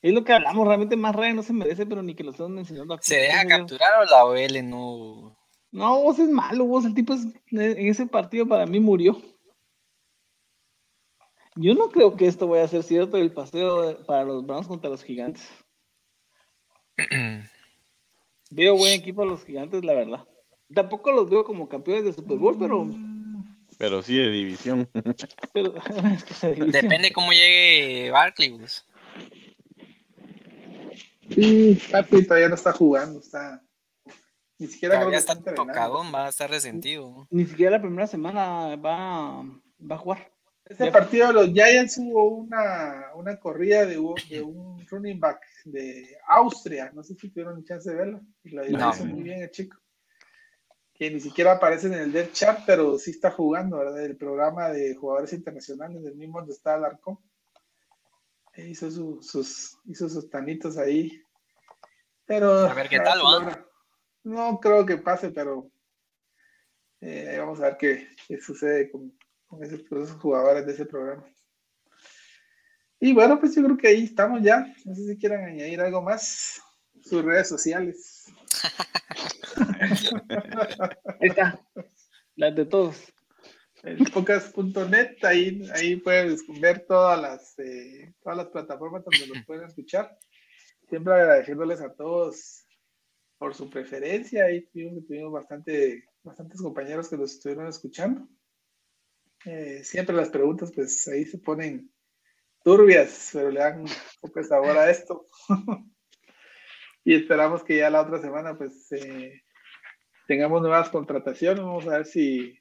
Es lo que hablamos, realmente Matt Ryan no se merece, pero ni que lo estén mencionando aquí. ¿Se deja capturar o la OL no? No, vos es malo, vos el tipo es, en ese partido para mí murió. Yo no creo que esto vaya a ser cierto el paseo para los Browns contra los gigantes. veo buen equipo a los gigantes, la verdad. Tampoco los veo como campeones de Super Bowl, pero. Pero sí de división. pero, es que de división. Depende cómo llegue Barkley. Pues. Sí, Papi todavía no está jugando, está. Ni siquiera todavía está tocadón, va a estar resentido. Ni siquiera la primera semana va, va a jugar. Ese partido de los Giants hubo una, una corrida de, de, un running back de Austria, no sé si tuvieron chance de verla, y la hizo no. muy bien el chico, que ni siquiera aparece en el Death Chat, pero sí está jugando, ¿verdad? El programa de jugadores internacionales, del mismo donde está Alarcón. E hizo, su, sus, hizo sus tanitos ahí. Pero, a ver qué tal, ¿va? No creo que pase, pero eh, vamos a ver qué, qué sucede con, con ese, esos jugadores de ese programa. Y bueno, pues yo creo que ahí estamos ya. No sé si quieran añadir algo más. Sus redes sociales. ahí está. Las de todos. Pocas.net, ahí, ahí puedes ver todas las, eh, todas las plataformas donde los pueden escuchar. Siempre agradeciéndoles a todos por su preferencia. Ahí tuvimos, tuvimos bastante, bastantes compañeros que los estuvieron escuchando. Eh, siempre las preguntas, pues ahí se ponen turbias, pero le dan un poco de sabor a esto. y esperamos que ya la otra semana, pues, eh, tengamos nuevas contrataciones. Vamos a ver si,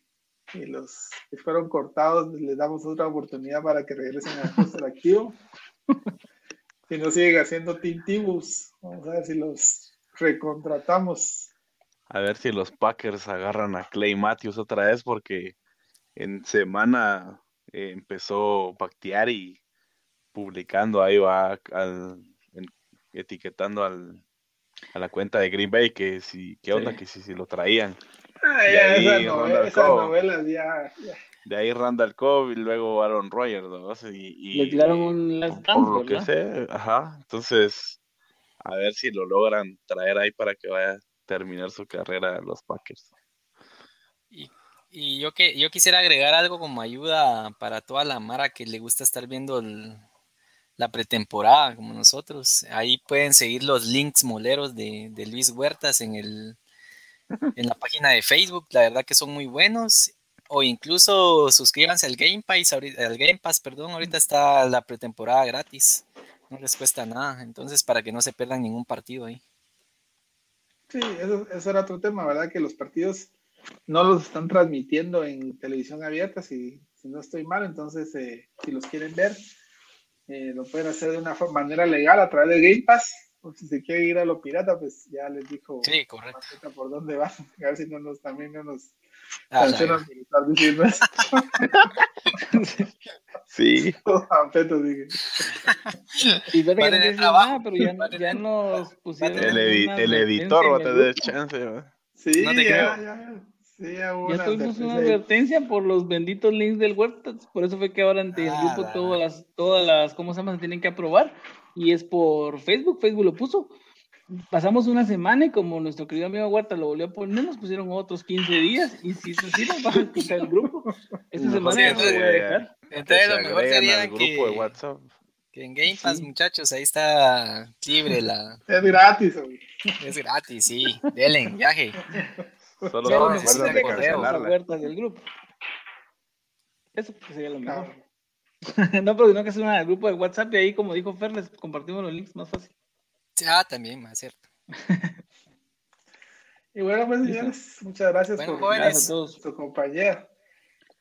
si, los que fueron cortados les damos otra oportunidad para que regresen al roster activo. si no siguen haciendo tintibus, vamos a ver si los recontratamos. A ver si los Packers agarran a Clay Matthews otra vez, porque en semana eh, empezó a pactear y publicando ahí va al, en, etiquetando al, a la cuenta de Green Bay que si qué onda sí. que si, si lo traían. Ah, ya, esa novela, esas novelas ya, ya, de ahí Randall Cobb y luego Aaron Rodgers ¿no? y, y le tiraron un por, por lo que sé ajá. Entonces a ver si lo logran traer ahí para que vaya a terminar su carrera los Packers. Y y yo que yo quisiera agregar algo como ayuda para toda la mara que le gusta estar viendo el, la pretemporada como nosotros. Ahí pueden seguir los links moleros de, de, Luis Huertas en el en la página de Facebook. La verdad que son muy buenos. O incluso suscríbanse al Game Pass, al Game Pass, perdón, ahorita está la pretemporada gratis. No les cuesta nada. Entonces, para que no se pierdan ningún partido ahí. Sí, eso, eso era otro tema, ¿verdad? Que los partidos no los están transmitiendo en televisión abierta, si, si no estoy mal, entonces eh, si los quieren ver, eh, lo pueden hacer de una manera legal a través de Game Pass o si se quiere ir a lo pirata, pues ya les dijo Sí, correcto. Por dónde va. A ver si no nos, también no nos Ah, sancionan por estar diciendo eso. Sí. Todos pampetos, dije. Y ver que no trabajo, nada, pero ya, nos pusieron. El, editor va a tener chance. Sí, No te ya, creo. ya. Sí, ya hubo Ya tuvimos una advertencia por los benditos links del WordPress, por eso fue que ahora ante el Ah, grupo la- todas las, todas las, ¿cómo se llama? Se tienen que aprobar y es por Facebook, Facebook lo puso. Pasamos una semana y como nuestro querido amigo Huerta lo volvió a poner, nos pusieron otros 15 días y si es así nos van a quitar el grupo. Esta No, semana sí, no lo voy a entonces, dejar. Entonces lo mejor sería grupo que, de WhatsApp. que en Game Pass, Sí. muchachos, ahí está libre la... Es gratis, güey. Es gratis, sí. Denle, viaje. Solo no, necesitan de. Huerta del grupo. Eso pues, sería lo mejor. Cabrón. no, pero sino que es una grupo de WhatsApp y ahí, como dijo Fer, les compartimos los links más fácil. Ah, también, más cierto. Y bueno, pues señores, muchas gracias Bueno, por jóvenes. Gracias a todos. su compañía.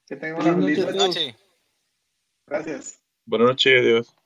Que tengan una feliz noche. Buenas todos. noches. Gracias. Buenas noches, adiós.